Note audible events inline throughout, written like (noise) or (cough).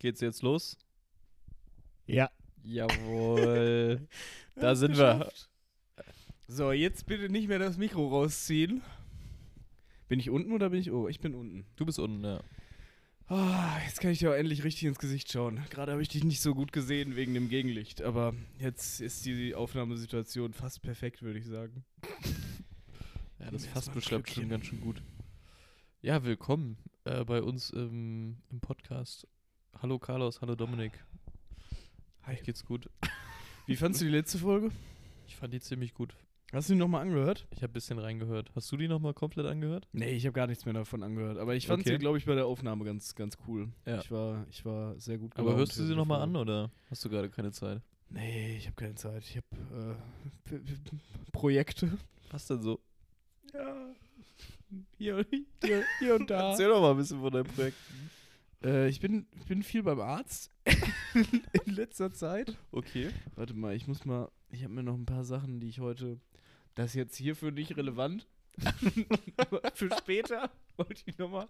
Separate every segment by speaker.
Speaker 1: Geht's jetzt los?
Speaker 2: Ja.
Speaker 1: Jawohl. (laughs) da sind wir.
Speaker 2: geschafft. So, jetzt bitte nicht mehr das Mikro rausziehen. Bin ich unten oder bin ich oben? Ich bin unten.
Speaker 1: Du bist unten, ja.
Speaker 2: Ah, jetzt kann ich dir auch endlich richtig ins Gesicht schauen. Gerade habe ich dich nicht so gut gesehen wegen dem Gegenlicht, aber jetzt ist die Aufnahmesituation fast perfekt, würde ich sagen.
Speaker 1: Ja, das
Speaker 2: ein
Speaker 1: beschreibt schon ganz schön gut. Ja, willkommen äh, bei uns im, im Podcast. Hallo Carlos, hallo Dominik.
Speaker 2: Hi.
Speaker 1: Euch geht's gut? (laughs)
Speaker 2: Wie fandst du die letzte Folge?
Speaker 1: Ich fand die ziemlich gut.
Speaker 2: Hast du die nochmal angehört?
Speaker 1: Ich habe ein bisschen reingehört. Hast du die nochmal komplett angehört?
Speaker 2: Nee, ich habe gar nichts mehr davon angehört. Aber ich fand
Speaker 1: Okay.
Speaker 2: sie, glaube ich, bei der Aufnahme ganz, ganz cool.
Speaker 1: Ja.
Speaker 2: Ich, war, ich war sehr gut
Speaker 1: Aber hörst du sie nochmal an oder hast du gerade keine Zeit?
Speaker 2: Nee, ich habe keine Zeit. Ich habe äh, (laughs) Projekte.
Speaker 1: Was denn so?
Speaker 2: Ja. Hier, hier, hier und da.
Speaker 1: Erzähl doch mal ein bisschen von deinem Projekt.
Speaker 2: Äh, ich, bin, ich bin viel beim Arzt (laughs) in letzter Zeit.
Speaker 1: Okay.
Speaker 2: Warte mal, ich muss mal. Ich habe mir noch ein paar Sachen, die ich heute. Das ist jetzt hierfür nicht relevant. (laughs) für später wollte ich noch mal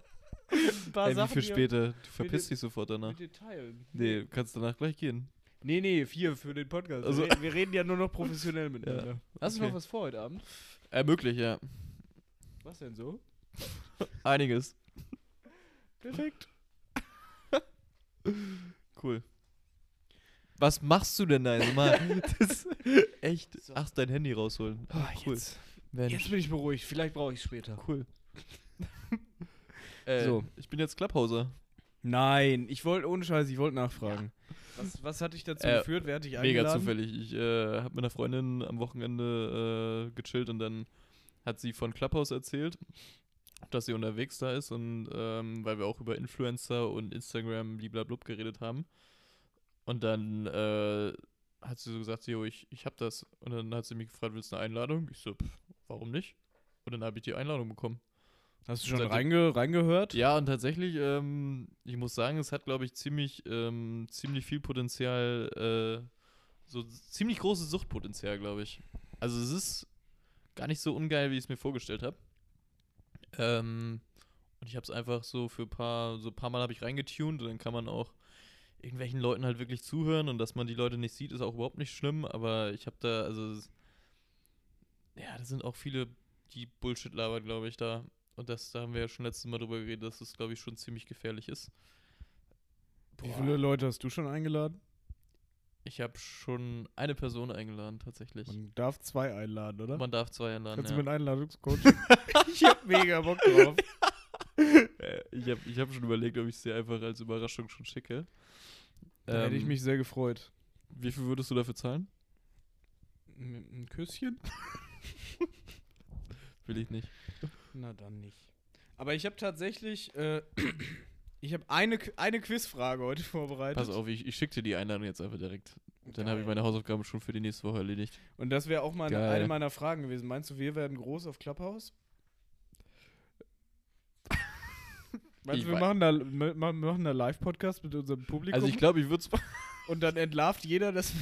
Speaker 2: ein paar
Speaker 1: Ey, wie
Speaker 2: Sachen
Speaker 1: für
Speaker 2: hier
Speaker 1: später? Du verpisst dich sofort danach.
Speaker 2: mit dir teilen.
Speaker 1: Nee, du kannst danach gleich gehen.
Speaker 2: Nee, nee, vier für den Podcast.
Speaker 1: Also-
Speaker 2: wir, reden, wir reden ja nur noch professionell (laughs) miteinander. Hast du
Speaker 1: okay.
Speaker 2: noch was vor heute Abend?
Speaker 1: Äh, möglich, ja.
Speaker 2: Was denn so?
Speaker 1: Einiges.
Speaker 2: Perfekt.
Speaker 1: Cool. Was machst du denn da? Also mal, (laughs) (laughs) das echt.
Speaker 2: So.
Speaker 1: Ach, dein Handy rausholen.
Speaker 2: Ah,
Speaker 1: cool.
Speaker 2: jetzt, jetzt bin ich beruhigt. Vielleicht brauche ich es später.
Speaker 1: cool. äh,
Speaker 2: So.
Speaker 1: Ich bin jetzt Clubhauser.
Speaker 2: Nein, ich wollte, ohne Scheiß, ich wollte nachfragen. Was, was hat dich dazu
Speaker 1: Äh,
Speaker 2: geführt? Wer hat dich
Speaker 1: Mega
Speaker 2: eingeladen?
Speaker 1: zufällig. Ich äh, habe mit einer Freundin am Wochenende äh, gechillt und dann hat sie von Clubhouse erzählt, dass sie unterwegs da ist und ähm, weil wir auch über Influencer und Instagram bliblablub geredet haben. Und dann äh, hat sie so gesagt, jo, ich, ich hab das. Und dann hat sie mich gefragt, willst du eine Einladung? Ich so, pff, warum nicht? Und dann habe ich die Einladung bekommen.
Speaker 2: Hast du schon reinge reingehört?
Speaker 1: Ja, und tatsächlich, ähm, ich muss sagen, es hat, glaube ich, ziemlich, ähm, ziemlich viel Potenzial, äh, so ziemlich großes Suchtpotenzial, glaube ich. Also es ist gar nicht so ungeil, wie ich es mir vorgestellt habe. Ähm, und ich habe es einfach so für ein paar, so ein paar Mal habe ich reingetuned und dann kann man auch irgendwelchen Leuten halt wirklich zuhören und dass man die Leute nicht sieht, ist auch überhaupt nicht schlimm, aber ich habe da, also, ja, da sind auch viele, die Bullshit labern, glaube ich, da. Und das, da haben wir ja schon letztes Mal drüber geredet, dass das, glaube ich, schon ziemlich gefährlich ist.
Speaker 2: Wie
Speaker 1: Boah.
Speaker 2: viele Leute hast du schon eingeladen?
Speaker 1: Ich habe schon eine Person eingeladen, tatsächlich.
Speaker 2: Man darf zwei einladen, oder?
Speaker 1: Man darf zwei einladen.
Speaker 2: Kannst
Speaker 1: Ja.
Speaker 2: du mit Einladungscoaching? (laughs) ich hab mega Bock drauf. (laughs)
Speaker 1: Äh, ich habe ich hab schon überlegt, ob ich es dir einfach als Überraschung schon schicke.
Speaker 2: Da hätte ich
Speaker 1: Ähm,
Speaker 2: mich sehr gefreut.
Speaker 1: Wie viel würdest du dafür zahlen?
Speaker 2: Ein ein Küsschen? (laughs)
Speaker 1: Will ich nicht.
Speaker 2: Na dann nicht. Aber ich habe tatsächlich, äh, ich habe eine, eine Quizfrage heute (laughs) vorbereitet.
Speaker 1: Pass auf, ich, ich schicke dir die Einladung jetzt einfach direkt. Dann habe ich meine Hausaufgaben schon für die nächste Woche erledigt.
Speaker 2: Und das wäre auch mal eine,
Speaker 1: Geil.
Speaker 2: eine meiner Fragen gewesen. Meinst du, wir werden groß auf Clubhouse? (laughs) Meinst du, wir machen da, ma- ma- machen da Live-Podcast mit unserem Publikum?
Speaker 1: Also ich glaube, ich würde es (laughs)
Speaker 2: und dann entlarvt jeder, dass,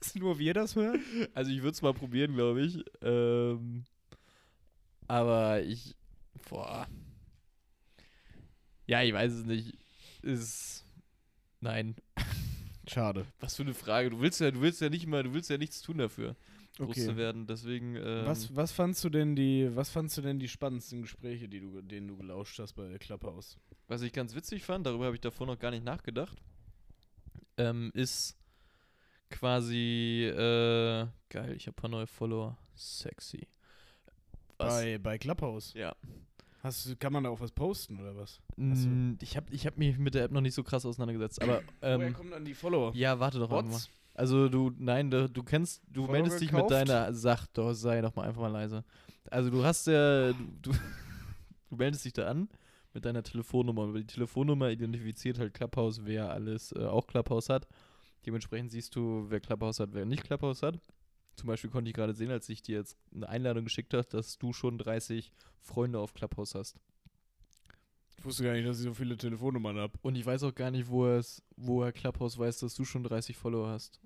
Speaker 2: dass nur wir das hören?
Speaker 1: also ich würd's mal probieren, glaube ich. Ähm, aber ich. Boah. Ja, ich weiß es nicht. Ist. Nein.
Speaker 2: Schade. (laughs)
Speaker 1: Was für eine Frage. Du willst ja, du willst ja nicht mal, du willst ja nichts tun dafür, groß zu
Speaker 2: Okay.
Speaker 1: werden. Deswegen. Ähm,
Speaker 2: Was, was fandst du denn die, was fandst du denn die spannendsten Gespräche, die du, denen du gelauscht hast bei Clubhouse?
Speaker 1: Was ich ganz witzig fand, darüber habe ich davor noch gar nicht nachgedacht, ähm, ist quasi, äh, geil, ich habe ein paar neue Follower. Sexy. Was?
Speaker 2: Bei, bei Clubhouse.
Speaker 1: Ja.
Speaker 2: Hast, du- kann man da auch was posten oder was?
Speaker 1: Mm, Ich habe ich hab mich mit der App noch nicht so krass auseinandergesetzt, aber, (coughs)
Speaker 2: Woher
Speaker 1: ähm,
Speaker 2: kommen dann die Follower?
Speaker 1: ja, warte doch.
Speaker 2: Bots?
Speaker 1: Also du, nein, du, du kennst, du
Speaker 2: Follower
Speaker 1: meldest dich mit
Speaker 2: gekauft?
Speaker 1: deiner, sag doch, sei doch mal einfach mal leise. Also du hast ja, du, du, (laughs) du meldest dich da an mit deiner Telefonnummer. Und die Telefonnummer identifiziert halt Clubhouse, wer alles äh, auch Clubhouse hat. Dementsprechend siehst du, wer Clubhouse hat, wer nicht Clubhouse hat. Zum Beispiel konnte ich gerade sehen, als ich dir jetzt eine Einladung geschickt habe, dass du schon 30 Freunde auf Clubhouse hast.
Speaker 2: Ich wusste gar nicht, dass ich so viele Telefonnummern habe.
Speaker 1: Und ich weiß auch gar nicht, wo, es, wo er Clubhouse weiß, dass du schon 30 Follower hast.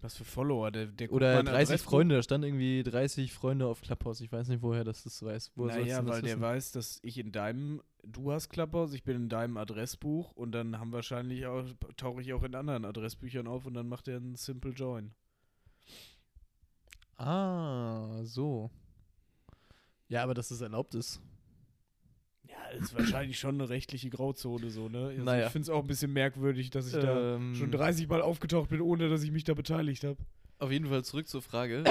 Speaker 2: Was für Follower? Der, der
Speaker 1: Oder
Speaker 2: meine
Speaker 1: 30
Speaker 2: Adressbuch.
Speaker 1: Freunde, da stand irgendwie 30 Freunde auf Clubhouse. Ich weiß nicht, woher das das weiß. Woher
Speaker 2: Naja, weil der weiß, dass ich in deinem du hast Clubhouse, ich bin in deinem Adressbuch und dann haben wahrscheinlich auch, tauche ich auch in anderen Adressbüchern auf und dann macht er einen Simple Join.
Speaker 1: Ah, so. Ja, aber dass es erlaubt ist.
Speaker 2: Ja, ist wahrscheinlich schon eine rechtliche Grauzone so, ne? Also
Speaker 1: Naja.
Speaker 2: Ich finde es auch ein bisschen merkwürdig, dass ich da
Speaker 1: Ähm,
Speaker 2: schon 30 Mal aufgetaucht bin, ohne dass ich mich da beteiligt habe.
Speaker 1: Auf jeden Fall zurück zur Frage.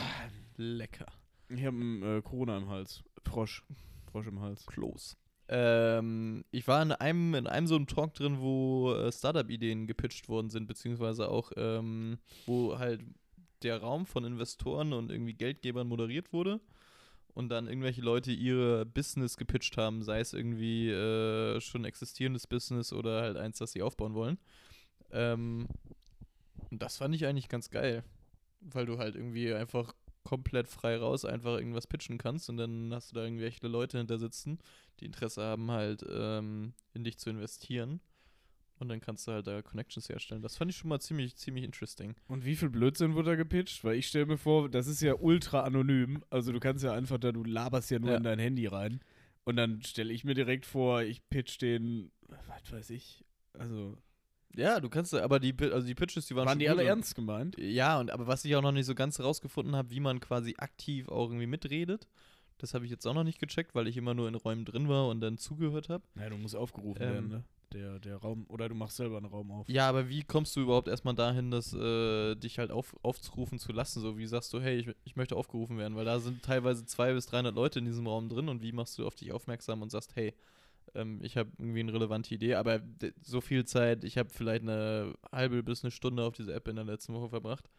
Speaker 1: (coughs) Lecker.
Speaker 2: Ich habe einen äh, Corona im Hals. Frosch. Frosch im Hals.
Speaker 1: Close. Ähm, ich war in einem, in einem so einem Talk drin, wo äh, Startup-Ideen gepitcht worden sind, beziehungsweise auch, ähm, wo halt der Raum von Investoren und irgendwie Geldgebern moderiert wurde und dann irgendwelche Leute ihre Business gepitcht haben, sei es irgendwie äh, schon existierendes Business oder halt eins, das sie aufbauen wollen. Ähm, und das fand ich eigentlich ganz geil, weil du halt irgendwie einfach komplett frei raus einfach irgendwas pitchen kannst und dann hast du da irgendwelche Leute hinter sitzen, die Interesse haben, halt ähm, in dich zu investieren. Und dann kannst du halt da Connections herstellen. Das fand ich schon mal ziemlich, ziemlich interesting.
Speaker 2: Und wie viel Blödsinn wurde da gepitcht? Weil ich stelle mir vor, das ist ja ultra anonym. Also du kannst ja einfach da, du laberst ja nur
Speaker 1: Ja.
Speaker 2: in dein Handy rein. Und dann stelle ich mir direkt vor, ich pitch den, was weiß ich. Also,
Speaker 1: Ja, du kannst, da- aber die, also die Pitches, die waren,
Speaker 2: waren die alle ernst gemeint?
Speaker 1: Ja, und aber was ich auch noch nicht so ganz rausgefunden habe, wie man quasi aktiv auch irgendwie mitredet, das habe ich jetzt auch noch nicht gecheckt, weil ich immer nur in Räumen drin war und dann zugehört habe.
Speaker 2: Naja, du musst aufgerufen
Speaker 1: Ähm.
Speaker 2: werden, ne? Der, der Raum, oder du machst selber einen Raum auf.
Speaker 1: Ja, aber wie kommst du überhaupt erstmal dahin, dass äh, dich halt auf, aufzurufen zu lassen? So wie sagst du, hey, ich, ich möchte aufgerufen werden, weil da sind teilweise 200 bis 300 Leute in diesem Raum drin und wie machst du auf dich aufmerksam und sagst, hey, ähm, ich habe irgendwie eine relevante Idee, aber so viel Zeit, ich habe vielleicht eine halbe bis eine Stunde auf diese App in der letzten Woche verbracht.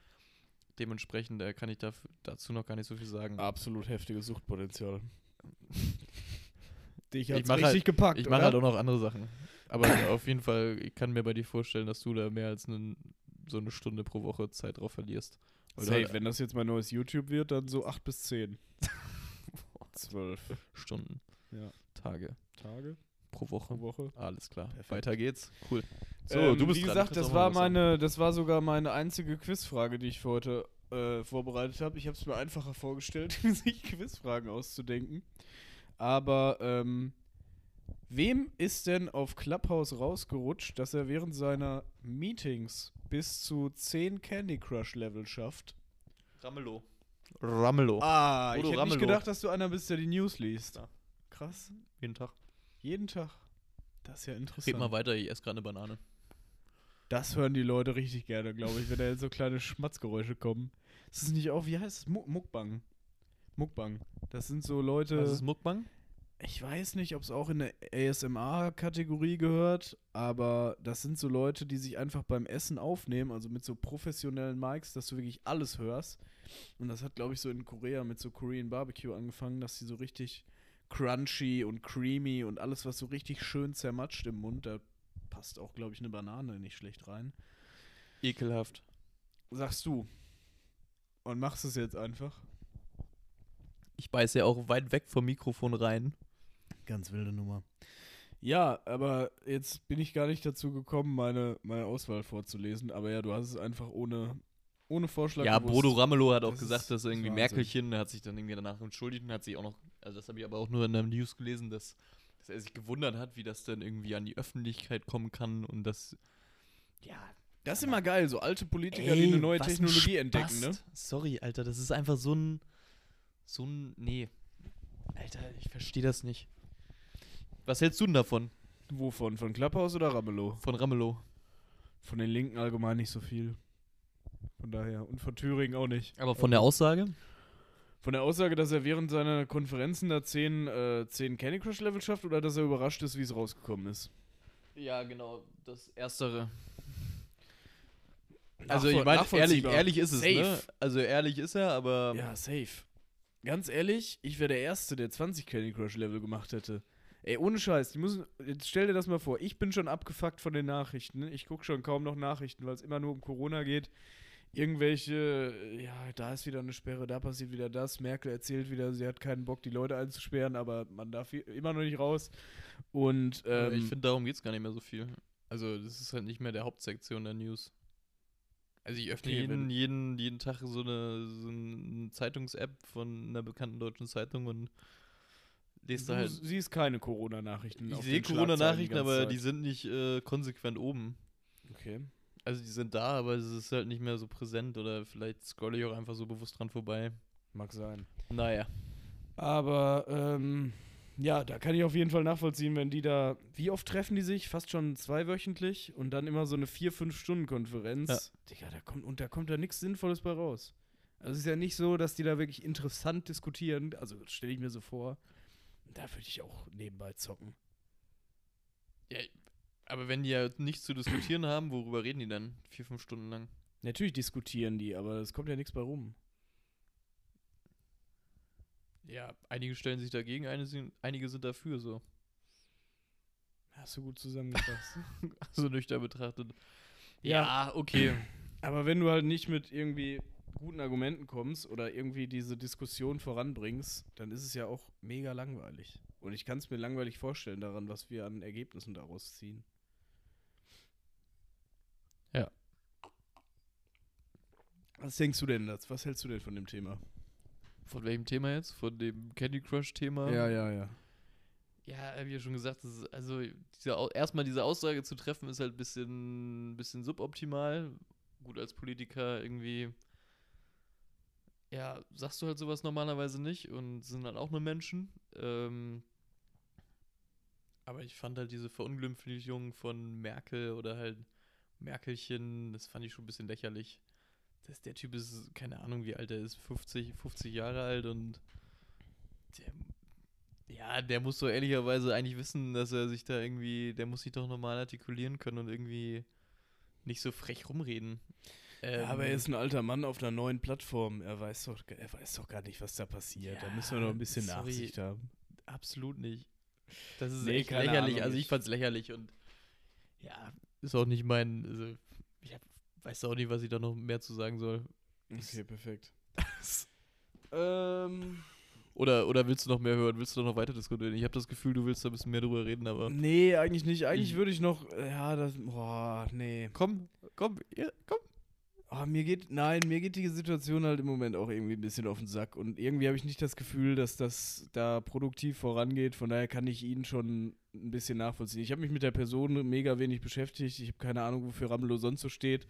Speaker 1: Dementsprechend äh, kann ich daf- dazu noch gar nicht so viel sagen.
Speaker 2: Absolut heftiges Suchtpotenzial. (laughs) Dich
Speaker 1: Ich
Speaker 2: hat's
Speaker 1: mach
Speaker 2: richtig
Speaker 1: halt-
Speaker 2: gepackt,
Speaker 1: Ich mache halt auch noch andere Sachen. Aber auf jeden Fall, ich kann mir bei dir vorstellen, dass du da mehr als einen, so eine Stunde pro Woche Zeit drauf verlierst. Du
Speaker 2: Safe,
Speaker 1: halt
Speaker 2: wenn das jetzt mein neues YouTube wird, dann so 8 bis 10. 12 (laughs)
Speaker 1: Stunden,
Speaker 2: Ja.
Speaker 1: Tage
Speaker 2: Tage
Speaker 1: pro Woche.
Speaker 2: pro Woche.
Speaker 1: Alles klar.
Speaker 2: Perfekt.
Speaker 1: Weiter geht's. Cool. So,
Speaker 2: Ähm,
Speaker 1: du bist
Speaker 2: Wie gesagt, das war meine, das war sogar meine einzige Quizfrage, die ich für heute äh, vorbereitet habe. Ich habe es mir einfacher vorgestellt, (laughs) sich Quizfragen auszudenken. Aber ähm, wem ist denn auf Clubhouse rausgerutscht, dass er während seiner Meetings bis zu 10 Candy Crush Level schafft?
Speaker 1: Ramelow. Ramelow.
Speaker 2: Ah, ich
Speaker 1: Udo
Speaker 2: hätte nicht gedacht, dass du einer bist, der die News liest.
Speaker 1: Ja.
Speaker 2: Krass.
Speaker 1: Jeden Tag.
Speaker 2: Jeden Tag. Das ist ja interessant.
Speaker 1: Red mal weiter, ich esse gerade eine Banane.
Speaker 2: Das hören die Leute richtig gerne, glaube ich, wenn da jetzt so kleine Schmatzgeräusche kommen. Das ist nicht auch, wie heißt es? Mu- Muckbang. Muckbang. Das sind so Leute.
Speaker 1: Was ist Muckbang?
Speaker 2: Ich weiß nicht, ob es auch in eine ASMR-Kategorie gehört, aber das sind so Leute, die sich einfach beim Essen aufnehmen, also mit so professionellen Mics, dass du wirklich alles hörst. Und das hat, glaube ich, so in Korea mit so Korean Barbecue angefangen, dass sie so richtig crunchy und creamy und alles, was so richtig schön zermatscht im Mund, da passt auch, glaube ich, eine Banane nicht schlecht rein.
Speaker 1: Ekelhaft.
Speaker 2: Sagst du. Und machst es jetzt einfach.
Speaker 1: Ich beiße ja auch weit weg vom Mikrofon rein.
Speaker 2: Ganz wilde Nummer. Ja, aber jetzt bin ich gar nicht dazu gekommen, meine, meine Auswahl vorzulesen. Aber ja, du hast es einfach ohne, ohne Vorschlag
Speaker 1: Ja,
Speaker 2: gewusst.
Speaker 1: Bodo Ramelow hat auch
Speaker 2: Das
Speaker 1: gesagt, dass irgendwie
Speaker 2: Wahnsinn.
Speaker 1: Merkelchen, der hat sich dann irgendwie danach entschuldigt und hat sich auch noch, also das habe ich aber auch nur in der News gelesen, dass, dass er sich gewundert hat, wie das dann irgendwie an die Öffentlichkeit kommen kann und das, ja,
Speaker 2: Das ist immer geil, so alte Politiker, die eine neue Technologie entdecken, ne?
Speaker 1: Sorry, Alter, das ist einfach so ein, so ein, nee. Alter, ich verstehe das nicht. Was hältst du denn davon,
Speaker 2: Wovon? Von Klapphaus oder Ramelow?
Speaker 1: von Ramelow?
Speaker 2: Von den Linken allgemein nicht so viel. Von daher. Und von Thüringen auch nicht.
Speaker 1: Aber von der Aussage?
Speaker 2: Von der Aussage, dass er während seiner Konferenzen da 10, äh, 10 Candy Crush Level schafft oder dass er überrascht ist, wie es rausgekommen ist?
Speaker 1: Ja, genau, das Erstere. Also ich meine, ehrlich, ehrlich ist es, ne?
Speaker 2: Safe.
Speaker 1: Also ehrlich ist er, aber
Speaker 2: Ja, safe. Ganz ehrlich, ich wäre der Erste, der 20 Candy Crush Level gemacht hätte. Ey, ohne Scheiß, die müssen, jetzt stell dir das mal vor, ich bin schon abgefuckt von den Nachrichten. Ich gucke schon kaum noch Nachrichten, weil es immer nur um Corona geht. Irgendwelche, ja, da ist wieder eine Sperre, da passiert wieder das. Merkel erzählt wieder, sie hat keinen Bock, die Leute einzusperren, aber man darf immer noch nicht raus. Und ähm,
Speaker 1: ich finde, darum geht es gar nicht mehr so viel. Also, das ist halt nicht mehr der Hauptsektion der News. Also, ich öffne
Speaker 2: Okay,
Speaker 1: jeden, jeden, jeden Tag so eine, so eine Zeitungs-App von einer bekannten deutschen Zeitung und lese
Speaker 2: Du
Speaker 1: da halt.
Speaker 2: siehst keine Corona-Nachrichten.
Speaker 1: Ich sehe Corona-Nachrichten,
Speaker 2: die
Speaker 1: aber die
Speaker 2: Zeit.
Speaker 1: sind nicht äh, konsequent oben.
Speaker 2: Okay.
Speaker 1: Also die sind da, aber es ist halt nicht mehr so präsent oder vielleicht scrolle ich auch einfach so bewusst dran vorbei.
Speaker 2: Mag sein.
Speaker 1: Naja.
Speaker 2: Aber ähm, ja, da kann ich auf jeden Fall nachvollziehen, wenn die da. Wie oft treffen die sich? Fast schon zweiwöchentlich und dann immer so eine 4-5-Stunden-Konferenz.
Speaker 1: Ja.
Speaker 2: Digga, da kommt, und da kommt da nichts Sinnvolles bei raus. Also es ist ja nicht so, dass die da wirklich interessant diskutieren. Also stelle ich mir so vor. Da würde ich auch nebenbei zocken.
Speaker 1: Ja, aber wenn die ja nichts zu diskutieren haben, worüber reden die dann? Vier, fünf Stunden lang.
Speaker 2: Natürlich diskutieren die, aber es kommt ja nichts bei rum.
Speaker 1: Ja, einige stellen sich dagegen, einige sind, dafür, so.
Speaker 2: Hast du gut zusammengefasst. (laughs)
Speaker 1: So nüchtern betrachtet.
Speaker 2: Ja.
Speaker 1: Ja, okay.
Speaker 2: Aber wenn du halt nicht mit irgendwie guten Argumenten kommst oder irgendwie diese Diskussion voranbringst, dann ist es ja auch mega langweilig. Und ich kann es mir langweilig vorstellen daran, was wir an Ergebnissen daraus ziehen.
Speaker 1: Ja.
Speaker 2: Was denkst du denn dazu? Was hältst du denn von dem Thema?
Speaker 1: Von welchem Thema jetzt? Von dem Candy Crush-Thema?
Speaker 2: ja, ja.
Speaker 1: Ja, hab ich ja schon gesagt, ist, also diese, erstmal diese Aussage zu treffen, ist halt ein bisschen, bisschen suboptimal. Gut, als Politiker irgendwie, ja, sagst du halt sowas normalerweise nicht und sind dann auch nur Menschen. Ähm, aber ich fand halt diese Verunglimpflichung von Merkel oder halt Merkelchen, das fand ich schon ein bisschen lächerlich. Das, der Typ ist, keine Ahnung, wie alt er ist, 50, 50 Jahre alt und der, ja, der muss so ehrlicherweise eigentlich wissen, dass er sich da irgendwie, der muss sich doch normal artikulieren können und irgendwie nicht so frech rumreden. Ähm,
Speaker 2: aber er ist ein alter Mann auf einer neuen Plattform. Er weiß doch, er weiß doch gar nicht, was da passiert. da
Speaker 1: Ja,
Speaker 2: müssen wir noch ein bisschen
Speaker 1: sorry.
Speaker 2: Nachsicht haben.
Speaker 1: absolut nicht. Das ist
Speaker 2: Nee,
Speaker 1: echt lächerlich.
Speaker 2: Ahnung,
Speaker 1: also ich fand's lächerlich und ja, ist auch nicht mein, also ich hab, weiß auch nicht, was ich da noch mehr zu sagen soll.
Speaker 2: Okay, perfekt. (laughs) ähm.
Speaker 1: Oder, oder willst du noch mehr hören? Willst du noch weiter diskutieren? Ich habe das Gefühl, du willst da ein bisschen mehr drüber reden, aber.
Speaker 2: Nee, eigentlich nicht. Eigentlich
Speaker 1: Ich-
Speaker 2: würde ich noch, ja, das, boah, nee.
Speaker 1: Komm, komm, ja, komm.
Speaker 2: Oh, mir geht, nein, mir geht die Situation halt im Moment auch irgendwie ein bisschen auf den Sack. Und irgendwie habe ich nicht das Gefühl, dass das da produktiv vorangeht. Von daher kann ich ihn schon ein bisschen nachvollziehen. Ich habe mich mit der Person mega wenig beschäftigt. Ich habe keine Ahnung, wofür Ramelow sonst so steht.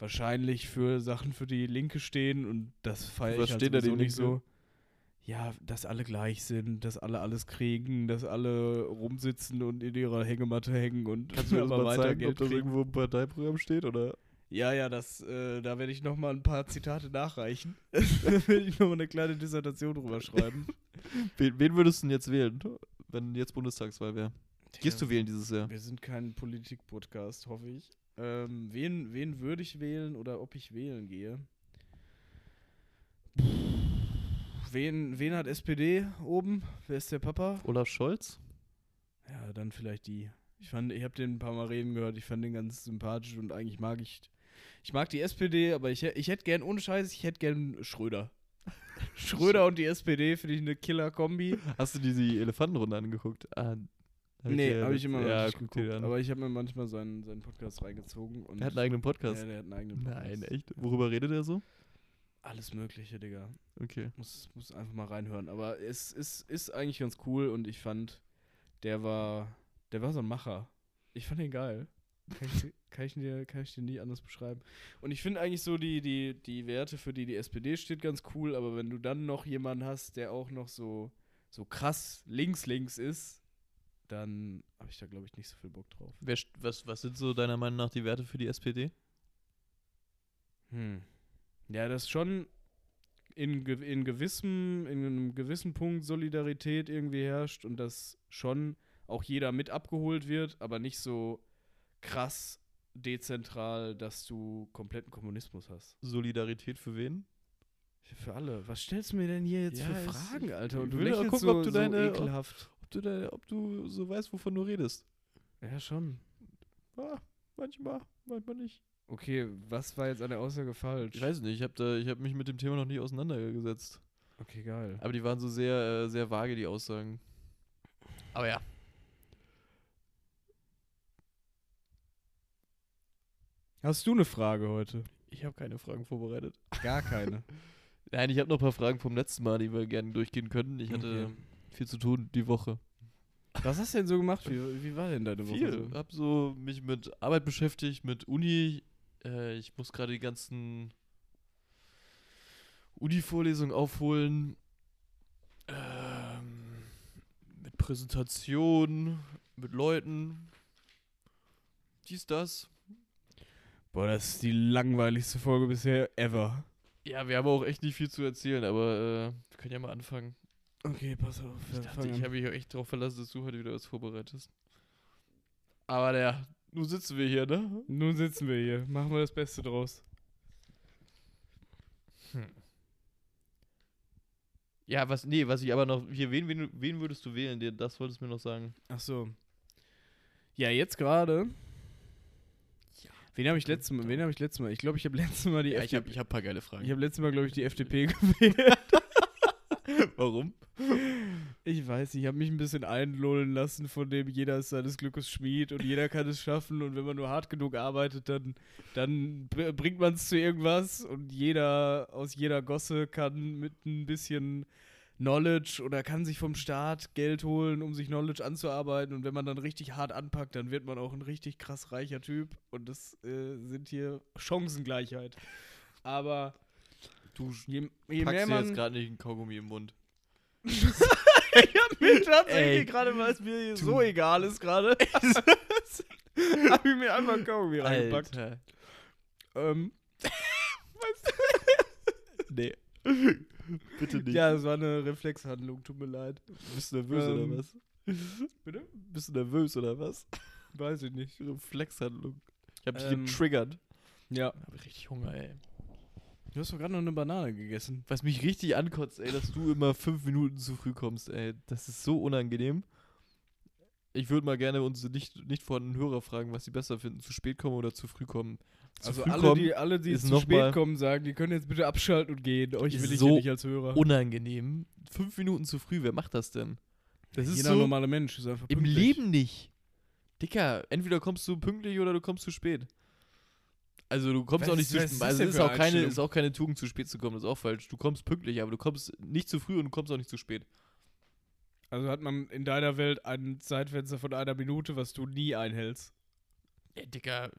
Speaker 2: Wahrscheinlich für Sachen, für die Linke stehen. Und das feiere ich halt
Speaker 1: steht da die
Speaker 2: sowieso nicht so. Ja, dass alle gleich sind, dass alle alles kriegen, dass alle rumsitzen und in ihrer Hängematte hängen und
Speaker 1: Kannst du mir das mal
Speaker 2: weiter
Speaker 1: zeigen, ob das irgendwo im Parteiprogramm steht, oder?
Speaker 2: Ja, ja, das, äh, da werde ich noch mal ein paar Zitate nachreichen. (laughs) da werde ich noch mal eine kleine Dissertation drüber schreiben. (laughs)
Speaker 1: Wen, wen würdest du denn jetzt wählen, wenn jetzt Bundestagswahl wäre? Gehst du wählen dieses Jahr?
Speaker 2: Wir sind kein Politik-Podcast, hoffe ich. Ähm, wen, wen würde ich wählen oder ob ich wählen gehe? Wen, wen hat SPD oben? Wer ist der Papa?
Speaker 1: Olaf Scholz?
Speaker 2: Ja, dann vielleicht die. Ich fand, ich habe den ein paar Mal reden gehört, ich fand den ganz sympathisch und eigentlich mag ich. Ich mag die SPD, aber ich, ich hätte gern, ohne Scheiß, ich hätte gern Schröder. (laughs) Schröder und die SPD finde ich eine Killer-Kombi.
Speaker 1: Hast du dir die Elefantenrunde angeguckt? Ah, hab
Speaker 2: nee, habe ich immer
Speaker 1: ja,
Speaker 2: nicht
Speaker 1: guck
Speaker 2: geguckt.
Speaker 1: an.
Speaker 2: Aber ich habe mir manchmal seinen, seinen Podcast reingezogen. Und
Speaker 1: Der hat einen eigenen Podcast.
Speaker 2: Ja, der hat einen eigenen Podcast.
Speaker 1: Nein, echt? Worüber redet er so?
Speaker 2: Alles Mögliche, Digga.
Speaker 1: Okay.
Speaker 2: Muss, muss einfach mal reinhören. Aber es ist, ist eigentlich ganz cool und ich fand, der war, der war so ein Macher. Ich fand den geil. Kann ich, kann ich, dir, kann ich dir nie anders beschreiben. Und ich finde eigentlich so die, die, die Werte, für die die SPD steht, ganz cool. Aber wenn du dann noch jemanden hast, der auch noch so, so krass links-links ist, dann habe ich da, glaube ich, nicht so viel Bock drauf.
Speaker 1: Wer, was, was sind so deiner Meinung nach die Werte für die SPD?
Speaker 2: Hm. Ja, das schon in, in gewissem, in einem gewissen Punkt Solidarität irgendwie herrscht und dass schon auch jeder mit abgeholt wird, aber nicht so krass dezentral, dass du kompletten Kommunismus hast.
Speaker 1: Solidarität für wen?
Speaker 2: Für alle. Was stellst du mir denn hier jetzt
Speaker 1: Ja,
Speaker 2: für Fragen, Alter? Und du lächelst
Speaker 1: gucken,
Speaker 2: so,
Speaker 1: ob du
Speaker 2: so
Speaker 1: deine-
Speaker 2: ekelhaft.
Speaker 1: Ob du, da, ob du so weißt, wovon du redest.
Speaker 2: Ja, schon.
Speaker 1: Ah, manchmal, manchmal nicht.
Speaker 2: Okay, was war jetzt an der Aussage falsch?
Speaker 1: Ich weiß nicht, ich habe hab mich mit dem Thema noch nicht auseinandergesetzt.
Speaker 2: Okay, geil.
Speaker 1: Aber die waren so sehr, äh, sehr vage, die Aussagen. Aber ja.
Speaker 2: Hast du eine Frage heute?
Speaker 1: Ich habe keine Fragen vorbereitet.
Speaker 2: Gar keine. (laughs)
Speaker 1: Nein, ich habe noch ein paar Fragen vom letzten Mal, die wir gerne durchgehen können. Ich hatte,
Speaker 2: Okay.
Speaker 1: Viel zu tun die Woche.
Speaker 2: Was hast du denn so gemacht? Wie, wie war denn deine Woche?
Speaker 1: Viel.
Speaker 2: So?
Speaker 1: Hab so mich mit Arbeit beschäftigt, mit Uni. Äh, ich muss gerade die ganzen Uni-Vorlesungen aufholen. Ähm, mit Präsentation, mit Leuten. Dies, das.
Speaker 2: Boah, das ist die langweiligste Folge bisher ever.
Speaker 1: Ja, wir haben auch echt nicht viel zu erzählen, aber äh, wir können ja mal anfangen.
Speaker 2: Okay, pass auf.
Speaker 1: Ich dachte, ich habe mich auch echt darauf verlassen, dass du heute wieder was vorbereitest. Aber der, nun sitzen wir hier, ne?
Speaker 2: Nun sitzen wir hier. Machen wir das Beste draus.
Speaker 1: Ja, was, nee, was ich aber noch, hier, wen, wen, wen würdest du wählen? Das wolltest du mir noch sagen.
Speaker 2: Ach so. Ja, jetzt gerade. Wen habe ich letztes Mal? Wen habe ich letztes Mal? Ich glaube, ich habe (laughs) letztes Mal die
Speaker 1: Ja, ich habe
Speaker 2: FDP.
Speaker 1: ich hab ein paar geile Fragen.
Speaker 2: Ich habe letztes Mal, glaube ich, die FDP (laughs) gewählt.
Speaker 1: Warum?
Speaker 2: Ich weiß, nicht, ich habe mich ein bisschen einlullen lassen, von dem jeder ist seines Glückes Schmied und jeder kann es schaffen und wenn man nur hart genug arbeitet, dann, dann br- bringt man es zu irgendwas und jeder aus jeder Gosse kann mit ein bisschen Knowledge oder kann sich vom Staat Geld holen, um sich Knowledge anzuarbeiten und wenn man dann richtig hart anpackt, dann wird man auch ein richtig krass reicher Typ und das äh, sind hier Chancengleichheit. Aber
Speaker 1: Du
Speaker 2: je, je
Speaker 1: packst dir jetzt gerade nicht einen Kaugummi im Mund. (laughs)
Speaker 2: ich hab mir tatsächlich gerade, weil es mir so egal ist gerade, (laughs) hab ich mir einfach Kaugummi reingepackt.
Speaker 1: Alter.
Speaker 2: Ähm, (laughs)
Speaker 1: Nee. (laughs) Bitte nicht.
Speaker 2: ja, es war eine Reflexhandlung, tut mir leid.
Speaker 1: Bist du nervös
Speaker 2: Ähm,
Speaker 1: oder was? (laughs)
Speaker 2: Bitte?
Speaker 1: Bist du nervös oder was?
Speaker 2: Weiß ich nicht.
Speaker 1: Reflexhandlung. Ich hab dich
Speaker 2: Ähm,
Speaker 1: getriggert.
Speaker 2: Ja.
Speaker 1: Ich hab richtig Hunger, ey.
Speaker 2: Du hast doch gerade noch eine Banane gegessen.
Speaker 1: Was mich richtig ankotzt, ey, dass du immer fünf Minuten zu früh kommst, ey. Das ist so unangenehm. Ich würde mal gerne unsere nicht, nicht vorhandenen Hörer fragen, was sie besser finden, zu spät kommen oder zu früh kommen.
Speaker 2: Also alle, die, alle, die zu spät kommen, sagen, die können jetzt bitte abschalten und gehen. Euch
Speaker 1: Ist
Speaker 2: will ich
Speaker 1: so
Speaker 2: hier nicht als Hörer.
Speaker 1: unangenehm. Fünf Minuten zu früh, wer macht das denn? Das ist
Speaker 2: Jeder
Speaker 1: so
Speaker 2: normale Mensch ist einfach
Speaker 1: im
Speaker 2: pünktlich.
Speaker 1: Leben nicht. Dicker, entweder kommst du pünktlich oder du kommst zu spät. Also du kommst
Speaker 2: Was
Speaker 1: auch nicht zu spät. Also
Speaker 2: denn
Speaker 1: ist auch, keine, ist auch keine Tugend, zu spät zu kommen. Das ist auch falsch. Du kommst pünktlich, aber du kommst nicht zu früh und du kommst auch nicht zu spät.
Speaker 2: Also hat man in deiner Welt ein Zeitfenster von einer Minute, was du nie einhältst.
Speaker 1: Ja, Dicker,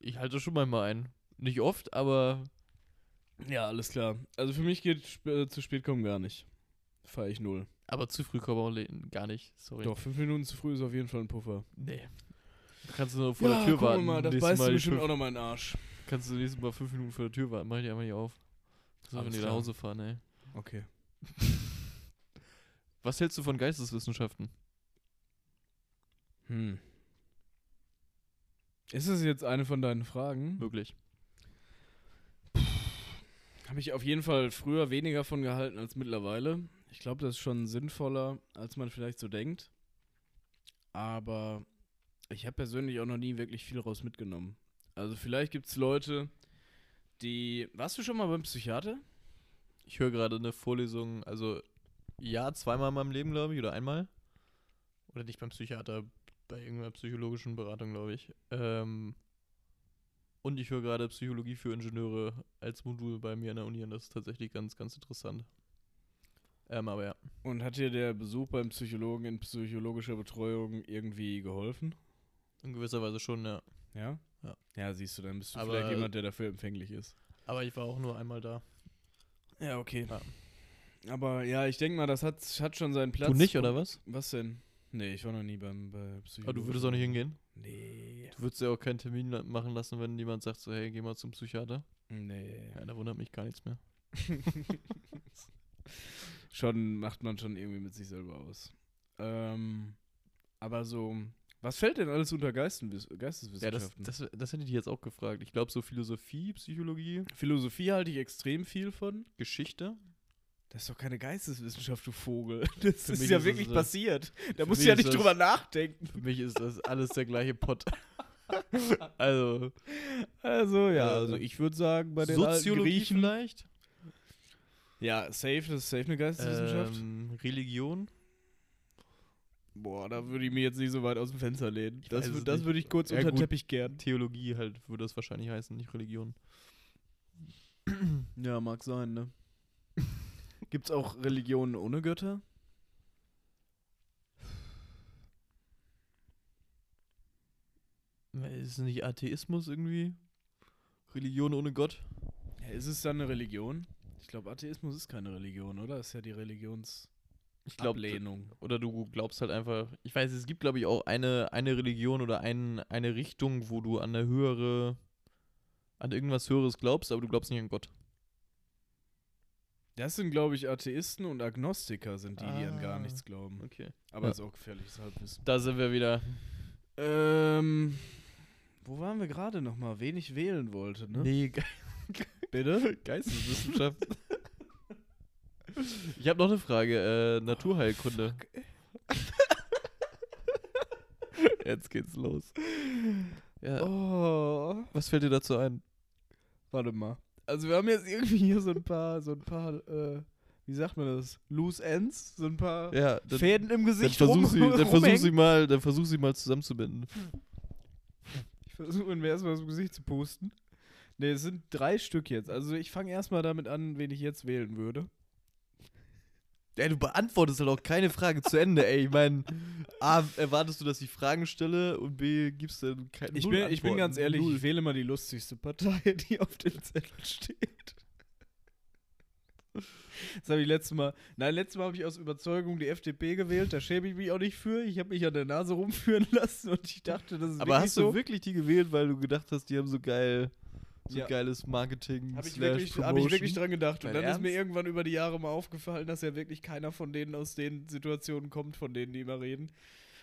Speaker 1: ich halte schon manchmal ein. Nicht oft, aber
Speaker 2: Ja, alles klar. Also für mich geht sp äh, zu spät kommen gar nicht. Fahre ich null.
Speaker 1: aber zu früh kommen auch gar nicht. Sorry.
Speaker 2: Doch, fünf Minuten zu früh ist auf jeden Fall ein Puffer.
Speaker 1: Nee. Du kannst nur vor der Tür
Speaker 2: wir
Speaker 1: warten.
Speaker 2: mal, das
Speaker 1: Nächstes
Speaker 2: beißt
Speaker 1: Mal
Speaker 2: du
Speaker 1: die
Speaker 2: bestimmt auch noch in den Arsch.
Speaker 1: Kannst du nächstes Mal fünf Minuten vor der Tür warten. Mach ich einfach nicht auf. Soll wenn die nach. Hause fahren, ey.
Speaker 2: Okay. (laughs)
Speaker 1: Was hältst du von Geisteswissenschaften?
Speaker 2: Hm. Ist es jetzt eine von deinen Fragen?
Speaker 1: Wirklich.
Speaker 2: Habe ich auf jeden Fall früher weniger von gehalten als mittlerweile. Ich glaube, das ist schon sinnvoller, als man vielleicht so denkt. Aber ich habe persönlich auch noch nie wirklich viel raus mitgenommen. Also vielleicht gibt es Leute, die... Warst du schon mal beim Psychiater?
Speaker 1: Ich höre gerade eine Vorlesung, also ja, zweimal in meinem Leben, glaube ich, oder einmal. Oder nicht beim Psychiater, bei irgendeiner psychologischen Beratung, glaube ich. Ähm, und ich höre gerade Psychologie für Ingenieure als Modul bei mir an der Uni und das ist tatsächlich ganz, ganz interessant. Ähm, aber ja.
Speaker 2: Und hat dir der Besuch beim Psychologen in psychologischer Betreuung irgendwie geholfen?
Speaker 1: In gewisser Weise schon, ja.
Speaker 2: Ja?
Speaker 1: Ja.
Speaker 2: Ja, siehst du, dann bist du
Speaker 1: Aber-
Speaker 2: vielleicht jemand, der dafür empfänglich ist.
Speaker 1: Aber ich war auch nur einmal da.
Speaker 2: Ja, okay.
Speaker 1: Ja.
Speaker 2: Aber ja, ich denke mal, das hat, hat schon seinen Platz.
Speaker 1: du nicht, oder was?
Speaker 2: Was denn? Nee, ich war noch nie beim bei
Speaker 1: Aber
Speaker 2: Psychologen.
Speaker 1: du würdest auch nicht hingehen?
Speaker 2: Nee.
Speaker 1: Du würdest ja auch keinen Termin machen lassen, wenn jemand sagt so, hey, geh mal zum Psychiater.
Speaker 2: Nee.
Speaker 1: Ja, da wundert mich gar nichts mehr. (laughs)
Speaker 2: schon macht man schon irgendwie mit sich selber aus. Ähm, aber so, was fällt denn alles unter Geisteswiss
Speaker 1: Ja, das,
Speaker 2: Geisteswissenschaften?
Speaker 1: das, das hätte ich jetzt auch gefragt. Ich glaube, so Philosophie, Psychologie,
Speaker 2: Philosophie halte ich extrem viel von.
Speaker 1: Geschichte.
Speaker 2: Das ist doch keine Geisteswissenschaft, du Vogel. (laughs) Das
Speaker 1: Für
Speaker 2: ist ja
Speaker 1: ist
Speaker 2: wirklich
Speaker 1: äh,
Speaker 2: passiert. Da musst du ja nicht
Speaker 1: das-
Speaker 2: drüber nachdenken.
Speaker 1: Für mich ist das alles der gleiche Pott. (laughs) also,
Speaker 2: Also, ja, also ich würde sagen, bei den
Speaker 1: Soziologie
Speaker 2: Griechen.
Speaker 1: vielleicht?
Speaker 2: Ja, safe, das ist safe eine Geisteswissenschaft.
Speaker 1: Ähm, Religion?
Speaker 2: Boah, da würde ich mir jetzt nicht so weit aus dem Fenster lehnen.
Speaker 1: Ich
Speaker 2: Das, das würde ich kurz
Speaker 1: Ja,
Speaker 2: unter den
Speaker 1: gut.
Speaker 2: Teppich kehren.
Speaker 1: Theologie halt, würde das wahrscheinlich heißen, nicht Religion.
Speaker 2: Ja, mag sein, ne? Gibt es auch Religionen ohne Götter?
Speaker 1: Ist es nicht Atheismus irgendwie? Religion ohne Gott?
Speaker 2: Ja, ist es dann eine Religion? Ich glaube, Atheismus ist keine Religion, oder? Ist ja die Religions.
Speaker 1: Ich glaube, oder du glaubst halt einfach, ich weiß, es gibt, glaube ich, auch eine, eine Religion oder ein, eine Richtung, wo du an eine höhere, an irgendwas Höheres glaubst, aber du glaubst nicht an Gott.
Speaker 2: Das sind, glaube ich, Atheisten und Agnostiker sind die, die an gar
Speaker 1: Ah.
Speaker 2: nichts glauben.
Speaker 1: Okay.
Speaker 2: Aber
Speaker 1: Ja.
Speaker 2: ist auch gefährliches Halbwissen.
Speaker 1: Da sind wir wieder.
Speaker 2: Ähm, wo waren wir gerade nochmal? Wen ich wählen wollte, ne?
Speaker 1: Nee, Ge (laughs)
Speaker 2: Bitte?
Speaker 1: Geisteswissenschaft. ich habe noch eine Frage. Äh, Naturheilkunde. (laughs) Jetzt geht's los. Ja,
Speaker 2: Oh,
Speaker 1: was fällt dir dazu ein?
Speaker 2: warte mal. Also wir haben jetzt irgendwie hier so ein paar, so ein paar, äh, wie sagt man das? Loose Ends? So ein paar
Speaker 1: Ja, dann,
Speaker 2: Fäden im
Speaker 1: dann
Speaker 2: Gesicht
Speaker 1: versuch
Speaker 2: rum,
Speaker 1: sie, dann versuch sie mal, dann versuch sie mal zusammenzubinden.
Speaker 2: Ich versuche mir erstmal das Gesicht zu pusten. Ne, es sind drei Stück jetzt. Also ich fange erstmal damit an, wen ich jetzt wählen würde.
Speaker 1: Ey, du beantwortest halt auch keine Frage zu Ende, ey. Ich meine, A, erwartest du, dass ich Fragen stelle und B, gibst du keine
Speaker 2: Ich bin, ich bin ganz ehrlich,
Speaker 1: Null.
Speaker 2: ich wähle immer die lustigste Partei, die auf dem Zettel steht. Das habe ich letztes Mal. Nein, letztes Mal habe ich aus Überzeugung die FDP gewählt. Da schäme ich mich auch nicht für. Ich habe mich an der Nase rumführen (laughs) lassen und ich dachte, das ist
Speaker 1: Aber hast
Speaker 2: so.
Speaker 1: du wirklich die gewählt, weil du gedacht hast, die haben so geil, so
Speaker 2: Ja.
Speaker 1: geiles Marketing?
Speaker 2: Habe ich, wirklich, hab ich wirklich dran gedacht. Und
Speaker 1: Dein
Speaker 2: dann ist mir
Speaker 1: Ernst?
Speaker 2: irgendwann über die Jahre mal aufgefallen, dass ja wirklich keiner von denen aus den Situationen kommt, von denen die immer reden.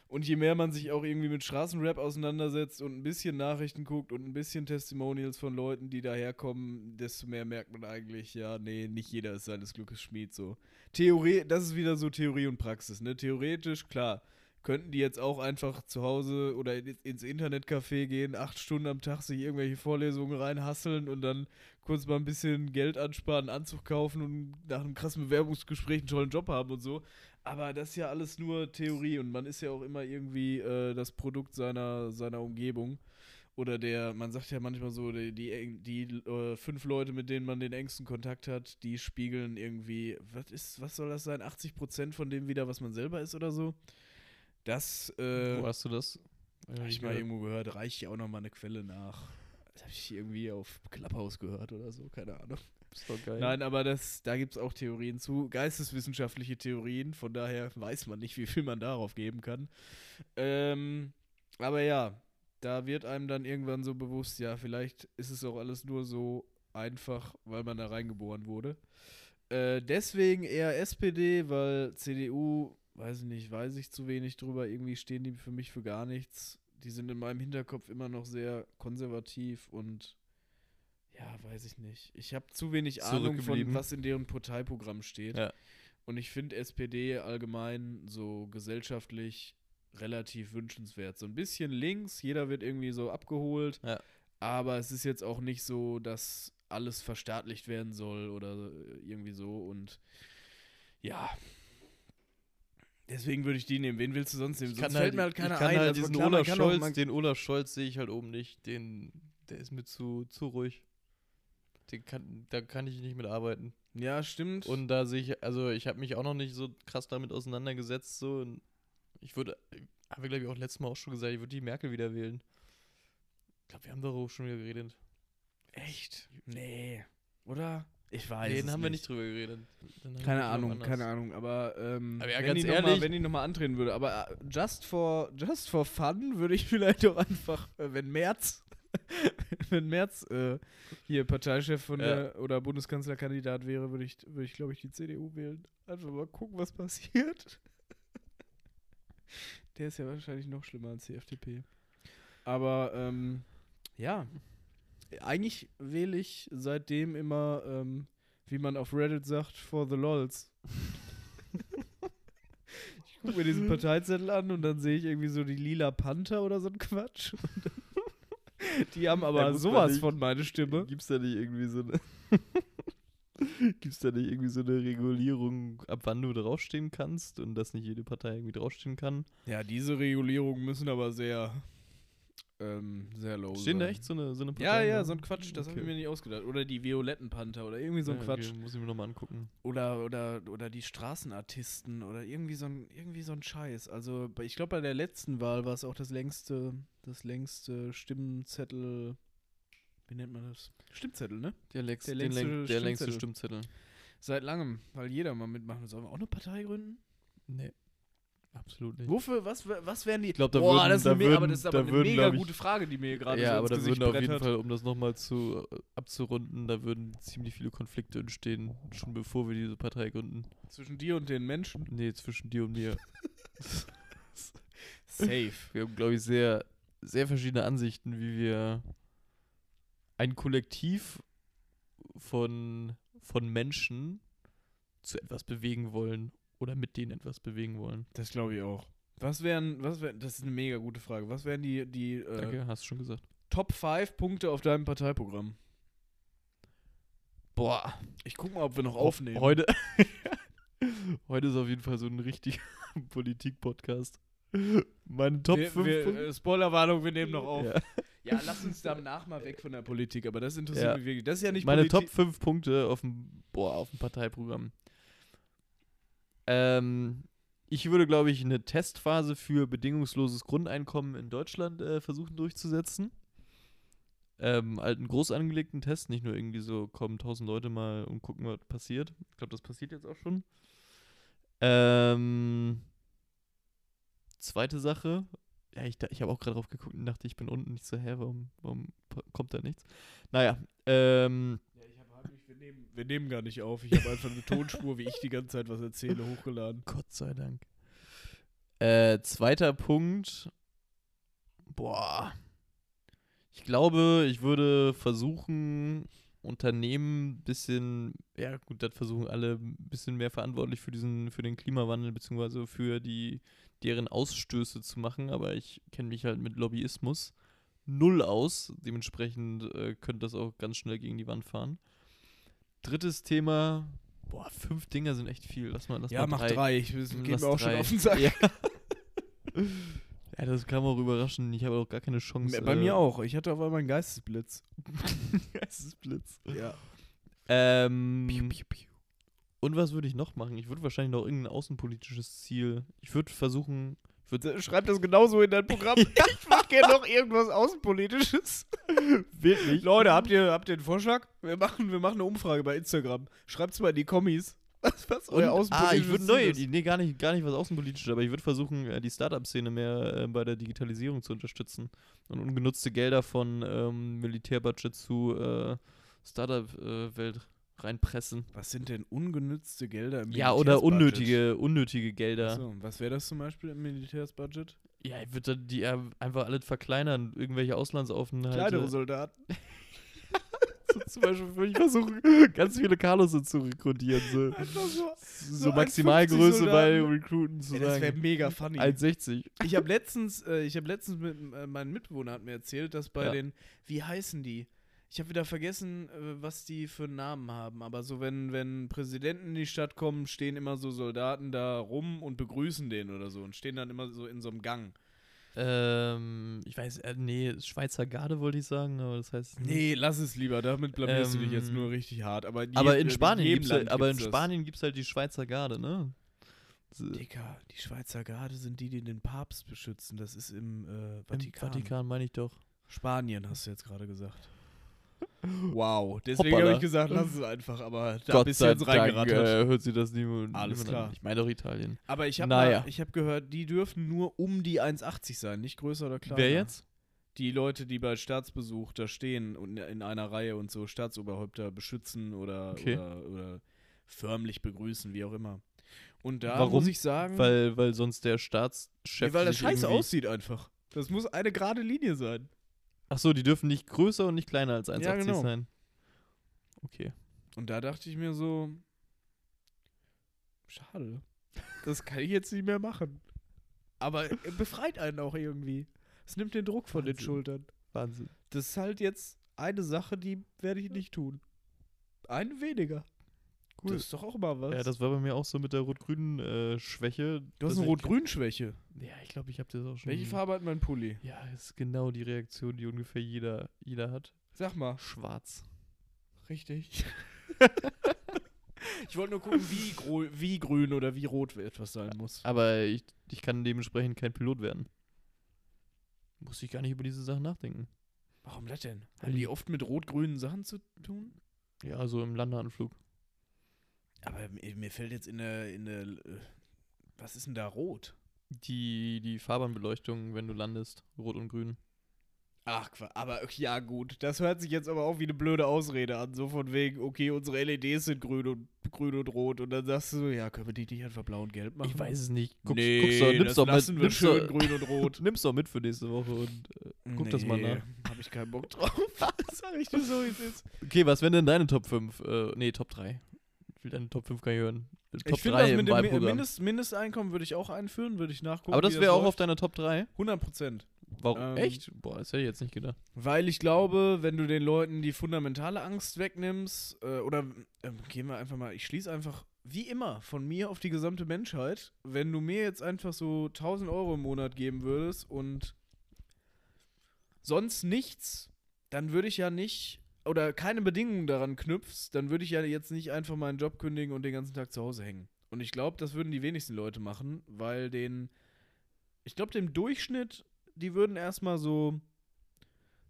Speaker 2: Und je mehr man sich auch irgendwie mit Straßenrap auseinandersetzt und ein bisschen Nachrichten guckt und ein bisschen Testimonials von Leuten, die daherkommen, desto mehr merkt man eigentlich, ja, nee, nicht jeder ist seines Glückes Schmied so. Theorie, das ist wieder so Theorie und Praxis, ne? Theoretisch, klar, könnten die jetzt auch einfach zu Hause oder in- ins Internetcafé gehen, acht Stunden am Tag sich irgendwelche Vorlesungen reinhasseln und dann kurz mal ein bisschen Geld ansparen, einen Anzug kaufen und nach einem krassen Bewerbungsgespräch einen tollen Job haben und so. Aber das ist ja alles nur Theorie und man ist ja auch immer irgendwie äh, das Produkt seiner, seiner Umgebung. Oder der, man sagt ja manchmal so, die, die, die äh, fünf Leute, mit denen man den engsten Kontakt hat, die spiegeln irgendwie, was ist, was soll das sein, 80% von dem wieder, was man selber ist oder so. Das, äh,
Speaker 1: Wo hast du das?
Speaker 2: habe ich mal irgendwo gehört, reicht ja auch nochmal eine Quelle nach. Das habe ich irgendwie auf Clubhouse gehört oder so, keine Ahnung.
Speaker 1: Ist doch geil.
Speaker 2: Nein, aber das, da gibt es auch Theorien zu, geisteswissenschaftliche Theorien, von daher weiß man nicht, wie viel man darauf geben kann. Ähm, aber ja, da wird einem dann irgendwann so bewusst, ja, vielleicht ist es auch alles nur so einfach, weil man da reingeboren wurde. Äh, deswegen eher SPD, weil CDU, weiß ich nicht, weiß ich zu wenig drüber, irgendwie stehen die für mich für gar nichts. Die sind in meinem Hinterkopf immer noch sehr konservativ und ja, weiß ich nicht. Ich habe zu wenig Ahnung von, was in deren Parteiprogramm steht.
Speaker 1: Ja.
Speaker 2: Und ich finde SPD allgemein so gesellschaftlich relativ wünschenswert. So ein bisschen links, jeder wird irgendwie so abgeholt.
Speaker 1: Ja.
Speaker 2: Aber es ist jetzt auch nicht so, dass alles verstaatlicht werden soll oder irgendwie so. Und ja. Deswegen würde ich die nehmen. Wen willst du sonst nehmen?
Speaker 1: Ich
Speaker 2: Sonst fällt
Speaker 1: halt,
Speaker 2: mir halt keiner
Speaker 1: ich kann
Speaker 2: ein.
Speaker 1: halt
Speaker 2: Also
Speaker 1: diesen
Speaker 2: klar,
Speaker 1: Olaf Scholz, den Olaf Scholz sehe ich halt oben nicht. Den, der ist mir zu, zu ruhig. Den kann, da kann ich nicht mit arbeiten.
Speaker 2: Ja, stimmt.
Speaker 1: Und da sehe ich, also ich habe mich auch noch nicht so krass damit auseinandergesetzt. So. Ich würde, haben wir glaube ich auch letztes Mal auch schon gesagt, ich würde die Merkel wieder wählen. Ich glaube, wir haben darüber schon wieder geredet.
Speaker 2: Echt? Nee. Oder? Ich weiß.
Speaker 1: Nee, den haben wir nicht drüber geredet.
Speaker 2: Keine Ahnung, keine Ahnung, aber, ähm,
Speaker 1: Aber ja,
Speaker 2: wenn,
Speaker 1: ganz
Speaker 2: die noch mal,
Speaker 1: ehrlich-
Speaker 2: wenn die nochmal antreten würde, aber äh, just for, just for fun würde ich (laughs) vielleicht auch einfach, äh, wenn Merz, (laughs) wenn Merz äh, hier Parteichef von
Speaker 1: Ja.
Speaker 2: der oder Bundeskanzlerkandidat wäre, würde ich, würde ich glaube ich, die CDU wählen. Einfach mal gucken, was passiert. (laughs) Der ist ja wahrscheinlich noch schlimmer als die FDP. Aber, ähm, ja. Eigentlich wähle ich seitdem immer, ähm, wie man auf Reddit sagt, for the lols. (laughs) ich gucke mir diesen Parteizettel an und dann sehe ich irgendwie so die lila Panther oder so ein Quatsch. (laughs) Die haben aber
Speaker 1: Ja,
Speaker 2: sowas
Speaker 1: nicht-
Speaker 2: von meine Stimme.
Speaker 1: Gibt's da nicht irgendwie so eine. (laughs) Gibt's da nicht irgendwie so eine Regulierung, ab wann du draufstehen kannst und dass nicht jede Partei irgendwie draufstehen kann?
Speaker 2: Ja, diese Regulierungen müssen aber sehr ähm, sehr low.
Speaker 1: Stehen da echt so eine, so eine
Speaker 2: Ja,
Speaker 1: Parteien
Speaker 2: ja,
Speaker 1: da?
Speaker 2: so ein Quatsch, das habe ich
Speaker 1: Okay.
Speaker 2: mir nicht ausgedacht. Oder die Violetten Panther oder irgendwie so ein
Speaker 1: Ja,
Speaker 2: Quatsch.
Speaker 1: Okay, muss ich mir nochmal angucken.
Speaker 2: Oder, oder, oder die Straßenartisten oder irgendwie so ein, irgendwie so ein Scheiß. Also ich glaube, bei der letzten Wahl war es auch das längste, das längste Stimmzettel. Wie nennt man das? Stimmzettel, ne?
Speaker 1: Der, Lex,
Speaker 2: Der längste
Speaker 1: läng- der längste
Speaker 2: Stimmzettel.
Speaker 1: Stimmzettel.
Speaker 2: Seit langem, weil jeder mal mitmachen. Sollen wir auch eine Partei gründen?
Speaker 1: Nee. Absolut nicht.
Speaker 2: Wofür, was, was wären die?
Speaker 1: Ich glaub, da
Speaker 2: Boah,
Speaker 1: würden-
Speaker 2: das ist
Speaker 1: da
Speaker 2: eine, me- aber
Speaker 1: würden-
Speaker 2: das ist aber
Speaker 1: da
Speaker 2: eine
Speaker 1: würden,
Speaker 2: mega
Speaker 1: glaub ich-
Speaker 2: gute Frage, die mir hier gerade
Speaker 1: ja,
Speaker 2: so
Speaker 1: aber
Speaker 2: ins
Speaker 1: da
Speaker 2: Gesicht
Speaker 1: würden auf jeden. Fall, um das nochmal zu äh, abzurunden, da würden ziemlich viele Konflikte entstehen, schon bevor wir diese Partei gründen.
Speaker 2: Zwischen dir und den Menschen.
Speaker 1: Nee, zwischen dir und mir. (laughs)
Speaker 2: Safe.
Speaker 1: Wir haben, glaube ich, sehr, sehr verschiedene Ansichten, wie wir ein Kollektiv von, von Menschen zu etwas bewegen wollen oder mit denen etwas bewegen wollen.
Speaker 2: Das glaube ich auch. Was wären, was wären, das ist eine mega gute Frage. Was wären die, die äh,
Speaker 1: Danke, hast du schon gesagt.
Speaker 2: Top 5 Punkte auf deinem Parteiprogramm?
Speaker 1: Boah,
Speaker 2: Ich guck mal, ob wir noch aufnehmen.
Speaker 1: Heute, (laughs) heute ist auf jeden Fall so ein richtiger (laughs) Politik-Podcast. Meine Top
Speaker 2: wir,
Speaker 1: 5
Speaker 2: wir,
Speaker 1: Punkte.
Speaker 2: äh, Spoilerwarnung, wir nehmen noch auf. Ja.
Speaker 1: Ja.
Speaker 2: lass uns danach mal weg von der Politik, aber das interessiert
Speaker 1: Ja.
Speaker 2: mich wirklich. Das ist ja nicht
Speaker 1: Meine
Speaker 2: Politik.
Speaker 1: Top 5 Punkte auf dem, boah, auf dem Parteiprogramm. Ähm, ich würde, glaube ich, eine Testphase für bedingungsloses Grundeinkommen in Deutschland äh, versuchen durchzusetzen. Ähm, halt einen groß angelegten Test, nicht nur irgendwie so, kommen tausend Leute mal und gucken, was passiert. Ich glaube, das passiert jetzt auch schon. Ähm, zweite Sache, ja, ich, ich habe auch gerade drauf geguckt und dachte, ich bin unten nicht so, hä, warum, warum kommt da nichts? Naja, ähm,
Speaker 2: Ja, ich hab heimlich, wir, nehmen, wir nehmen gar nicht auf. Ich habe einfach eine Tonspur, wie ich die ganze Zeit was erzähle, hochgeladen.
Speaker 1: Gott sei Dank. Äh, zweiter Punkt. Boah. Ich glaube, ich würde versuchen, Unternehmen ein bisschen, ja gut, das versuchen alle ein bisschen mehr verantwortlich für diesen, für den Klimawandel, beziehungsweise für die, deren Ausstöße zu machen, aber ich kenne mich halt mit Lobbyismus null aus. Dementsprechend äh, könnte das auch ganz schnell gegen die Wand fahren. Drittes Thema, boah, fünf Dinger sind echt viel. Lass mal, lass
Speaker 2: Ja,
Speaker 1: mal
Speaker 2: mach drei. Ich
Speaker 1: Lass
Speaker 2: mir auch schon
Speaker 1: drei.
Speaker 2: auf den Sack.
Speaker 1: Ja. (laughs) ja, das kam auch überraschend. Ich habe auch gar keine Chance.
Speaker 2: Bei mir auch. Ich hatte auf einmal einen Geistesblitz. (laughs)
Speaker 1: Geistesblitz.
Speaker 2: Ja.
Speaker 1: Ähm, Und was würde ich noch machen? Ich würde wahrscheinlich noch irgendein außenpolitisches Ziel. Ich würde versuchen. Ich würd,
Speaker 2: Schreib das genauso in dein Programm. (laughs) ich mach gerne noch irgendwas Außenpolitisches.
Speaker 1: wirklich?
Speaker 2: Leute, habt ihr, habt ihr einen Vorschlag? Wir machen, wir machen eine Umfrage bei Instagram. Schreibt's mal in die Kommis. (laughs) Was, was euer
Speaker 1: ah,
Speaker 2: außenpolitisches
Speaker 1: ich würde
Speaker 2: ist.
Speaker 1: nee, gar nicht, gar nicht was außenpolitisches, aber ich würde versuchen, äh, die Startup-Szene mehr äh, bei der Digitalisierung zu unterstützen und ungenutzte Gelder von ähm, Militärbudget zu äh, Startup-Welt reinpressen.
Speaker 2: Was sind denn ungenützte Gelder im
Speaker 1: Ja, oder
Speaker 2: Militärsbudget?
Speaker 1: unnötige, unnötige Gelder.
Speaker 2: So, was wäre das zum Beispiel im Militärsbudget?
Speaker 1: Ja, ich würde die äh, einfach alles verkleinern, irgendwelche Auslandsaufenthalte.
Speaker 2: Kleinere Soldaten. (laughs)
Speaker 1: so, zum Beispiel würde ich versuchen, ganz viele Carlosse zu rekrutieren. So,
Speaker 2: so.
Speaker 1: so
Speaker 2: 1,50
Speaker 1: Maximalgröße bei. Recruiten zu
Speaker 2: Ey, das wäre
Speaker 1: sagen.
Speaker 2: mega funny.
Speaker 1: 1,60.
Speaker 2: Ich habe letztens, äh, ich habe letztens mit äh, meinem Mitbewohner hat mir erzählt, dass bei
Speaker 1: Ja.
Speaker 2: den, wie heißen die? Ich habe wieder vergessen, äh, was die für einen Namen haben. Aber so wenn wenn Präsidenten in die Stadt kommen, stehen immer so Soldaten da rum und begrüßen den oder so und stehen dann immer so in so einem Gang.
Speaker 1: Ähm, ich weiß, äh, nee, Schweizer Garde wollte ich sagen, aber das heißt. nicht.
Speaker 2: Nee, lass es lieber. Damit blamierst du dich jetzt
Speaker 1: Ähm,
Speaker 2: nur richtig hart. Aber, je-
Speaker 1: Aber in Spanien gibt's
Speaker 2: Land
Speaker 1: halt, aber in. Spanien gibt's halt die Schweizer Garde, ne?
Speaker 2: Dicker, die Schweizer Garde sind die, die den Papst beschützen. Das ist im äh,
Speaker 1: Im
Speaker 2: Vatikan.
Speaker 1: Vatikan meine ich doch.
Speaker 2: Spanien hast du jetzt gerade gesagt. Wow, deswegen habe ich gesagt, lass es einfach, aber da
Speaker 1: Gott
Speaker 2: bist du jetzt
Speaker 1: Dank
Speaker 2: reingerattert.
Speaker 1: äh, hört sie das niemand.
Speaker 2: Alles
Speaker 1: niemand
Speaker 2: klar.
Speaker 1: An. Ich meine doch Italien.
Speaker 2: aber ich habe
Speaker 1: naja.
Speaker 2: ich hab gehört, die dürfen nur um die 1,80 sein, nicht größer oder kleiner.
Speaker 1: Wer jetzt?
Speaker 2: Die Leute, die bei Staatsbesuch da stehen und in einer Reihe und so Staatsoberhäupter beschützen oder,
Speaker 1: Okay.
Speaker 2: oder, oder förmlich begrüßen, wie auch immer. Und da
Speaker 1: Warum?
Speaker 2: muss ich sagen,
Speaker 1: Weil, weil sonst der Staatschef.
Speaker 2: ja, weil das scheiße aussieht einfach. Das muss eine gerade Linie sein.
Speaker 1: Ach so, die dürfen nicht größer und nicht kleiner als 1,80
Speaker 2: Ja, genau.
Speaker 1: sein. Okay.
Speaker 2: Und da dachte ich mir so, schade. Das kann ich jetzt nicht mehr machen. Aber äh, befreit einen auch irgendwie. Es nimmt den Druck von den. Schultern.
Speaker 1: Wahnsinn.
Speaker 2: Das ist halt jetzt eine Sache, die werde ich nicht tun. Eine weniger.
Speaker 1: Cool.
Speaker 2: Das ist doch auch mal was.
Speaker 1: Ja, das war bei mir auch so mit der rot-grünen äh, Schwäche.
Speaker 2: du hast
Speaker 1: dass
Speaker 2: eine Rot-Grün-Schwäche.
Speaker 1: Ja, ich glaube, ich habe das auch schon.
Speaker 2: Welche Farbe hat mein Pulli?
Speaker 1: Ja, ist genau die Reaktion, die ungefähr jeder, jeder hat.
Speaker 2: Sag mal.
Speaker 1: Schwarz.
Speaker 2: Richtig. (laughs) ich wollte nur gucken, wie, wie grün oder wie rot etwas sein muss.
Speaker 1: Aber ich, ich kann dementsprechend kein Pilot werden. Muss ich gar nicht über diese Sachen nachdenken.
Speaker 2: Warum das denn? Haben die oft mit rot-grünen Sachen zu tun?
Speaker 1: Ja, so im Landeanflug.
Speaker 2: Aber mir, fällt jetzt in der, in der, äh, was ist denn da rot?
Speaker 1: Die, die Fahrbahnbeleuchtung, wenn du landest, rot und grün.
Speaker 2: Ach, aber ja gut. Das hört sich jetzt aber auch wie eine blöde Ausrede an. So von wegen, okay, unsere LEDs sind grün und grün und rot. Und dann sagst du so, ja, können wir die nicht einfach blau und gelb machen?
Speaker 1: Ich weiß es nicht. Guck's,
Speaker 2: nee,
Speaker 1: guck's doch, nimm's
Speaker 2: das
Speaker 1: doch
Speaker 2: lassen
Speaker 1: mit,
Speaker 2: wir schön grün und rot. (laughs)
Speaker 1: nimm's doch mit für nächste Woche und äh, guck das mal nach.
Speaker 2: Hab ich keinen Bock (laughs) drauf. (laughs) Sag ich dir so, wie es ist.
Speaker 1: Okay, was wären denn deine Top 5? Äh, nee, Top 3. Will deine Top 5 gar nicht hören. Äh, Top
Speaker 2: ich finde
Speaker 1: 3
Speaker 2: das mit dem. Mindest, Mindesteinkommen würde ich auch einführen, würde ich nachgucken.
Speaker 1: Aber das wäre auch auf
Speaker 2: läuft.
Speaker 1: deiner Top 3.
Speaker 2: 100 Prozent.
Speaker 1: Warum?
Speaker 2: Ähm,
Speaker 1: Echt? Boah, das hätte ich jetzt nicht gedacht.
Speaker 2: Weil ich glaube, wenn du den Leuten die fundamentale Angst wegnimmst, äh, oder ähm, gehen wir einfach mal, ich schließe einfach, wie immer, von mir auf die gesamte Menschheit, wenn du mir jetzt einfach so 1000 Euro im Monat geben würdest und sonst nichts, dann würde ich ja nicht, oder keine Bedingungen daran knüpfst, dann würde ich ja jetzt nicht einfach meinen Job kündigen und den ganzen Tag zu Hause hängen. Und ich glaube, das würden die wenigsten Leute machen, weil den, ich glaube, dem Durchschnitt, die würden erstmal so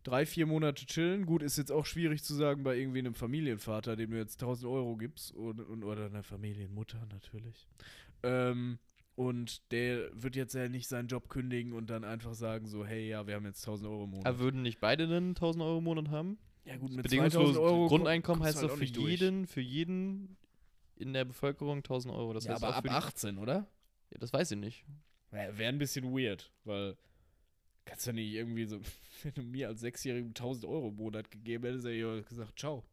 Speaker 2: drei, vier Monate chillen. Gut, ist jetzt auch schwierig zu sagen bei irgendwie einem Familienvater, dem du jetzt 1000 Euro gibst und, und, oder einer Familienmutter natürlich. Ähm, und der wird jetzt ja nicht seinen Job kündigen und dann einfach sagen so, hey, ja, wir haben jetzt 1000 Euro im Monat.
Speaker 1: Aber würden nicht beide denn 1000 Euro im Monat haben?
Speaker 2: Ja gut, mit
Speaker 1: Bedingungsloses
Speaker 2: 2000 Euro
Speaker 1: Grundeinkommen heißt
Speaker 2: du
Speaker 1: doch
Speaker 2: halt
Speaker 1: für
Speaker 2: nicht durch.
Speaker 1: jeden, für jeden in der Bevölkerung 1000 Euro. Das
Speaker 2: ja,
Speaker 1: heißt
Speaker 2: aber
Speaker 1: auch
Speaker 2: ab
Speaker 1: für die-
Speaker 2: 18, oder?
Speaker 1: Ja, das weiß ich nicht.
Speaker 2: Wäre ein bisschen weird, weil kannst du nicht irgendwie so, (laughs) wenn du mir als Sechsjährigen 1000 Euro im Monat gegeben hättest, hätte ich gesagt, ciao.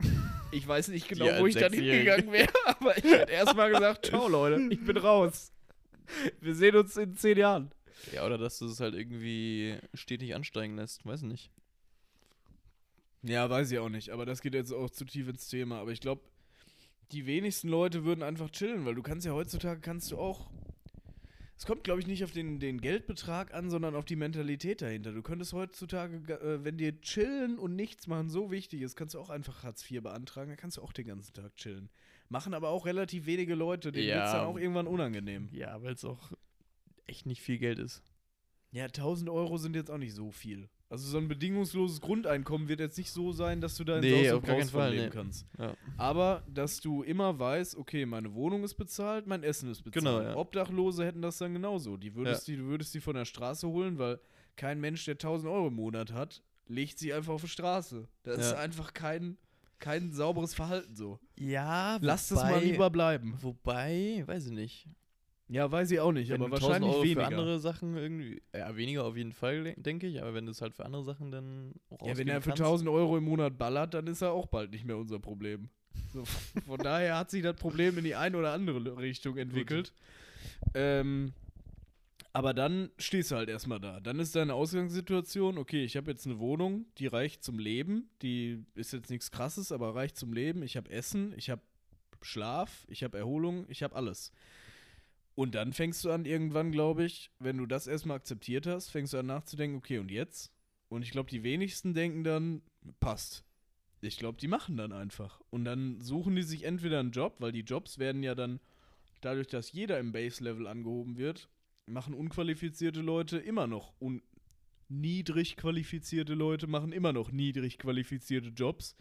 Speaker 2: (laughs) Ich weiß nicht genau,
Speaker 1: Ja,
Speaker 2: wo ich dann hingegangen wäre, (laughs) aber ich hätte erstmal gesagt, ciao Leute, ich bin raus. Wir sehen uns in zehn Jahren.
Speaker 1: Ja, oder dass du es halt irgendwie stetig ansteigen lässt. Weiß nicht.
Speaker 2: Ja, weiß ich auch nicht, aber das geht jetzt auch zu tief ins Thema. Aber ich glaube, die wenigsten Leute würden einfach chillen, weil du kannst ja heutzutage, kannst du auch. Es kommt, glaube ich, nicht auf den, den Geldbetrag an, sondern auf die Mentalität dahinter. Du könntest heutzutage, äh, wenn dir chillen und nichts machen so wichtig ist, kannst du auch einfach Hartz IV beantragen, dann kannst du auch den ganzen Tag chillen. Machen aber auch relativ wenige Leute, denen
Speaker 1: Ja.
Speaker 2: wird's dann auch irgendwann unangenehm.
Speaker 1: Ja, weil es auch echt nicht viel Geld ist.
Speaker 2: Ja, 1000 Euro sind jetzt auch nicht so viel. Also so ein bedingungsloses Grundeinkommen wird jetzt nicht so sein, dass du da in
Speaker 1: Nee,
Speaker 2: Saus und Braus
Speaker 1: Fall,
Speaker 2: leben
Speaker 1: nee.
Speaker 2: kannst.
Speaker 1: Ja.
Speaker 2: Aber dass du immer weißt, okay, meine Wohnung ist bezahlt, mein Essen ist bezahlt.
Speaker 1: Genau, ja.
Speaker 2: Obdachlose hätten das dann genauso. Die würdest die, du würdest die von der Straße holen, weil kein Mensch, der 1000 Euro im Monat hat, legt sie einfach auf die Straße. Das ist
Speaker 1: Ja.
Speaker 2: einfach kein, kein sauberes Verhalten so.
Speaker 1: Ja,
Speaker 2: Lass das mal lieber bleiben.
Speaker 1: Wobei, weiß ich nicht.
Speaker 2: Ja, weiß ich auch nicht,
Speaker 1: Wenn
Speaker 2: aber
Speaker 1: du 1000
Speaker 2: wahrscheinlich
Speaker 1: Euro
Speaker 2: weniger.
Speaker 1: für andere Sachen irgendwie, ja, weniger auf jeden Fall, de- denke ich, aber wenn du es halt für andere Sachen dann auch
Speaker 2: ja, wenn er für
Speaker 1: kannst,
Speaker 2: 1000 Euro im Monat ballert, dann ist er auch bald nicht mehr unser Problem. So, (laughs) von daher hat sich das Problem in die eine oder andere Richtung entwickelt. Ähm, aber dann stehst du halt erstmal da. Dann ist deine Ausgangssituation, okay, ich habe jetzt eine Wohnung, die reicht zum Leben. Die ist jetzt nichts krasses, aber reicht zum Leben. Ich habe Essen, ich habe Schlaf, ich habe Erholung, ich habe alles. Und dann fängst du an, irgendwann, glaube ich, wenn du das erstmal akzeptiert hast, fängst du an nachzudenken, okay, und jetzt? Und ich glaube, die wenigsten denken dann, passt. Ich glaube, die machen dann einfach. Und dann suchen die sich entweder einen Job, weil die Jobs werden ja dann, dadurch, dass jeder im Base-Level angehoben wird, machen unqualifizierte Leute immer noch un niedrig qualifizierte Leute machen immer noch niedrig qualifizierte Jobs,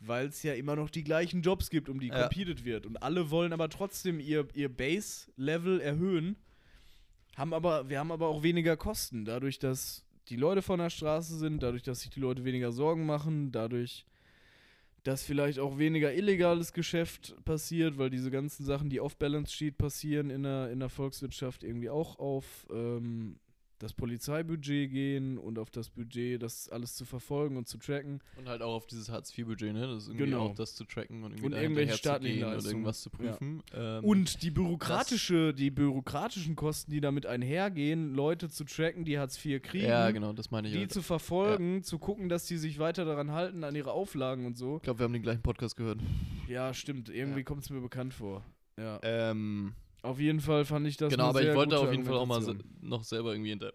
Speaker 2: weil es ja immer noch die gleichen Jobs gibt, um die
Speaker 1: Ja.
Speaker 2: competed wird. Und alle wollen aber trotzdem ihr, ihr Base-Level erhöhen, haben aber, wir haben aber auch weniger Kosten, dadurch, dass die Leute von der Straße sind, dadurch, dass sich die Leute weniger Sorgen machen, dadurch, dass vielleicht auch weniger illegales Geschäft passiert, weil diese ganzen Sachen, die auf Balance Sheet passieren in der, in der Volkswirtschaft, irgendwie auch auf, ähm, das Polizeibudget gehen und auf das Budget, das alles zu verfolgen und zu tracken.
Speaker 1: Und halt auch auf dieses Hartz-IV-Budget, ne? Das ist irgendwie
Speaker 2: Genau.
Speaker 1: auch das zu tracken und, irgendwie
Speaker 2: Und irgendwelche staatlichen
Speaker 1: oder irgendwas zu prüfen. Ähm,
Speaker 2: Und die bürokratische, die bürokratischen Kosten, die damit einhergehen, Leute zu tracken, die Hartz IV kriegen,
Speaker 1: ja, genau, das meine ich.
Speaker 2: die
Speaker 1: halt.
Speaker 2: zu verfolgen, zu gucken, dass die sich weiter daran halten, an ihre Auflagen und so.
Speaker 1: Ich glaube, wir haben den gleichen Podcast gehört.
Speaker 2: Ja, stimmt. Irgendwie
Speaker 1: Ja.
Speaker 2: kommt es mir bekannt vor. Ja.
Speaker 1: Ähm,
Speaker 2: Auf jeden Fall fand ich das
Speaker 1: genau,
Speaker 2: eine
Speaker 1: aber ich wollte auf jeden Fall auch mal se noch selber irgendwie hinter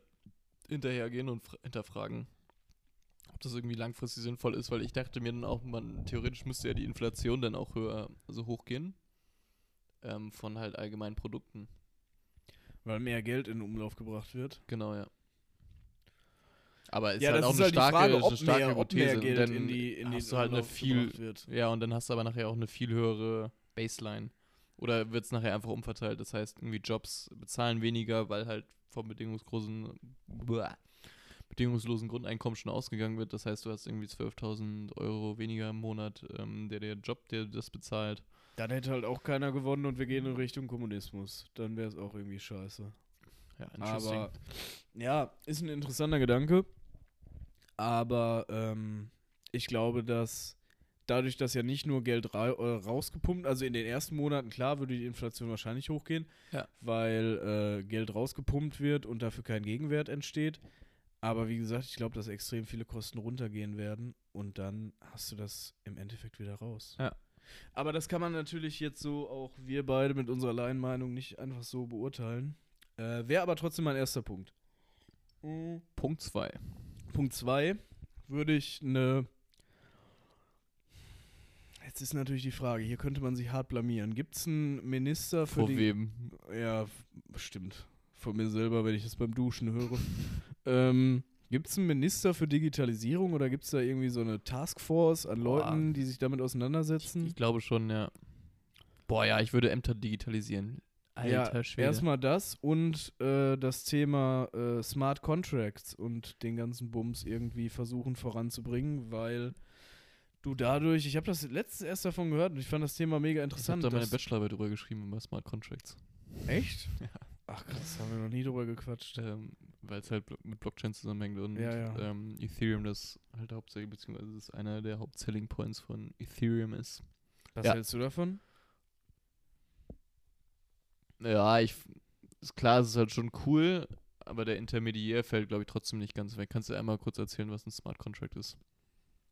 Speaker 1: hinterhergehen und fra- hinterfragen, ob das irgendwie langfristig sinnvoll ist, weil ich dachte mir dann auch, man theoretisch müsste ja die Inflation dann auch höher, also hochgehen. Ähm, von halt allgemeinen Produkten.
Speaker 2: Weil mehr Geld in den Umlauf gebracht wird.
Speaker 1: Genau, ja. Aber ist
Speaker 2: ja,
Speaker 1: halt
Speaker 2: das
Speaker 1: auch
Speaker 2: ist
Speaker 1: eine
Speaker 2: halt
Speaker 1: starke,
Speaker 2: die Frage,
Speaker 1: eine starke
Speaker 2: mehr, ob
Speaker 1: Hypothese.
Speaker 2: mehr
Speaker 1: dann
Speaker 2: in, die, in
Speaker 1: hast
Speaker 2: den
Speaker 1: du halt eine viel,
Speaker 2: gebracht wird.
Speaker 1: ja, und dann hast du aber nachher auch eine viel höhere Baseline. Oder wird es nachher einfach umverteilt? Das heißt, irgendwie Jobs bezahlen weniger, weil halt vom bedingungslosen, bedingungslosen Grundeinkommen schon ausgegangen wird. Das heißt, du hast irgendwie 12.000 Euro weniger im Monat, ähm, der der Job, der das bezahlt.
Speaker 2: Dann hätte halt auch keiner gewonnen und wir gehen in Richtung Kommunismus. Dann wäre es auch irgendwie scheiße.
Speaker 1: Ja.
Speaker 2: Aber ja, ist ein interessanter Gedanke. Aber ähm, ich glaube, dass dadurch, dass ja nicht nur Geld ra äh, rausgepumpt, also in den ersten Monaten, klar, würde die Inflation wahrscheinlich hochgehen,
Speaker 1: Ja.
Speaker 2: weil äh, Geld rausgepumpt wird und dafür kein Gegenwert entsteht. Aber wie gesagt, ich glaube, dass extrem viele Kosten runtergehen werden und dann hast du das im Endeffekt wieder raus.
Speaker 1: Ja.
Speaker 2: Aber das kann man natürlich jetzt so auch wir beide mit unserer Laienmeinung nicht einfach so beurteilen. Äh, Wäre aber trotzdem mein erster Punkt.
Speaker 1: Punkt 2.
Speaker 2: Punkt 2 würde ich eine. Jetzt ist natürlich die Frage, hier könnte man sich hart blamieren. Gibt es einen Minister für
Speaker 1: Vor
Speaker 2: die.
Speaker 1: wem?
Speaker 2: Ja, bestimmt. Von mir selber, wenn ich das beim Duschen höre. (laughs) ähm, gibt es einen Minister für Digitalisierung oder gibt es da irgendwie so eine Taskforce an
Speaker 1: Boah.
Speaker 2: Leuten, die sich damit auseinandersetzen?
Speaker 1: Ich glaube schon, ja. Boah, ja, ich würde Ämter digitalisieren. Alter
Speaker 2: ja,
Speaker 1: Schwede.
Speaker 2: erstmal das und äh, das Thema äh, Smart Contracts und den ganzen Bums irgendwie versuchen voranzubringen, weil du dadurch, ich habe das letztens erst davon gehört und ich fand das Thema mega
Speaker 1: ich habe
Speaker 2: interessant.
Speaker 1: da meine Bachelorarbeit drüber geschrieben über Smart Contracts.
Speaker 2: Echt? (laughs)
Speaker 1: Ja.
Speaker 2: Ach krass, haben wir noch nie drüber gequatscht.
Speaker 1: Ähm, Weil es halt mit Blockchain zusammenhängt und
Speaker 2: Ja, ja.
Speaker 1: Ähm, Ethereum das halt hauptsächlich, beziehungsweise das ist einer der Hauptselling Points von Ethereum ist.
Speaker 2: Was
Speaker 1: Ja.
Speaker 2: hältst du davon?
Speaker 1: Ja, ich, ist klar, es ist halt schon cool, aber der Intermediär fällt, glaube ich, trotzdem nicht ganz weg. Kannst du einmal kurz erzählen, was ein Smart Contract ist?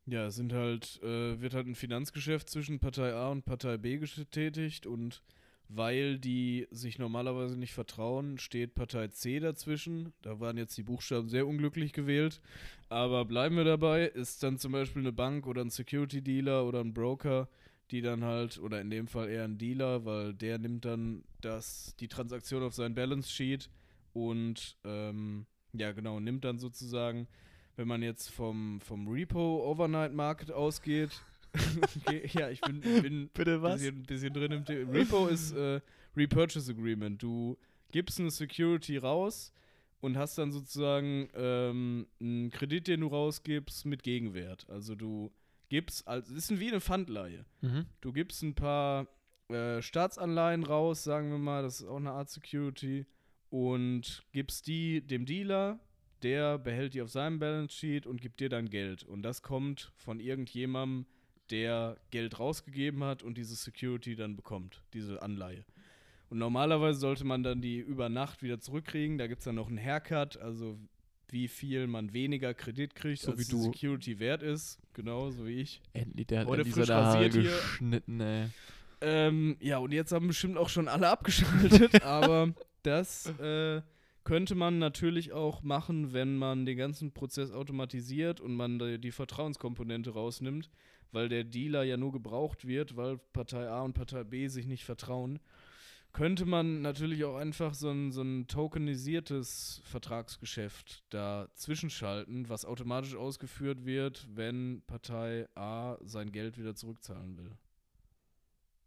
Speaker 2: Ja, es sind halt, äh, wird halt ein Finanzgeschäft zwischen Partei A und Partei B getätigt und weil die sich normalerweise nicht vertrauen, steht Partei C dazwischen. Da waren jetzt die Buchstaben sehr unglücklich gewählt. Aber bleiben wir dabei, ist dann zum Beispiel eine Bank oder ein Security Dealer oder ein Broker, die dann halt, oder in dem Fall eher ein Dealer, weil der nimmt dann das, die Transaktion auf sein Balance Sheet und ähm, ja genau, nimmt dann sozusagen wenn man jetzt vom, vom Repo Overnight Market ausgeht, (laughs) okay, ja, ich bin, bin (laughs)
Speaker 1: Bitte
Speaker 2: bisschen, bisschen drin im Thema. Repo ist äh, Repurchase Agreement. Du gibst eine Security raus und hast dann sozusagen ähm, einen Kredit, den du rausgibst, mit Gegenwert. Also du gibst, also das ist wie eine Pfandleihe.
Speaker 1: Mhm.
Speaker 2: Du gibst ein paar äh, Staatsanleihen raus, sagen wir mal, das ist auch eine Art Security, und gibst die dem Dealer, der behält die auf seinem Balance Sheet und gibt dir dann Geld. Und das kommt von irgendjemandem, der Geld rausgegeben hat und diese Security dann bekommt, diese Anleihe. Und normalerweise sollte man dann die über Nacht wieder zurückkriegen. Da gibt es dann noch einen Haircut, also wie viel man weniger Kredit kriegt,
Speaker 1: So
Speaker 2: als
Speaker 1: wie
Speaker 2: die
Speaker 1: du.
Speaker 2: Security wert ist. Genau, so wie ich.
Speaker 1: Endlich, der hat
Speaker 2: Heute frisch
Speaker 1: seine Haare geschnitten, ey.
Speaker 2: Ähm, ja, und jetzt haben bestimmt auch schon alle abgeschaltet, (laughs) aber das äh, könnte man natürlich auch machen, wenn man den ganzen Prozess automatisiert und man die, Vertrauenskomponente rausnimmt, weil der Dealer ja nur gebraucht wird, weil Partei A und Partei B sich nicht vertrauen. Könnte man natürlich auch einfach so ein, so ein tokenisiertes Vertragsgeschäft dazwischen schalten, was automatisch ausgeführt wird, wenn Partei A sein Geld wieder zurückzahlen will.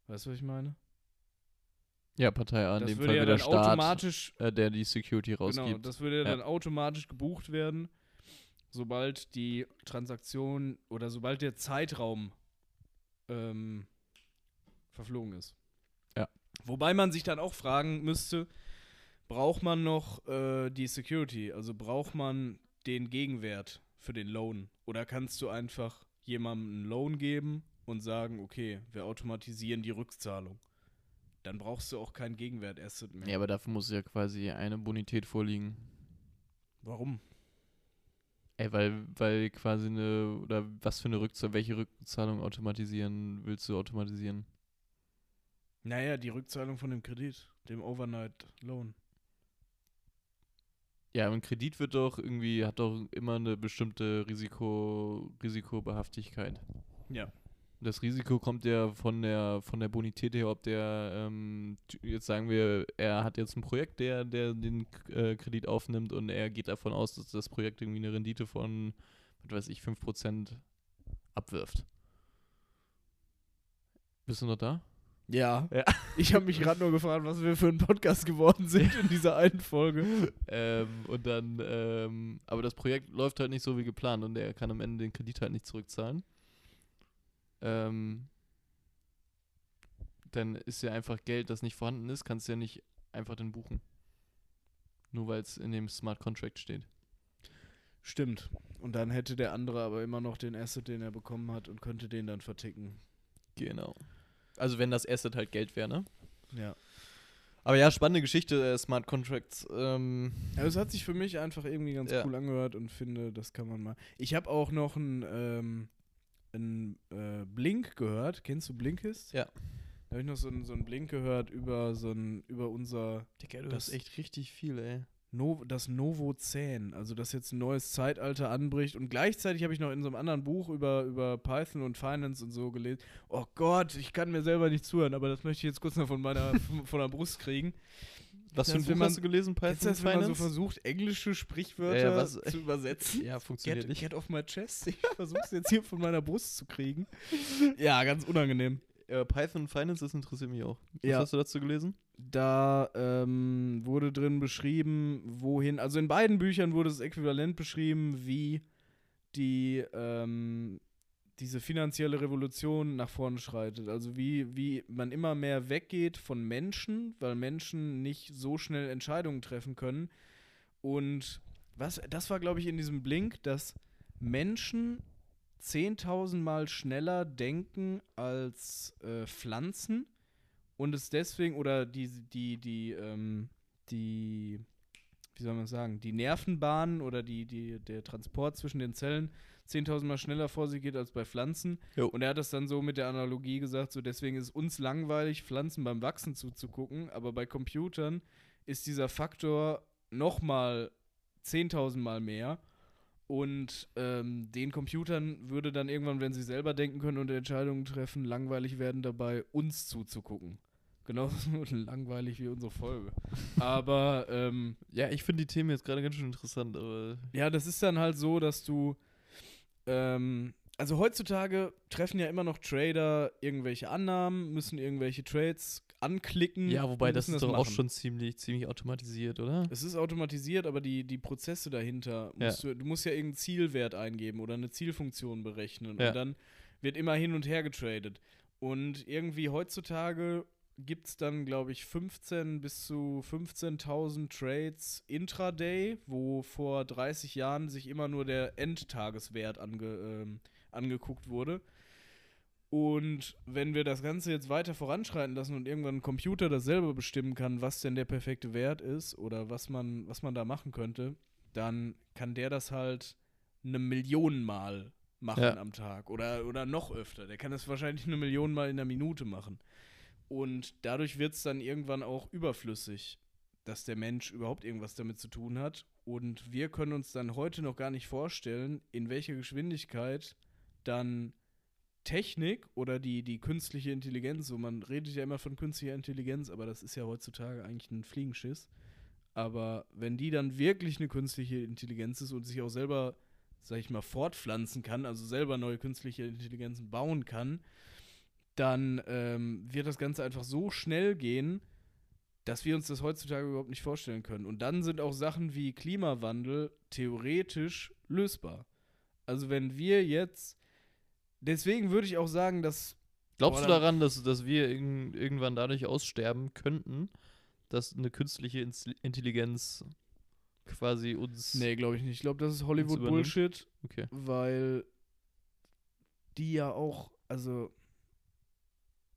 Speaker 2: Weißt du, was ich meine?
Speaker 1: Ja, Partei A, in
Speaker 2: das
Speaker 1: dem
Speaker 2: würde
Speaker 1: Fall
Speaker 2: ja
Speaker 1: wieder
Speaker 2: dann
Speaker 1: Staat,
Speaker 2: automatisch,
Speaker 1: äh, der die Security rausgibt.
Speaker 2: genau, das würde Ja. dann automatisch gebucht werden, sobald die Transaktion oder sobald der Zeitraum ähm, verflogen ist.
Speaker 1: Ja.
Speaker 2: Wobei man sich dann auch fragen müsste, braucht man noch äh, die Security? Also braucht man den Gegenwert für den Loan? Oder kannst du einfach jemandem einen Loan geben und sagen, okay, wir automatisieren die Rückzahlung? Dann brauchst du auch keinen Gegenwert-Asset mehr.
Speaker 1: Ja, aber dafür muss ja quasi eine Bonität vorliegen.
Speaker 2: Warum?
Speaker 1: Ey, weil, weil quasi eine, oder was für eine Rückzahlung, welche Rückzahlung automatisieren willst du automatisieren?
Speaker 2: Naja, die Rückzahlung von dem Kredit, dem Overnight Loan.
Speaker 1: Ja, ein Kredit wird doch irgendwie, hat doch immer eine bestimmte Risiko, Risikobehaftigkeit.
Speaker 2: Ja.
Speaker 1: Das Risiko kommt ja von der von der Bonität her, ob der ähm, jetzt sagen wir, er hat jetzt ein Projekt, der der den äh, Kredit aufnimmt und er geht davon aus, dass das Projekt irgendwie eine Rendite von, was weiß ich, 5% abwirft. Bist du noch da?
Speaker 2: Ja.
Speaker 1: Ja. (laughs)
Speaker 2: Ich habe mich gerade nur gefragt, was wir für ein Podcast geworden sind in dieser einen Folge.
Speaker 1: ähm, und dann, ähm, aber das Projekt läuft halt nicht so wie geplant und er kann am Ende den Kredit halt nicht zurückzahlen. Ähm, dann ist ja einfach Geld, das nicht vorhanden ist, kannst du ja nicht einfach dann buchen. Nur weil es in dem Smart Contract steht.
Speaker 2: Stimmt. Und dann hätte der andere aber immer noch den Asset, den er bekommen hat und könnte den dann verticken.
Speaker 1: Genau. Also wenn das Asset halt Geld wäre, ne?
Speaker 2: Ja.
Speaker 1: Aber ja, spannende Geschichte, äh, Smart Contracts. Ähm,
Speaker 2: Also es hat sich für mich einfach irgendwie ganz
Speaker 1: Ja.
Speaker 2: cool angehört und finde, das kann man mal. Ich habe auch noch ein, ähm, ein äh, Blink gehört. Kennst du Blinkist?
Speaker 1: Ja.
Speaker 2: Da habe ich noch so ein, so ein Blink gehört über so ein, über unser
Speaker 1: Digga, du
Speaker 2: Das-
Speaker 1: hast echt richtig viel, ey.
Speaker 2: no das Novozän, also dass jetzt ein neues Zeitalter anbricht. Und gleichzeitig habe ich noch in so einem anderen Buch über, über Python und Finance und so gelesen. Oh Gott, ich kann mir selber nicht zuhören, aber das möchte ich jetzt kurz noch von meiner (laughs) von der Brust kriegen.
Speaker 1: Was für ein Buch
Speaker 2: man-
Speaker 1: hast du gelesen? Python
Speaker 2: du das, wenn man so
Speaker 1: Finance?
Speaker 2: versucht, englische Sprichwörter
Speaker 1: Ja, was-
Speaker 2: zu übersetzen? (laughs)
Speaker 1: ja, funktioniert
Speaker 2: Get,
Speaker 1: nicht.
Speaker 2: get off my chest. Ich versuche es jetzt hier von meiner Brust zu kriegen. (laughs) Ja, ganz unangenehm.
Speaker 1: Äh, Python Finance, das interessiert mich auch. Was
Speaker 2: Ja.
Speaker 1: hast du dazu gelesen?
Speaker 2: Da ähm, wurde drin beschrieben, wohin, also in beiden Büchern wurde es äquivalent beschrieben, wie die ähm, diese finanzielle Revolution nach vorne schreitet. Also wie, wie man immer mehr weggeht von Menschen, weil Menschen nicht so schnell Entscheidungen treffen können. Und was, das war, glaube ich, in diesem Blink, dass Menschen 10.000 Mal schneller denken als äh, Pflanzen und es deswegen, oder die, die, die, ähm, die, wie soll man sagen, die Nervenbahnen oder die, die, der Transport zwischen den Zellen 10.000 Mal schneller vor sich geht als bei Pflanzen.
Speaker 1: Jo.
Speaker 2: Und er hat das dann so mit der Analogie gesagt, so deswegen ist uns langweilig, Pflanzen beim Wachsen zuzugucken, aber bei Computern ist dieser Faktor nochmal 10.000 Mal mehr. Und ähm, den Computern würde dann irgendwann, wenn sie selber denken können und Entscheidungen treffen, langweilig werden dabei, uns zuzugucken. Genauso (laughs) langweilig wie unsere Folge. Aber ähm,
Speaker 1: Ja, ich finde die Themen jetzt gerade ganz schön interessant, aber
Speaker 2: ja, das ist dann halt so, dass du. Ähm, also heutzutage treffen ja immer noch Trader irgendwelche Annahmen, müssen irgendwelche Trades anklicken.
Speaker 1: ja, wobei das ist doch auch
Speaker 2: machen.
Speaker 1: schon ziemlich, ziemlich automatisiert, oder?
Speaker 2: Es ist automatisiert, aber die, die Prozesse dahinter,
Speaker 1: Ja.
Speaker 2: musst du, du musst ja irgendeinen Zielwert eingeben oder eine Zielfunktion berechnen.
Speaker 1: Ja.
Speaker 2: Und dann wird immer hin und her getradet. Und irgendwie heutzutage gibt es dann, glaube ich, 15 bis zu 15.000 Trades intraday, wo vor 30 Jahren sich immer nur der Endtageswert ange, ähm, angeguckt wurde. Und wenn wir das Ganze jetzt weiter voranschreiten lassen und irgendwann ein Computer das selber bestimmen kann, was denn der perfekte Wert ist oder was man, was man da machen könnte, dann kann der das halt eine Million Mal machen
Speaker 1: Ja.
Speaker 2: am Tag oder, oder noch öfter. Der kann das wahrscheinlich eine Million Mal in der Minute machen. Und dadurch wird es dann irgendwann auch überflüssig, dass der Mensch überhaupt irgendwas damit zu tun hat. Und wir können uns dann heute noch gar nicht vorstellen, in welcher Geschwindigkeit dann Technik oder die, die künstliche Intelligenz, so man redet ja immer von künstlicher Intelligenz, aber das ist ja heutzutage eigentlich ein Fliegenschiss. Aber wenn die dann wirklich eine künstliche Intelligenz ist und sich auch selber, sag ich mal, fortpflanzen kann, also selber neue künstliche Intelligenzen bauen kann, dann ähm, wird das Ganze einfach so schnell gehen, dass wir uns das heutzutage überhaupt nicht vorstellen können. Und dann sind auch Sachen wie Klimawandel theoretisch lösbar. Also wenn wir jetzt, deswegen würde ich auch sagen, dass
Speaker 1: Glaubst
Speaker 2: Boah,
Speaker 1: du daran, dass, dass wir irg irgendwann dadurch aussterben könnten, dass eine künstliche Intelligenz quasi uns.
Speaker 2: Nee, glaube ich nicht. Ich glaube, das ist? Hollywood-Bullshit,
Speaker 1: Okay.
Speaker 2: weil die ja auch, also,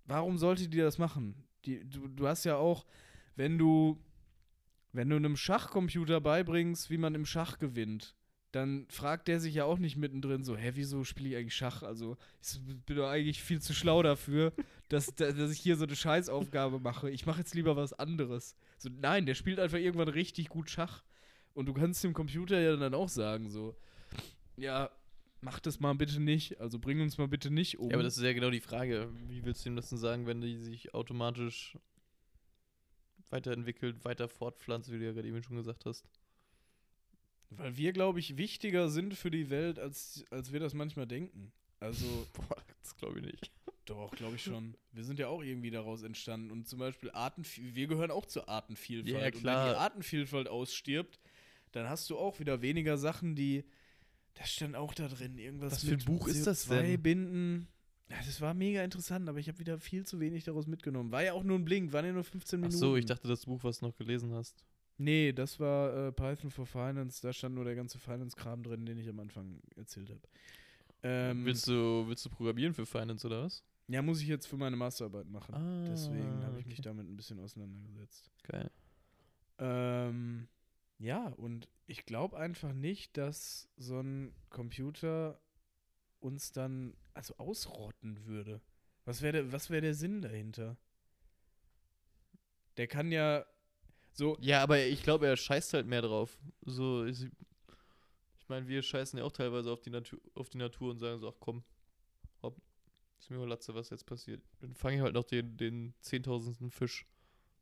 Speaker 2: warum sollte die das machen? Die, du, du hast ja auch, wenn du, wenn du einem Schachcomputer beibringst, wie man im Schach gewinnt, dann fragt der sich ja auch nicht mittendrin so, hä, wieso spiele ich eigentlich Schach? Also, ich bin doch eigentlich viel zu schlau dafür, dass, (laughs) dass ich hier so eine Scheißaufgabe mache. Ich mache jetzt lieber was anderes. So, nein, der spielt einfach irgendwann richtig gut Schach. Und du kannst dem Computer ja dann auch sagen, so, ja, mach das mal bitte nicht. Also bring uns mal bitte nicht um.
Speaker 1: Ja, aber das ist ja genau die Frage. Wie willst du ihm das denn sagen, wenn die sich automatisch weiterentwickelt, weiter fortpflanzt, wie du ja gerade eben schon gesagt hast?
Speaker 2: Weil wir, glaube ich, wichtiger sind für die Welt, als, als wir das manchmal denken. Also, (laughs)
Speaker 1: Boah, das glaube ich nicht.
Speaker 2: doch, glaube ich schon. Wir sind ja auch irgendwie daraus entstanden. Und zum Beispiel Artenvielfalt, wir gehören auch zur Artenvielfalt.
Speaker 1: Ja,
Speaker 2: Und wenn
Speaker 1: klar.
Speaker 2: die Artenvielfalt ausstirbt, dann hast du auch wieder weniger Sachen, die. Das stand auch da drin. Irgendwas
Speaker 1: Was für ein Buch ist das denn?
Speaker 2: binden Ja, das war mega interessant, aber ich habe wieder viel zu wenig daraus mitgenommen. War ja auch nur ein Blink, waren ja nur 15
Speaker 1: Ach
Speaker 2: Minuten.
Speaker 1: so, ich dachte, das Buch, was du noch gelesen hast.
Speaker 2: Nee, das war äh, Python for Finance. Da stand nur der ganze Finance-Kram drin, den ich am Anfang erzählt habe. Ähm,
Speaker 1: willst, du, willst du programmieren für Finance oder was?
Speaker 2: ja, muss ich jetzt für meine Masterarbeit machen.
Speaker 1: Ah,
Speaker 2: Deswegen habe ich mich
Speaker 1: okay.
Speaker 2: damit ein bisschen auseinandergesetzt.
Speaker 1: Geil.
Speaker 2: Ähm, ja, und ich glaube einfach nicht, dass so ein Computer uns dann also ausrotten würde. Was wäre der, wär der Sinn dahinter? Der kann ja so.
Speaker 1: Ja, aber ich glaube, er scheißt halt mehr drauf. So, ich, ich meine, wir scheißen ja auch teilweise auf die, Natur, auf die Natur und sagen so, ach komm, hopp, ist mir Latze, was jetzt passiert. Dann fange ich halt noch den, den zehntausendsten Fisch,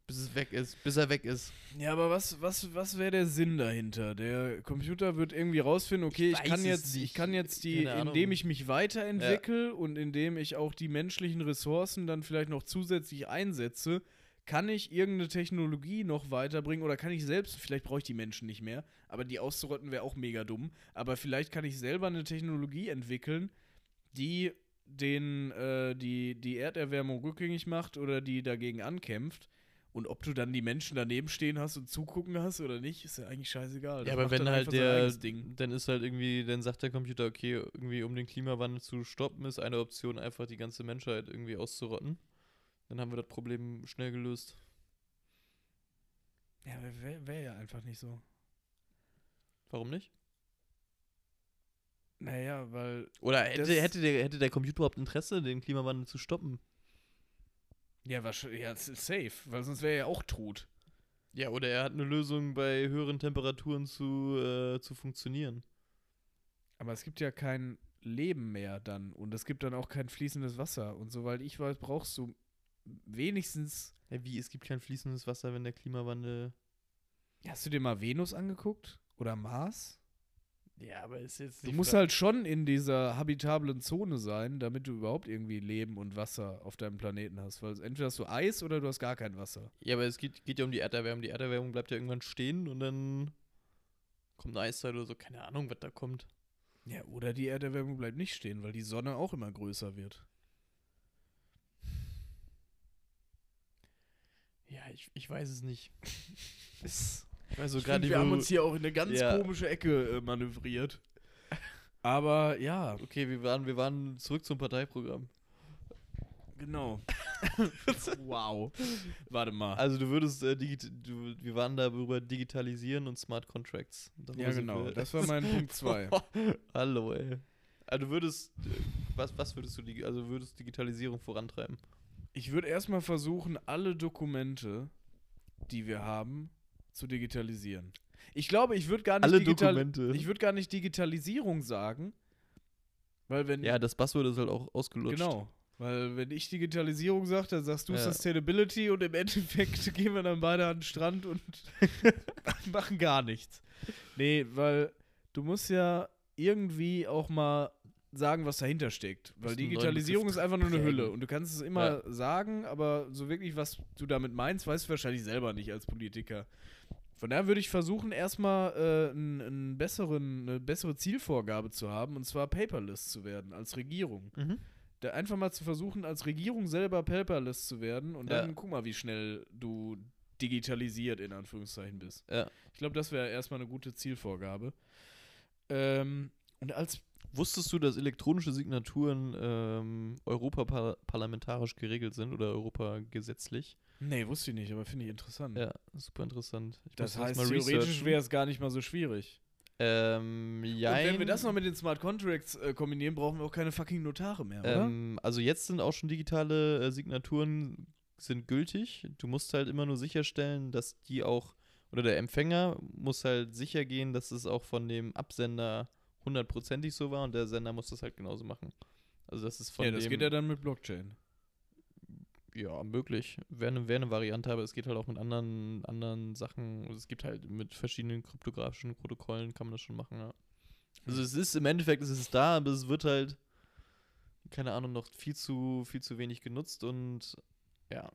Speaker 1: bis es weg ist, bis er weg ist.
Speaker 2: Ja, aber was, was, was wäre der Sinn dahinter? Der Computer wird irgendwie rausfinden, okay,
Speaker 1: Ich
Speaker 2: ich, kann jetzt, ich kann jetzt die, indem ich mich weiterentwickle und indem ich auch die menschlichen Ressourcen dann vielleicht noch zusätzlich einsetze, kann ich irgendeine Technologie noch weiterbringen oder kann ich selbst, vielleicht brauche ich die Menschen nicht mehr, aber die auszurotten wäre auch mega dumm, aber vielleicht kann ich selber eine Technologie entwickeln, die den, äh, die, die Erderwärmung rückgängig macht oder die dagegen ankämpft. Und ob du dann die Menschen daneben stehen hast und zugucken hast oder nicht, ist ja eigentlich scheißegal.
Speaker 1: Ja, aber wenn halt der, dann ist halt irgendwie, dann sagt der Computer, okay, irgendwie um den Klimawandel zu stoppen, ist eine Option einfach die ganze Menschheit irgendwie auszurotten. Dann haben wir das Problem schnell gelöst.
Speaker 2: Ja, wäre wär ja einfach nicht so.
Speaker 1: Warum nicht?
Speaker 2: Naja, weil.
Speaker 1: Oder hätte, hätte, der, hätte der Computer überhaupt Interesse, den Klimawandel zu stoppen?
Speaker 2: Ja, wahrscheinlich, ja, es ist safe, weil sonst wäre er ja auch tot.
Speaker 1: Ja, oder er hat eine Lösung, bei höheren Temperaturen zu, äh, zu funktionieren.
Speaker 2: Aber es gibt ja kein Leben mehr dann und es gibt dann auch kein fließendes Wasser. Und soweit ich weiß, brauchst du wenigstens.
Speaker 1: Ja, wie, es gibt kein fließendes Wasser, wenn der Klimawandel.
Speaker 2: Hast du dir mal Venus angeguckt? Oder Mars?
Speaker 1: Ja, aber ist jetzt
Speaker 2: Du musst halt schon in dieser habitablen Zone sein, damit du überhaupt irgendwie Leben und Wasser auf deinem Planeten hast. Weil entweder hast du Eis oder du hast gar kein Wasser.
Speaker 1: Ja, aber es geht, geht ja um die Erderwärmung. Die Erderwärmung bleibt ja irgendwann stehen und dann kommt eine Eiszeit oder so. Keine Ahnung, was da kommt.
Speaker 2: Ja, oder die Erderwärmung bleibt nicht stehen, weil die Sonne auch immer größer wird.
Speaker 1: Ja, ich, ich weiß es nicht. (laughs) Es- ich weiß so
Speaker 2: Ich
Speaker 1: gerade
Speaker 2: find, wir haben uns hier auch in eine ganz
Speaker 1: Ja.
Speaker 2: komische Ecke äh, manövriert. Aber ja,
Speaker 1: Okay, wir waren, wir waren zurück zum Parteiprogramm.
Speaker 2: genau. (laughs) wow. Warte mal.
Speaker 1: Also du würdest, äh, du, wir waren da über Digitalisieren und Smart Contracts. Darüber
Speaker 2: ja, genau.
Speaker 1: wir-
Speaker 2: Das war mein Punkt (laughs) 2.
Speaker 1: Hallo, ey. Also du würdest, äh, was, was würdest du, also würdest Digitalisierung vorantreiben?
Speaker 2: Ich würde erstmal versuchen, alle Dokumente, die wir haben, zu digitalisieren. Ich glaube, ich würde gar nicht
Speaker 1: Alle Dokumente.
Speaker 2: Ich würde gar nicht Digitalisierung sagen, weil wenn
Speaker 1: ja, das Buzzword ist halt auch ausgelutscht.
Speaker 2: genau, weil wenn ich Digitalisierung sage, dann sagst du
Speaker 1: Ja.
Speaker 2: Sustainability und im Endeffekt (laughs) gehen wir dann beide an den Strand und (laughs) machen gar nichts. Nee, weil du musst ja irgendwie auch mal sagen, was dahinter steckt. Weil Digitalisierung ist einfach nur eine. Hülle und du kannst es immer sagen, aber so wirklich, was du damit meinst, weißt du wahrscheinlich selber nicht als Politiker. Von daher würde ich versuchen, erstmal äh, einen, einen besseren, eine bessere Zielvorgabe zu haben, und zwar paperless zu werden als Regierung.
Speaker 1: Mhm.
Speaker 2: Da einfach mal zu versuchen, als Regierung selber paperless zu werden und
Speaker 1: Ja.
Speaker 2: dann guck mal, wie schnell du digitalisiert, in Anführungszeichen, bist.
Speaker 1: Ja.
Speaker 2: Ich glaube, das wäre erstmal eine gute Zielvorgabe. Ähm, und als
Speaker 1: Wusstest du, dass elektronische Signaturen ähm, europaparlamentarisch geregelt sind oder europagesetzlich?
Speaker 2: Nee, wusste ich nicht, aber finde ich interessant.
Speaker 1: Ja, super interessant. Ich
Speaker 2: das heißt,
Speaker 1: mal
Speaker 2: theoretisch wäre es gar nicht mal so schwierig.
Speaker 1: Ähm,
Speaker 2: Und
Speaker 1: jein.
Speaker 2: wenn wir das noch mit den Smart Contracts äh, kombinieren, brauchen wir auch keine fucking Notare mehr, oder?
Speaker 1: Ähm, also jetzt sind auch schon digitale äh, Signaturen sind gültig. Du musst halt immer nur sicherstellen, dass die auch, oder der Empfänger muss halt sicher gehen, dass es auch von dem Absender hundertprozentig so war und der Sender muss das halt genauso machen. Also das ist von
Speaker 2: ja, das
Speaker 1: dem,
Speaker 2: geht ja dann mit Blockchain.
Speaker 1: Ja, möglich. Wäre eine wär ne Variante, aber es geht halt auch mit anderen, anderen Sachen. Es gibt halt mit verschiedenen kryptografischen Protokollen kann man das schon machen, ja. Also es ist im Endeffekt, es ist da, aber es wird halt, keine Ahnung, noch viel zu, viel zu wenig genutzt und ja,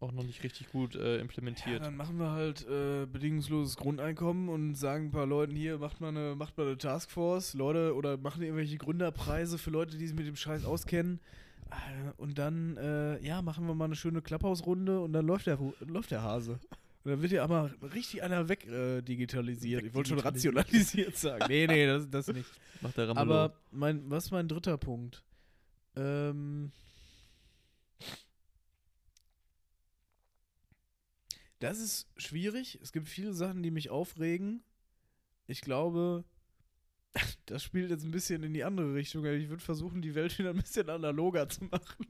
Speaker 1: auch noch nicht richtig gut äh,
Speaker 2: Ja,
Speaker 1: implementiert.
Speaker 2: dann machen wir halt äh, bedingungsloses Grundeinkommen und sagen ein paar Leuten hier, macht mal eine, macht mal eine Taskforce, Leute, oder machen irgendwelche Gründerpreise für Leute, die sich mit dem Scheiß auskennen. Äh, Und dann, äh, ja, machen wir mal eine schöne Klapphausrunde und dann läuft der, läuft der Hase. Und dann wird ja aber richtig einer weg äh, digitalisiert. Ich wollte schon rationalisiert sagen. Nee, nee, das, das nicht.
Speaker 1: Macht der Ramelow.
Speaker 2: Aber mein, was ist mein dritter Punkt? Ähm, das ist schwierig. Es gibt viele Sachen, die mich aufregen. Ich glaube, das spielt jetzt ein bisschen in die andere Richtung. Ich würde versuchen, die Welt wieder ein bisschen analoger zu machen.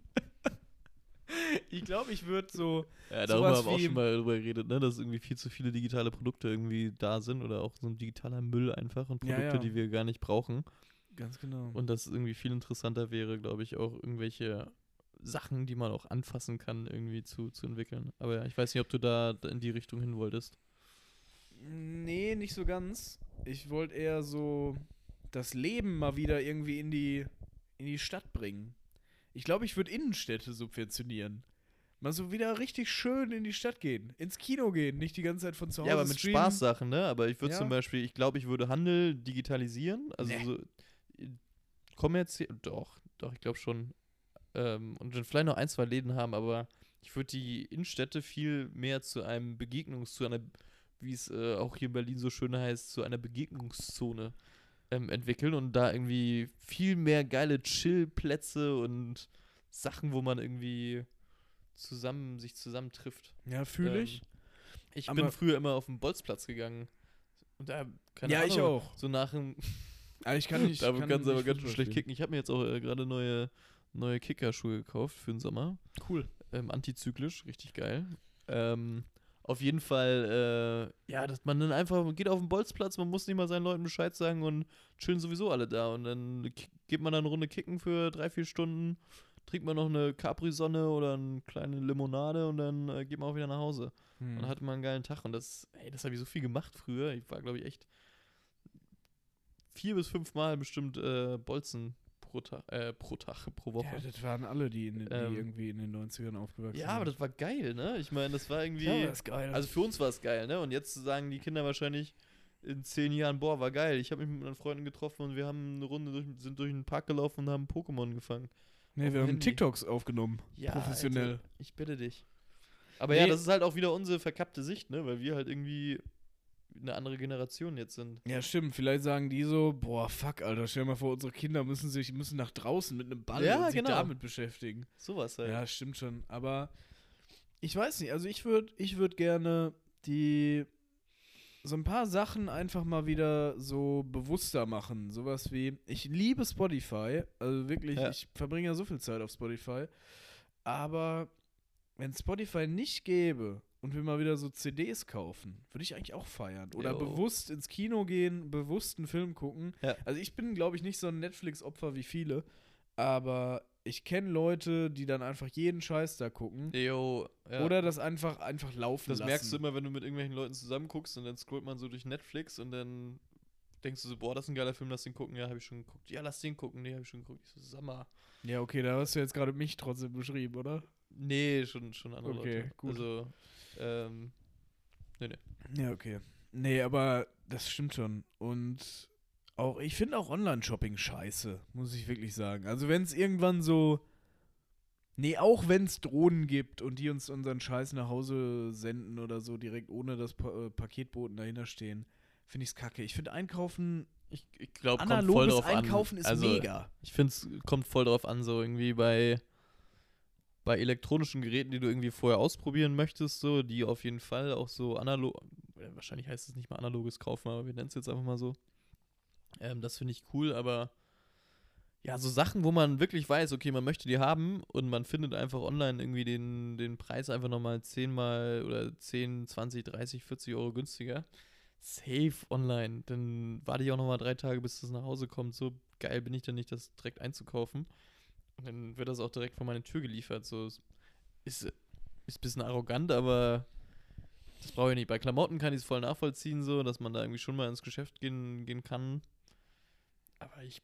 Speaker 2: (laughs) ich glaube, ich würde so.
Speaker 1: ja, darüber haben wir auch schon mal drüber geredet, ne, dass irgendwie viel zu viele digitale Produkte irgendwie da sind oder auch so ein digitaler Müll einfach und
Speaker 2: Ja,
Speaker 1: Produkte,
Speaker 2: ja.
Speaker 1: die wir gar nicht brauchen.
Speaker 2: Ganz genau.
Speaker 1: Und das irgendwie viel interessanter wäre, glaube ich, auch irgendwelche Sachen, die man auch anfassen kann, irgendwie zu, zu entwickeln. Aber ja, ich weiß nicht, ob du da in die Richtung hin wolltest.
Speaker 2: Nee, nicht so ganz. Ich wollte eher so das Leben mal wieder irgendwie in die, in die Stadt bringen. Ich glaube, ich würde Innenstädte subventionieren. Mal so wieder richtig schön in die Stadt gehen. Ins Kino gehen, nicht die ganze Zeit von zu Hause
Speaker 1: Ja, aber mit
Speaker 2: streamen.
Speaker 1: Spaßsachen, ne? Aber ich würde
Speaker 2: Ja.
Speaker 1: zum Beispiel, ich glaube, ich würde Handel digitalisieren. Also
Speaker 2: Nee.
Speaker 1: so äh, kommerziell, doch, doch, ich glaube schon. Ähm, und dann vielleicht noch ein, zwei Läden haben, aber ich würde die Innenstädte viel mehr zu einem Begegnungs-, zu einer, wie es äh, auch hier in Berlin so schön heißt, zu einer Begegnungszone ähm, entwickeln und da irgendwie viel mehr geile Chillplätze und Sachen, wo man irgendwie zusammen, sich zusammentrifft.
Speaker 2: Ja, fühle
Speaker 1: Ähm,
Speaker 2: ich.
Speaker 1: Ich
Speaker 2: Aber-
Speaker 1: bin früher immer auf den Bolzplatz gegangen. Und da, keine
Speaker 2: ja,
Speaker 1: Ahnung,
Speaker 2: ich auch.
Speaker 1: So nach dem.
Speaker 2: Aber ich kann nicht. (laughs)
Speaker 1: da
Speaker 2: kann
Speaker 1: kannst aber ganz schön schlecht kicken. Ich habe mir jetzt auch äh, gerade neue, neue Kickerschuhe gekauft für den Sommer.
Speaker 2: Cool.
Speaker 1: Ähm, antizyklisch, richtig geil. Ähm, auf jeden Fall, äh, ja, dass man dann einfach man geht auf den Bolzplatz, man muss nicht mal seinen Leuten Bescheid sagen und chillen sowieso alle da. Und dann geht man dann eine Runde kicken für drei, vier Stunden, trinkt man noch eine Capri-Sonne oder eine kleine Limonade und dann äh, geht man auch wieder nach Hause.
Speaker 2: Hm.
Speaker 1: Und dann hatte man einen geilen Tag. Und das, ey, das habe ich so viel gemacht früher. Ich war, glaube ich, echt vier bis fünf Mal bestimmt äh, Bolzen pro Tag, äh, pro Tag, pro Woche.
Speaker 2: ja, das waren alle, die, in, die
Speaker 1: Ähm,
Speaker 2: irgendwie in den 90ern aufgewachsen
Speaker 1: Ja, aber das war geil, ne? Ich meine, das war irgendwie.
Speaker 2: ja, das geil.
Speaker 1: also für uns war es geil, ne? Und jetzt sagen die Kinder wahrscheinlich in zehn Jahren, boah, war geil. Ich habe mich mit meinen Freunden getroffen und wir haben eine Runde durch, sind durch den Park gelaufen und haben Pokémon gefangen. auf
Speaker 2: wir haben
Speaker 1: Handy.
Speaker 2: TikToks aufgenommen.
Speaker 1: Ja,
Speaker 2: Professionell.
Speaker 1: Alter, ich bitte dich. Aber
Speaker 2: Nee.
Speaker 1: ja, das ist halt auch wieder unsere verkappte Sicht, ne? Weil wir halt irgendwie eine andere Generation jetzt sind.
Speaker 2: Ja, stimmt. Vielleicht sagen die so, boah, fuck, Alter, stell dir mal vor, unsere Kinder müssen sich müssen nach draußen mit einem Ball
Speaker 1: Ja,
Speaker 2: und sich
Speaker 1: genau.
Speaker 2: damit beschäftigen.
Speaker 1: Sowas halt.
Speaker 2: Ja, stimmt schon. Aber ich weiß nicht, also ich würde ich würd gerne die so ein paar Sachen einfach mal wieder so bewusster machen. Sowas wie, ich liebe Spotify, also wirklich,
Speaker 1: Ja.
Speaker 2: ich verbringe ja so viel Zeit auf Spotify, aber wenn Spotify nicht gäbe und wir mal wieder so CDs kaufen, würde ich eigentlich auch feiern. Oder
Speaker 1: Jo.
Speaker 2: bewusst ins Kino gehen, bewusst einen Film gucken.
Speaker 1: Ja.
Speaker 2: Also ich bin, glaube ich, nicht so ein Netflix-Opfer wie viele, aber ich kenne Leute, die dann einfach jeden Scheiß da gucken.
Speaker 1: Jo, ja.
Speaker 2: Oder das einfach, einfach laufen
Speaker 1: das
Speaker 2: lassen.
Speaker 1: merkst du immer, wenn du mit irgendwelchen Leuten zusammen guckst und dann scrollt man so durch Netflix und dann denkst du so, boah, das ist ein geiler Film, lass den gucken. Ja, habe ich schon geguckt. Ja, lass den gucken. Nee, habe ich schon geguckt. Ich so, sag mal.
Speaker 2: Ja, okay, da hast du jetzt gerade mich trotzdem beschrieben, oder?
Speaker 1: Nee, schon, schon andere
Speaker 2: Okay,
Speaker 1: Leute.
Speaker 2: gut.
Speaker 1: Also, ähm,
Speaker 2: Ja, okay. Nee, aber das stimmt schon. Und auch, ich finde auch Online-Shopping scheiße, muss ich wirklich sagen. Also wenn es irgendwann so, Nee, auch wenn es Drohnen gibt und die uns unseren Scheiß nach Hause senden oder so, direkt ohne dass pa äh, Paketboten dahinter stehen, finde ich es kacke. Ich finde Einkaufen,
Speaker 1: Ich, ich glaube, kommt voll
Speaker 2: analoges
Speaker 1: drauf
Speaker 2: Einkaufen
Speaker 1: an.
Speaker 2: ist
Speaker 1: also,
Speaker 2: mega.
Speaker 1: Ich finde, es kommt voll drauf an, so irgendwie bei, bei elektronischen Geräten, die du irgendwie vorher ausprobieren möchtest, so, die auf jeden Fall auch so analog, äh, wahrscheinlich heißt es nicht mal analoges Kaufen, aber wir nennen es jetzt einfach mal so. Ähm, das finde ich cool, aber ja, so Sachen, wo man wirklich weiß, okay, man möchte die haben und man findet einfach online irgendwie den, den Preis einfach nochmal 10 mal oder 10, 20, 30, 40 Euro günstiger. Safe online. Dann warte ich auch nochmal drei Tage, bis das nach Hause kommt. So geil bin ich dann nicht, das direkt einzukaufen. Und dann wird das auch direkt vor meine Tür geliefert. So ist, ist ein bisschen arrogant, aber das brauche ich nicht. Bei Klamotten kann ich es voll nachvollziehen, so, dass man da irgendwie schon mal ins Geschäft gehen, gehen kann. Aber ich,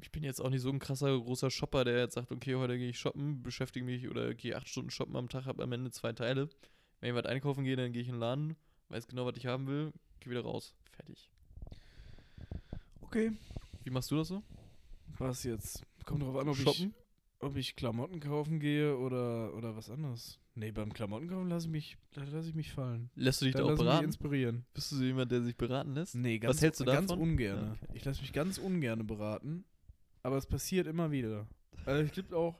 Speaker 1: ich bin jetzt auch nicht so ein krasser, großer Shopper, der jetzt sagt, okay, heute gehe ich shoppen, beschäftige mich oder gehe acht Stunden shoppen am Tag, habe am Ende zwei Teile. Wenn ich was einkaufen gehe, dann gehe ich in den Laden, weiß genau, was ich haben will, gehe wieder raus. Fertig.
Speaker 2: Okay.
Speaker 1: Wie machst du das so?
Speaker 2: Was jetzt? Kommt drauf an, ob ich,
Speaker 1: Shoppen?
Speaker 2: Ob ich Klamotten kaufen gehe oder, oder was anderes. Nee, beim Klamotten kaufen lasse ich mich, lasse ich mich fallen.
Speaker 1: Lässt du dich
Speaker 2: Da
Speaker 1: da auch
Speaker 2: ich mich
Speaker 1: beraten?
Speaker 2: inspirieren.
Speaker 1: Bist du so jemand, der sich beraten lässt?
Speaker 2: Nee, ganz,
Speaker 1: Was hältst du
Speaker 2: ganz
Speaker 1: davon?
Speaker 2: ungerne.
Speaker 1: Ja, okay.
Speaker 2: Ich lasse mich ganz ungerne beraten, aber es passiert immer wieder. Also ich gibt auch,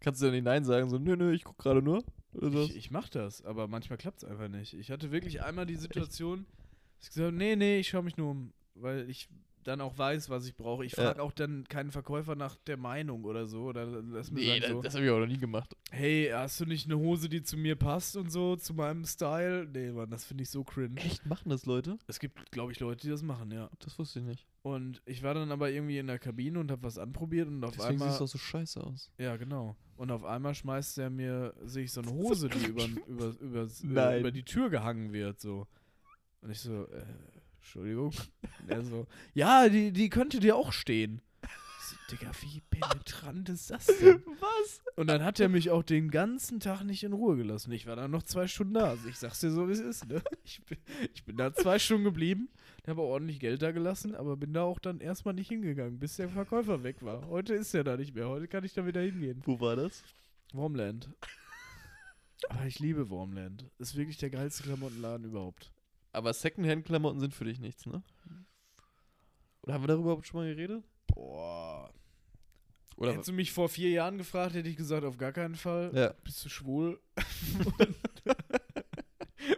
Speaker 1: Kannst du ja nicht Nein sagen, so, nö, nö, ich guck gerade nur?
Speaker 2: Ich, ich mache das, aber manchmal klappt es einfach nicht. Ich hatte wirklich einmal die Situation, dass ich gesagt habe, nee, nee, ich schaue mich nur um, weil ich dann auch weiß, was ich brauche. Ich
Speaker 1: Ja.
Speaker 2: frage auch dann keinen Verkäufer nach der Meinung oder so. Oder lass mir
Speaker 1: Nee, das,
Speaker 2: so,
Speaker 1: das habe ich auch noch nie gemacht.
Speaker 2: hey, hast du nicht eine Hose, die zu mir passt und so, zu meinem Style? Nee, Mann, das finde ich so cringe.
Speaker 1: Echt, machen das Leute?
Speaker 2: Es gibt, glaube ich, Leute, die das machen, ja.
Speaker 1: Das wusste ich nicht.
Speaker 2: Und ich war dann aber irgendwie in der Kabine und habe was anprobiert und auf
Speaker 1: Deswegen
Speaker 2: einmal.
Speaker 1: siehst du auch so scheiße aus.
Speaker 2: Ja, genau. Und auf einmal schmeißt er mir, sehe ich so eine Hose, die über, über, über, über die Tür gehangen wird, so. Und ich so, äh, Entschuldigung. Und er so, ja, die, die könnte dir auch stehen. Ich so, Digga, wie penetrant ist das denn? (laughs)
Speaker 1: Was?
Speaker 2: Und dann hat er mich auch den ganzen Tag nicht in Ruhe gelassen. Ich war dann noch zwei Stunden da. Also ich sag's dir so, wie es ist. Ne? Ich, bin, ich bin da zwei Stunden geblieben, habe ordentlich Geld da gelassen, aber bin da auch dann erstmal nicht hingegangen, bis der Verkäufer weg war. Heute ist er da nicht mehr. Heute kann ich da wieder hingehen.
Speaker 1: Wo war das?
Speaker 2: Wormland. Aber ich liebe Wormland. Ist wirklich der geilste Klamottenladen überhaupt.
Speaker 1: Aber Secondhand-Klamotten sind für dich nichts, ne? Oder haben wir darüber überhaupt schon mal geredet?
Speaker 2: Boah.
Speaker 1: Oder
Speaker 2: Hättest du mich vor vier Jahren gefragt, hätte ich gesagt, auf gar keinen Fall.
Speaker 1: ja.
Speaker 2: Bist du schwul? (laughs)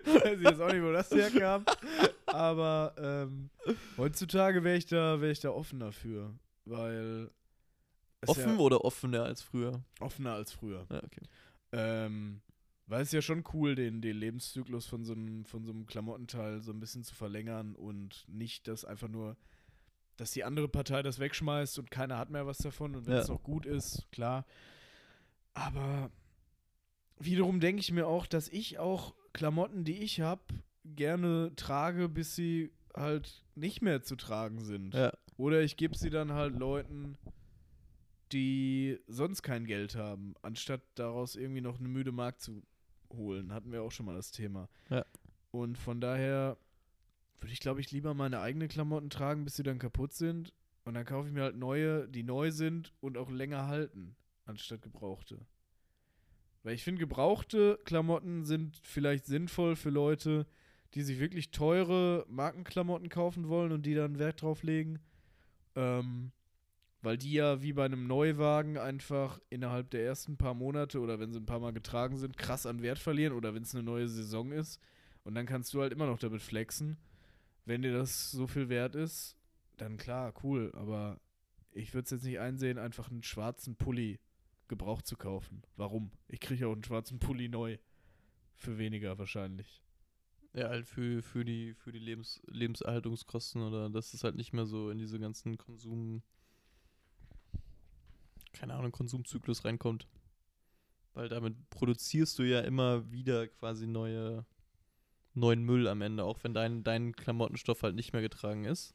Speaker 2: Weiß ich jetzt auch nicht, wo das herkam. Aber ähm, heutzutage wäre ich, da, wär ich da offener für. Weil.
Speaker 1: Offen
Speaker 2: Ja
Speaker 1: oder offener als früher?
Speaker 2: offener als früher.
Speaker 1: Ja, okay.
Speaker 2: Ähm, weil es ja schon cool, den, den Lebenszyklus von so, einem, von so einem Klamottenteil so ein bisschen zu verlängern und nicht, dass einfach nur, dass die andere Partei das wegschmeißt und keiner hat mehr was davon und wenn
Speaker 1: Ja.
Speaker 2: es noch gut ist, klar. Aber wiederum denke ich mir auch, dass ich auch Klamotten, die ich habe, gerne trage, bis sie halt nicht mehr zu tragen sind.
Speaker 1: Ja.
Speaker 2: Oder ich gebe sie dann halt Leuten, die sonst kein Geld haben, anstatt daraus irgendwie noch eine müde Mark zu holen. Hatten wir auch schon mal das Thema.
Speaker 1: Ja.
Speaker 2: Und von daher würde ich, glaube ich, lieber meine eigenen Klamotten tragen, bis sie dann kaputt sind. Und dann kaufe ich mir halt neue, die neu sind und auch länger halten, anstatt gebrauchte. Weil ich finde, gebrauchte Klamotten sind vielleicht sinnvoll für Leute, die sich wirklich teure Markenklamotten kaufen wollen und die dann Wert drauf legen. Ähm, weil die ja wie bei einem Neuwagen einfach innerhalb der ersten paar Monate oder wenn sie ein paar Mal getragen sind, krass an Wert verlieren oder wenn es eine neue Saison ist. Und dann kannst du halt immer noch damit flexen. Wenn dir das so viel wert ist, dann klar, cool. Aber ich würde es jetzt nicht einsehen, einfach einen schwarzen Pulli gebraucht zu kaufen. Warum? Ich kriege auch einen schwarzen Pulli neu. Für weniger wahrscheinlich.
Speaker 1: Ja, halt für, für die, für die Lebens, Lebenserhaltungskosten oder dass es halt nicht mehr so in diese ganzen Konsum, keine Ahnung, Konsumzyklus reinkommt. Weil damit produzierst du ja immer wieder quasi neue, neuen Müll am Ende, auch wenn dein, dein Klamottenstoff halt nicht mehr getragen ist.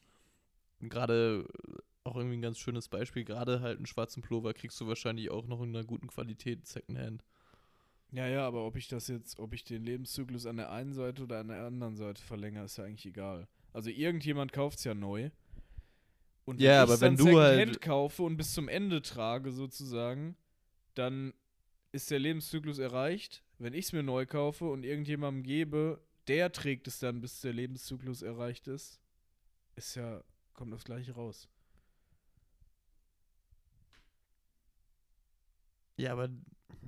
Speaker 1: Gerade äh, auch irgendwie ein ganz schönes Beispiel, gerade halt einen schwarzen Pullover kriegst du wahrscheinlich auch noch in einer guten Qualität Secondhand.
Speaker 2: Ja, ja, aber ob ich das jetzt, ob ich den Lebenszyklus an der einen Seite oder an der anderen Seite verlängere, ist ja eigentlich egal. Also irgendjemand kauft es ja neu. Und
Speaker 1: Ja,
Speaker 2: ich's
Speaker 1: aber wenn du halt-
Speaker 2: kaufe und bis zum Ende trage sozusagen, dann ist der Lebenszyklus erreicht. Wenn ich es mir neu kaufe und irgendjemandem gebe, der trägt es dann, bis der Lebenszyklus erreicht ist, ist ja, kommt das gleiche raus.
Speaker 1: Ja, aber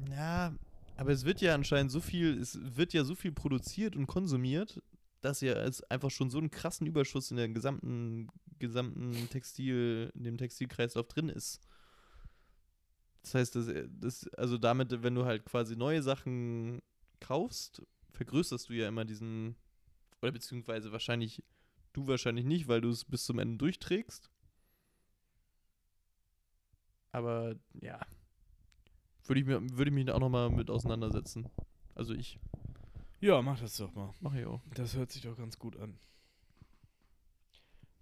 Speaker 1: ja, aber es wird ja anscheinend so viel, es wird ja so viel produziert und konsumiert, dass ja es einfach schon so einen krassen Überschuss in der gesamten, gesamten Textil, in dem Textilkreislauf drin ist. Das heißt, das, das, also damit, wenn du halt quasi neue Sachen kaufst, vergrößerst du ja immer diesen, oder beziehungsweise wahrscheinlich, du wahrscheinlich nicht, weil du es bis zum Ende durchträgst. Aber ja, würde ich, mir, würde ich mich auch nochmal mit auseinandersetzen. Also ich.
Speaker 2: Ja, mach das doch mal.
Speaker 1: Mach ich auch.
Speaker 2: Das hört sich doch ganz gut an.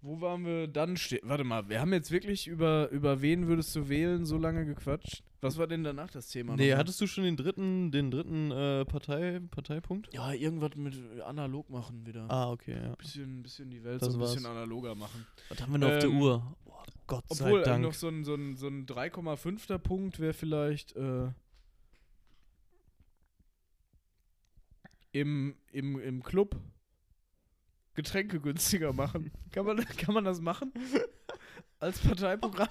Speaker 2: Wo waren wir dann stehen? Warte mal, wir haben jetzt wirklich über, über wen würdest du wählen so lange gequatscht. Was war denn danach das Thema?
Speaker 1: Nee,
Speaker 2: nochmal?
Speaker 1: hattest du schon den dritten, den dritten äh, Partei, Parteipunkt?
Speaker 2: Ja, irgendwas mit analog machen wieder.
Speaker 1: Ah, okay, ja.
Speaker 2: Bisschen, bisschen die Welt
Speaker 1: Das
Speaker 2: so ein bisschen
Speaker 1: war's.
Speaker 2: analoger machen.
Speaker 1: Was haben wir noch auf der
Speaker 2: Ähm,
Speaker 1: Uhr? Oh, Gott
Speaker 2: Obwohl,
Speaker 1: sei
Speaker 2: äh,
Speaker 1: Dank.
Speaker 2: noch so ein, so ein, so ein 3,5er Punkt wäre vielleicht äh, im, im, im Club Getränke günstiger machen. kann, man, (laughs) kann man das machen? Als Parteiprogramm?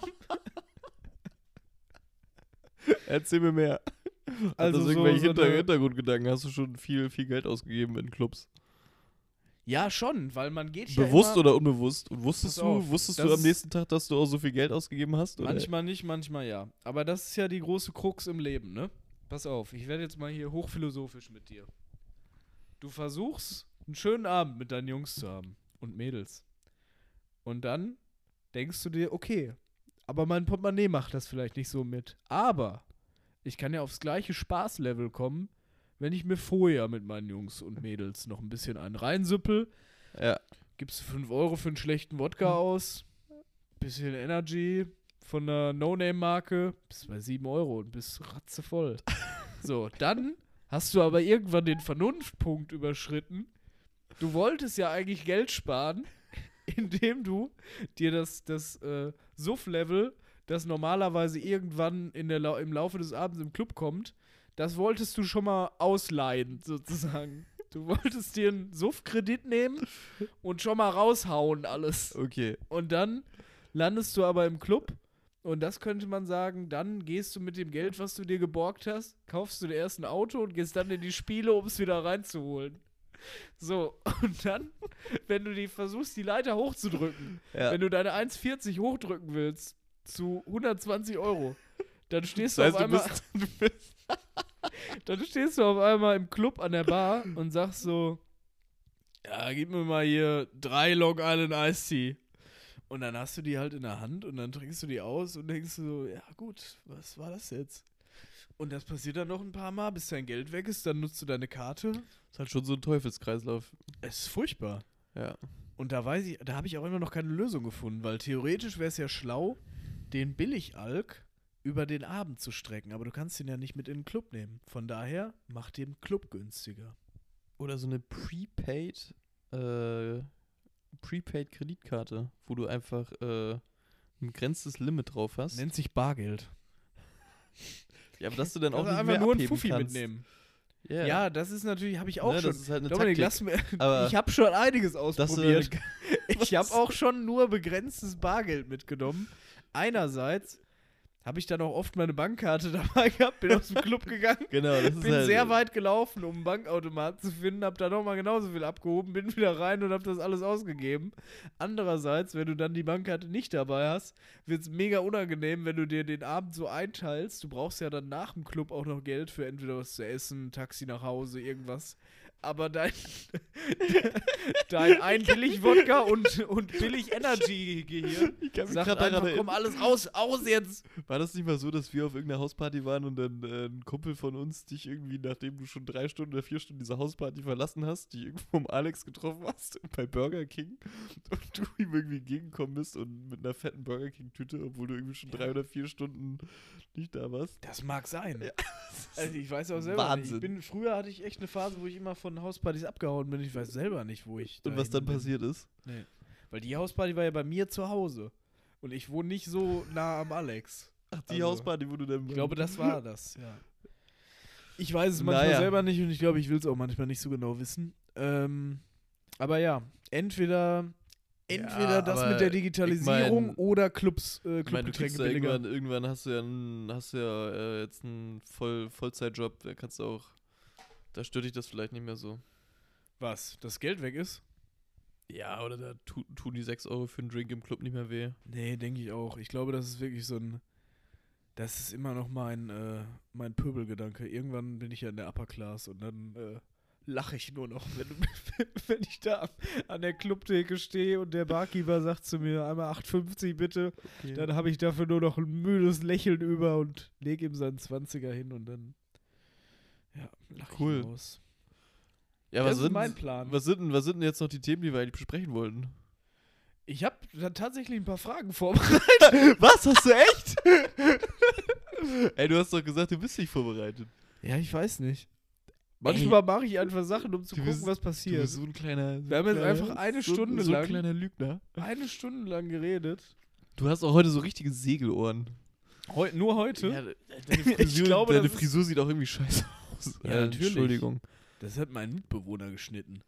Speaker 1: Erzähl mir mehr.
Speaker 2: Also
Speaker 1: Also
Speaker 2: so-
Speaker 1: irgendwelche
Speaker 2: so
Speaker 1: Hinter
Speaker 2: eine-
Speaker 1: Hintergrundgedanken? Hast du schon viel, viel Geld ausgegeben in Clubs?
Speaker 2: Ja, schon, weil man geht ja
Speaker 1: Bewusst oder unbewusst? Und wusstest
Speaker 2: Pass
Speaker 1: du,
Speaker 2: auf,
Speaker 1: wusstest
Speaker 2: das
Speaker 1: du am nächsten Tag, dass du auch so viel Geld ausgegeben hast? Oder?
Speaker 2: Manchmal nicht, manchmal ja. Aber das ist ja die große Krux im Leben, ne? Pass auf, ich werde jetzt mal hier hochphilosophisch mit dir. Du versuchst, einen schönen Abend mit deinen Jungs zu haben und Mädels. Und dann denkst du dir, okay, aber mein Portemonnaie macht das vielleicht nicht so mit. Aber ich kann ja aufs gleiche Spaßlevel kommen, wenn ich mir vorher mit meinen Jungs und Mädels noch ein bisschen einen reinsüppel.
Speaker 1: Ja.
Speaker 2: Gibst du 5 Euro für einen schlechten Wodka aus, bisschen Energy von einer No-Name-Marke, bist bei 7 Euro und bist ratzevoll. (laughs) so, dann hast du aber irgendwann den Vernunftpunkt überschritten. Du wolltest ja eigentlich Geld sparen, (laughs) indem du dir das, das äh, Suff-Level, das normalerweise irgendwann in der Lau im Laufe des Abends im Club kommt, das wolltest du schon mal ausleihen, sozusagen. Du wolltest dir einen Suff-Kredit nehmen und schon mal raushauen alles.
Speaker 1: Okay.
Speaker 2: Und dann landest du aber im Club und das könnte man sagen, dann gehst du mit dem Geld, was du dir geborgt hast, kaufst du dir erst ein Auto und gehst dann in die Spiele, um es wieder reinzuholen. So, und dann, wenn du die versuchst, die Leiter hochzudrücken,
Speaker 1: Ja.
Speaker 2: wenn du deine 1,40 hochdrücken willst zu 120 Euro, dann stehst du
Speaker 1: Das heißt,
Speaker 2: auf
Speaker 1: du
Speaker 2: einmal,
Speaker 1: bist, du bist (laughs)
Speaker 2: dann stehst du auf einmal im Club an der Bar und sagst so, ja, gib mir mal hier drei Long Island Iced Tea. Und dann hast du die halt in der Hand und dann trinkst du die aus und denkst du so, ja gut, was war das jetzt? Und das passiert dann noch ein paar Mal, bis dein Geld weg ist, dann nutzt du deine Karte.
Speaker 1: ist halt schon so ein Teufelskreislauf.
Speaker 2: Es ist furchtbar.
Speaker 1: Ja.
Speaker 2: Und da weiß ich, da habe ich auch immer noch keine Lösung gefunden, weil theoretisch wäre es ja schlau, den Billigalk über den Abend zu strecken, aber du kannst ihn ja nicht mit in den Club nehmen. Von daher mach den Club günstiger.
Speaker 1: Oder so eine Prepaid, äh, Prepaid Kreditkarte, wo du einfach äh, ein begrenztes Limit drauf hast.
Speaker 2: Nennt sich Bargeld.
Speaker 1: Ja, aber dass du dann auch
Speaker 2: Also
Speaker 1: nicht
Speaker 2: einfach
Speaker 1: mehr
Speaker 2: nur einen Fuffi
Speaker 1: kannst.
Speaker 2: mitnehmen.
Speaker 1: Ja,
Speaker 2: Ja, das ist natürlich, habe ich auch
Speaker 1: ne,
Speaker 2: schon.
Speaker 1: das ist halt eine
Speaker 2: Dominik, lass mir, ich habe schon einiges ausprobiert. (laughs) Ich habe auch schon nur begrenztes Bargeld mitgenommen. Einerseits habe ich dann auch oft meine Bankkarte (laughs) dabei gehabt, bin aus dem Club gegangen,
Speaker 1: Genau, das ist
Speaker 2: bin
Speaker 1: halt,
Speaker 2: sehr weit gelaufen, um einen Bankautomat zu finden, habe da nochmal genauso viel abgehoben, bin wieder rein und habe das alles ausgegeben. Andererseits, wenn du dann die Bankkarte nicht dabei hast, wird es mega unangenehm, wenn du dir den Abend so einteilst. Du brauchst ja dann nach dem Club auch noch Geld für entweder was zu essen, Taxi nach Hause, irgendwas. Aber dein, (laughs) dein ein Billig-Wodka und, und Billig-Energy-Gehirn
Speaker 1: Ich kann mich
Speaker 2: sagt einfach, komm, alles raus, aus jetzt.
Speaker 1: War das nicht mal so, dass wir auf irgendeiner Hausparty waren und dann äh, ein Kumpel von uns dich irgendwie, nachdem du schon drei Stunden oder vier Stunden diese Hausparty verlassen hast, dich irgendwo um Alex getroffen hast (laughs) bei Burger King und du ihm irgendwie entgegengekommen bist und mit einer fetten Burger King-Tüte, obwohl du irgendwie schon drei oder vier Stunden nicht da warst?
Speaker 2: Das mag sein.
Speaker 1: Ja. (laughs)
Speaker 2: Also ich weiß auch selber
Speaker 1: Wahnsinn.
Speaker 2: Ich bin, früher hatte ich echt eine Phase, wo ich immer von Hauspartys abgehauen bin. Ich weiß selber nicht, wo ich
Speaker 1: Und was dann
Speaker 2: bin.
Speaker 1: passiert ist?
Speaker 2: Nee. Weil die Hausparty war ja bei mir zu Hause. Und ich wohne nicht so nah am Alex.
Speaker 1: Ach, die
Speaker 2: Also,
Speaker 1: Hausparty, wo du dann.
Speaker 2: Ich glaube, das war das, ja. Ich weiß es manchmal
Speaker 1: Naja.
Speaker 2: selber nicht und ich glaube, ich will es auch manchmal nicht so genau wissen. Ähm, aber ja, entweder, entweder
Speaker 1: Ja,
Speaker 2: das mit der
Speaker 1: ich
Speaker 2: Digitalisierung
Speaker 1: mein-
Speaker 2: oder Clubs, äh,
Speaker 1: Ich
Speaker 2: Clubgetränke billiger.
Speaker 1: irgendwann, irgendwann hast du ja, einen, hast du ja äh, jetzt einen Voll, Vollzeitjob, da kannst du auch, da stört dich das vielleicht nicht mehr so.
Speaker 2: Was? Das Geld weg ist?
Speaker 1: Ja, oder da tu, tun die 6 Euro für einen Drink im Club nicht mehr weh.
Speaker 2: Nee, denke ich auch. Ich glaube, das ist wirklich so ein. Das ist immer noch mein, äh, mein Pöbelgedanke. Irgendwann bin ich ja in der Upper Class und dann äh, lache ich nur noch, wenn, (laughs) wenn ich da an der Clubtheke stehe und der Barkeeper sagt zu mir einmal 8,50 bitte. Dann habe ich dafür nur noch ein müdes Lächeln über und lege ihm seinen 20er hin und dann. Ja, lach
Speaker 1: Cool. ja, was
Speaker 2: ist
Speaker 1: sind,
Speaker 2: mein Plan.
Speaker 1: Was sind, denn, was sind denn jetzt noch die Themen, die wir eigentlich besprechen wollten?
Speaker 2: Ich habe tatsächlich ein paar Fragen (laughs) vorbereitet.
Speaker 1: was? Hast du echt? (laughs) Ey, du hast doch gesagt, du bist nicht vorbereitet.
Speaker 2: Ja, ich weiß nicht. Manchmal mache ich einfach Sachen, um zu
Speaker 1: Du
Speaker 2: gucken,
Speaker 1: bist-
Speaker 2: was
Speaker 1: Du
Speaker 2: passiert.
Speaker 1: bist so ein kleiner. So
Speaker 2: Wir haben jetzt
Speaker 1: kleiner-
Speaker 2: einfach eine
Speaker 1: so,
Speaker 2: Stunde
Speaker 1: so
Speaker 2: lang-
Speaker 1: ein kleiner Lügner.
Speaker 2: Eine Stunde lang geredet.
Speaker 1: Du hast auch heute so richtige Segelohren.
Speaker 2: Heu nur heute?
Speaker 1: Ja, de- deine Frisur, (laughs)
Speaker 2: glaube,
Speaker 1: deine Frisur sieht auch irgendwie scheiße aus.
Speaker 2: Ja,
Speaker 1: Äh,
Speaker 2: natürlich.
Speaker 1: Entschuldigung.
Speaker 2: Das hat mein Mitbewohner geschnitten.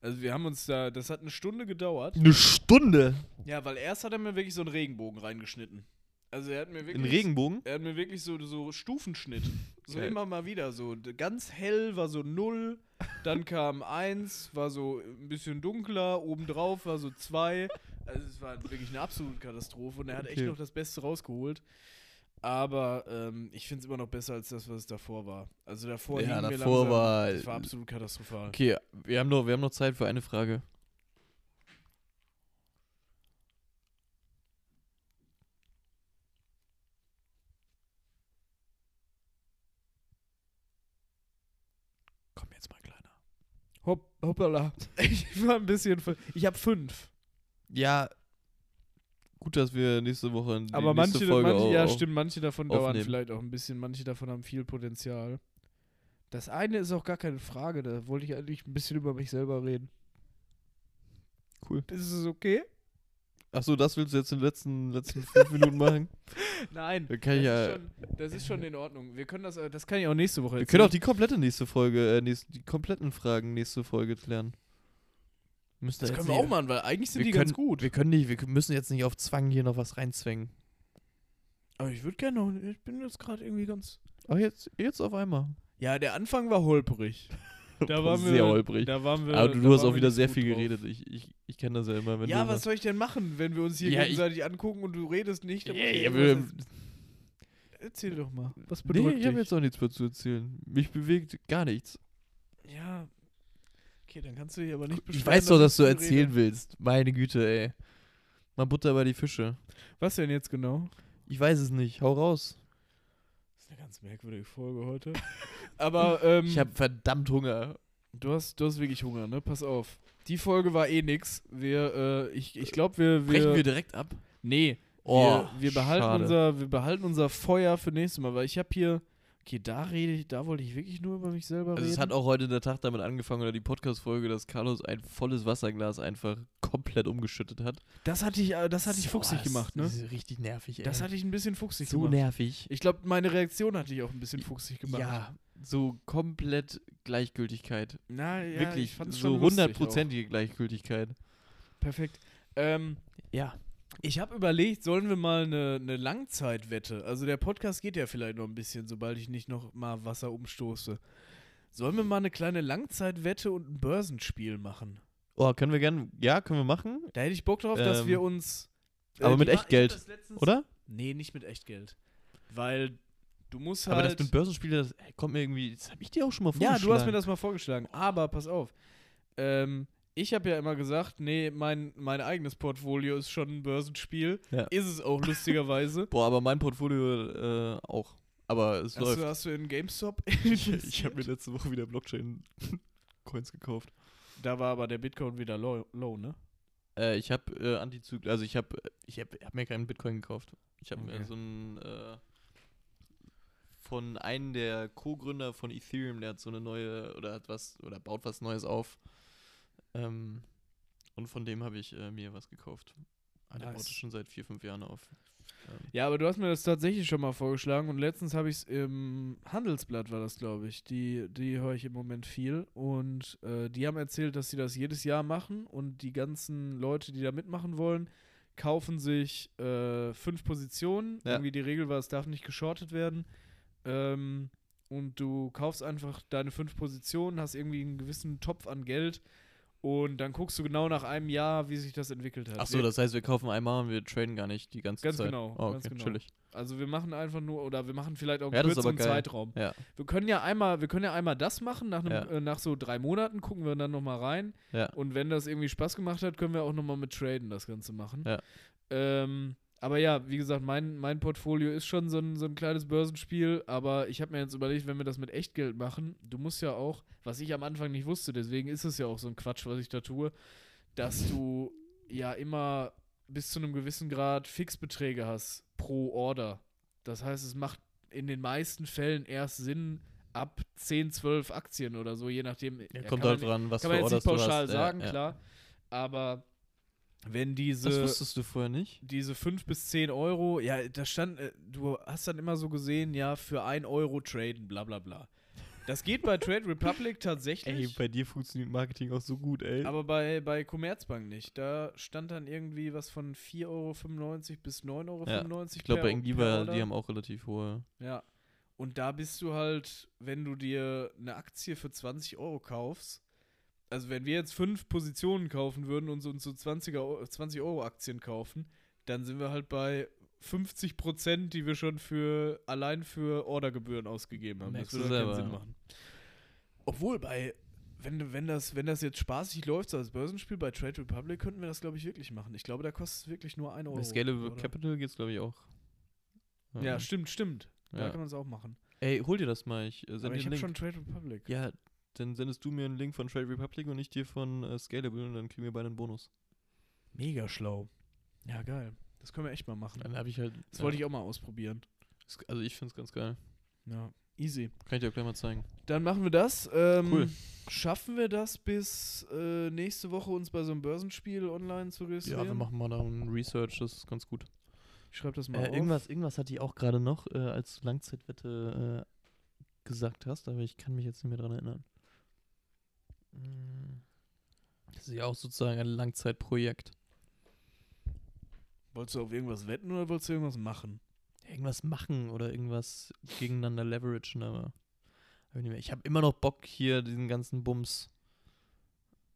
Speaker 2: Also wir haben uns da, das hat eine Stunde gedauert.
Speaker 1: Eine Stunde.
Speaker 2: Ja, weil erst hat er mir wirklich so einen Regenbogen reingeschnitten. Also er hat mir wirklich.
Speaker 1: In Regenbogen?
Speaker 2: Er hat mir wirklich so, so Stufenschnitt. So
Speaker 1: Geil.
Speaker 2: immer mal wieder. So ganz hell war so 0, dann kam 1, war so ein bisschen dunkler, obendrauf war so 2. Also es war wirklich eine absolute Katastrophe und er hat echt
Speaker 1: Okay.
Speaker 2: noch das Beste rausgeholt. Aber ähm, ich finde es immer noch besser als das, was es davor war. Also davor
Speaker 1: Ja,
Speaker 2: hingen wir
Speaker 1: davor
Speaker 2: langsam,
Speaker 1: war-
Speaker 2: Das war absolut katastrophal.
Speaker 1: Okay, wir haben, noch, wir haben noch Zeit für eine Frage. Komm jetzt mal, Kleiner.
Speaker 2: Hopp, hoppala. (laughs) Ich war ein bisschen. Ich habe fünf.
Speaker 1: Ja, gut, dass wir nächste Woche die
Speaker 2: Aber
Speaker 1: nächste
Speaker 2: manche,
Speaker 1: Folge
Speaker 2: manche
Speaker 1: auch,
Speaker 2: ja, stimmt, manche davon dauern
Speaker 1: aufnehmen.
Speaker 2: vielleicht auch ein bisschen, manche davon haben viel Potenzial. Das eine ist auch gar keine Frage, da wollte ich eigentlich ein bisschen über mich selber reden.
Speaker 1: Cool.
Speaker 2: Ist es okay?
Speaker 1: Achso, das willst du jetzt in den letzten, letzten fünf Minuten machen? (laughs)
Speaker 2: Nein.
Speaker 1: Kann
Speaker 2: das,
Speaker 1: ja-
Speaker 2: ist schon, das ist schon in Ordnung. Wir können das, das kann ich auch nächste Woche
Speaker 1: Wir
Speaker 2: erzählen.
Speaker 1: können auch die komplette nächste Folge, äh, nächst, die kompletten Fragen nächste Folge klären. Müsste
Speaker 2: das können wir
Speaker 1: nicht-
Speaker 2: auch machen, weil eigentlich sind
Speaker 1: wir
Speaker 2: die
Speaker 1: können,
Speaker 2: ganz gut.
Speaker 1: Wir können nicht, wir müssen jetzt nicht auf Zwang hier noch was reinzwängen.
Speaker 2: Aber ich würde gerne noch, ich bin jetzt gerade irgendwie ganz.
Speaker 1: Aber jetzt, jetzt auf einmal.
Speaker 2: Ja, der Anfang war holprig. (laughs) Da waren wir,
Speaker 1: Sehr holprig.
Speaker 2: Da waren wir,
Speaker 1: Aber du, du hast auch wieder sehr viel
Speaker 2: drauf.
Speaker 1: geredet. Ich, ich, ich kenne das ja immer. Wenn
Speaker 2: Ja,
Speaker 1: du
Speaker 2: was soll ich denn machen, wenn wir uns hier
Speaker 1: Ja, ich-
Speaker 2: gegenseitig angucken und du redest nicht? muss
Speaker 1: Ja,
Speaker 2: ich
Speaker 1: ja,
Speaker 2: Erzähl doch mal. Was
Speaker 1: nee,
Speaker 2: bedrückt
Speaker 1: ich habe jetzt auch nichts mehr zu erzählen. Mich bewegt gar nichts.
Speaker 2: Ja. Okay, dann kannst du dich aber nicht
Speaker 1: Ich
Speaker 2: beschweren,
Speaker 1: weiß doch, dass
Speaker 2: ich
Speaker 1: du erzählen
Speaker 2: rede.
Speaker 1: willst. Meine Güte, ey. Mal Butter bei die Fische.
Speaker 2: Was denn jetzt genau?
Speaker 1: Ich weiß es nicht. Hau raus.
Speaker 2: Das ist eine ganz merkwürdige Folge heute. (laughs) aber ähm,
Speaker 1: Ich habe verdammt Hunger.
Speaker 2: du, hast, du hast wirklich Hunger, ne? Pass auf. Die Folge war eh nix. Wir, äh, ich, ich glaube, wir, wir,
Speaker 1: Brechen wir direkt ab?
Speaker 2: Nee.
Speaker 1: Oh,
Speaker 2: wir, wir, behalten
Speaker 1: schade.
Speaker 2: unser, wir behalten unser Feuer für nächstes Mal, weil ich habe hier. Okay, da rede ich, da wollte ich wirklich nur über mich selber
Speaker 1: Also
Speaker 2: reden.
Speaker 1: es hat auch heute der Tag damit angefangen, oder die Podcast-Folge, dass Carlos ein volles Wasserglas einfach komplett umgeschüttet hat.
Speaker 2: das hatte ich, äh, das hatte ich
Speaker 1: Boah,
Speaker 2: fuchsig gemacht, ne?
Speaker 1: Das ist richtig nervig, ey.
Speaker 2: Das hatte ich ein bisschen fuchsig
Speaker 1: so
Speaker 2: gemacht.
Speaker 1: nervig.
Speaker 2: Ich glaube, meine Reaktion hatte ich auch ein bisschen fuchsig gemacht.
Speaker 1: Ja, so komplett Gleichgültigkeit.
Speaker 2: Na, ja, ich
Speaker 1: Wirklich, so hundertprozentige Gleichgültigkeit.
Speaker 2: Perfekt. Ähm,
Speaker 1: Ja.
Speaker 2: Ich habe überlegt, sollen wir mal eine, eine Langzeitwette, also der Podcast geht ja vielleicht noch ein bisschen, sobald ich nicht noch mal Wasser umstoße. Sollen wir mal eine kleine Langzeitwette und ein Börsenspiel machen?
Speaker 1: Oh, können wir gerne, ja, können wir machen,
Speaker 2: Da hätte ich Bock drauf, dass
Speaker 1: Ähm,
Speaker 2: wir uns. äh,
Speaker 1: aber mit Echtgeld, oder?
Speaker 2: Nee, nicht mit Echtgeld. Weil du musst halt.
Speaker 1: Aber das mit Börsenspiele, das kommt mir irgendwie, das habe ich dir auch schon mal
Speaker 2: Ja,
Speaker 1: vorgeschlagen.
Speaker 2: du hast mir das mal vorgeschlagen. Aber pass auf. Ähm, ich habe ja immer gesagt, nee, mein, mein eigenes Portfolio ist schon ein Börsenspiel.
Speaker 1: Ja.
Speaker 2: Ist es auch lustigerweise. (laughs)
Speaker 1: Boah, aber mein Portfolio äh, auch. Aber es
Speaker 2: hast,
Speaker 1: läuft.
Speaker 2: du, hast du in GameStop? (laughs)
Speaker 1: ich ich habe mir letzte Woche wieder Blockchain-Coins gekauft.
Speaker 2: Da war aber der Bitcoin wieder low, low ne?
Speaker 1: Äh, ich habe äh, Antizykl, also ich habe ich hab, hab mir keinen Bitcoin gekauft. Ich habe
Speaker 2: Okay.
Speaker 1: mir so ein äh, von einem der Co-Gründer von Ethereum, der hat so eine neue oder hat was oder baut was Neues auf. Ähm, und von dem habe ich äh, mir was gekauft. Ah, der baut
Speaker 2: Nice.
Speaker 1: es schon seit vier, fünf Jahren auf.
Speaker 2: Ja, aber du hast mir das tatsächlich schon mal vorgeschlagen und letztens habe ich es im Handelsblatt, war das, glaube ich. Die, die höre ich im Moment viel und äh, die haben erzählt, dass sie das jedes Jahr machen und die ganzen Leute, die da mitmachen wollen, kaufen sich äh, fünf Positionen.
Speaker 1: Ja.
Speaker 2: Irgendwie die Regel war, es darf nicht geschortet werden. Ähm, und du kaufst einfach deine fünf Positionen, hast irgendwie einen gewissen Topf an Geld und dann guckst du genau nach einem Jahr, wie sich das entwickelt hat.
Speaker 1: Achso,
Speaker 2: Wir-
Speaker 1: das heißt, wir kaufen einmal und wir traden gar nicht die ganze
Speaker 2: Ganz
Speaker 1: Zeit.
Speaker 2: genau,
Speaker 1: Oh, okay,
Speaker 2: ganz genau.
Speaker 1: chillig.
Speaker 2: Also wir machen einfach nur, oder wir machen vielleicht auch einen
Speaker 1: Ja,
Speaker 2: kürzeren. Zeitraum.
Speaker 1: Ja,
Speaker 2: Wir können ja einmal, wir können ja einmal das machen, nach, einem,
Speaker 1: Ja.
Speaker 2: äh, nach so drei Monaten gucken wir dann nochmal rein.
Speaker 1: ja.
Speaker 2: Und wenn das irgendwie Spaß gemacht hat, können wir auch nochmal mit Traden das Ganze machen.
Speaker 1: Ja.
Speaker 2: Ähm, aber ja, wie gesagt, mein, mein Portfolio ist schon so ein, so ein kleines Börsenspiel, aber ich habe mir jetzt überlegt, wenn wir das mit Echtgeld machen, du musst ja auch, was ich am Anfang nicht wusste, deswegen ist es ja auch so ein Quatsch, was ich da tue, dass du ja immer bis zu einem gewissen Grad Fixbeträge hast pro Order. Das heißt, es macht in den meisten Fällen erst Sinn ab 10, 12 Aktien oder so, je nachdem.
Speaker 1: Ja, kommt halt dran, was
Speaker 2: kann man jetzt nicht pauschal sagen,
Speaker 1: ja.
Speaker 2: klar. Aber wenn diese,
Speaker 1: Das wusstest du vorher nicht?
Speaker 2: diese 5 bis 10 Euro, ja, da stand, äh, du hast dann immer so gesehen, ja, für 1 Euro traden, bla bla bla. Das geht bei Trade Republic (laughs) tatsächlich.
Speaker 1: bei dir funktioniert Marketing auch so gut, ey.
Speaker 2: Aber bei, bei Commerzbank nicht. Da stand dann irgendwie was von 4,95 Euro bis 9,95 Euro.
Speaker 1: Ja, ich glaube, bei Ingdiva, die haben auch relativ hohe.
Speaker 2: Ja. Und da bist du halt, wenn du dir eine Aktie für 20 Euro kaufst, also wenn wir jetzt fünf Positionen kaufen würden und so, und so 20er, Eu- 20 Euro Aktien kaufen, dann sind wir halt bei 50 Prozent, die wir schon für allein für Ordergebühren ausgegeben haben.
Speaker 1: Merkst
Speaker 2: das würde halt keinen
Speaker 1: selber,
Speaker 2: Sinn
Speaker 1: ja.
Speaker 2: machen. Obwohl bei wenn, wenn, das, wenn das jetzt spaßig läuft, so als Börsenspiel bei Trade Republic, könnten wir das, glaube ich, wirklich machen. Ich glaube, da kostet es wirklich nur 1 Euro.
Speaker 1: Bei Scalable
Speaker 2: oder?
Speaker 1: Capital geht's, glaube ich, auch.
Speaker 2: Ja, stimmt, stimmt. Da
Speaker 1: Ja.
Speaker 2: kann man es auch machen.
Speaker 1: Ey, hol dir das mal. Ich äh,
Speaker 2: ich habe schon Trade Republic.
Speaker 1: Ja, dann sendest du mir einen Link von Trade Republic und ich dir von äh, Scalable und dann kriegen wir beide einen Bonus.
Speaker 2: Mega schlau. Ja, geil. Das können wir echt mal machen.
Speaker 1: Dann habe ich halt.
Speaker 2: Das wollte ich auch mal ausprobieren.
Speaker 1: Also ich finde es ganz geil.
Speaker 2: Ja, easy.
Speaker 1: Kann ich dir auch gleich mal zeigen.
Speaker 2: Dann machen wir das. Ähm,
Speaker 1: Cool.
Speaker 2: Schaffen wir das bis äh, nächste Woche uns bei so einem Börsenspiel online zu registrieren?
Speaker 1: Ja, wir machen mal da ein Research, das ist ganz gut.
Speaker 2: Ich schreibe das mal
Speaker 1: Äh,
Speaker 2: auf.
Speaker 1: irgendwas, irgendwas hatte ich auch gerade noch, äh, als du Langzeitwette äh, gesagt hast, aber ich kann mich jetzt nicht mehr dran erinnern. Das ist ja auch sozusagen ein Langzeitprojekt.
Speaker 2: Wolltest du auf irgendwas wetten oder wolltest du irgendwas machen?
Speaker 1: Irgendwas machen oder irgendwas gegeneinander leveragen, aber ich habe immer noch Bock, hier diesen ganzen Bums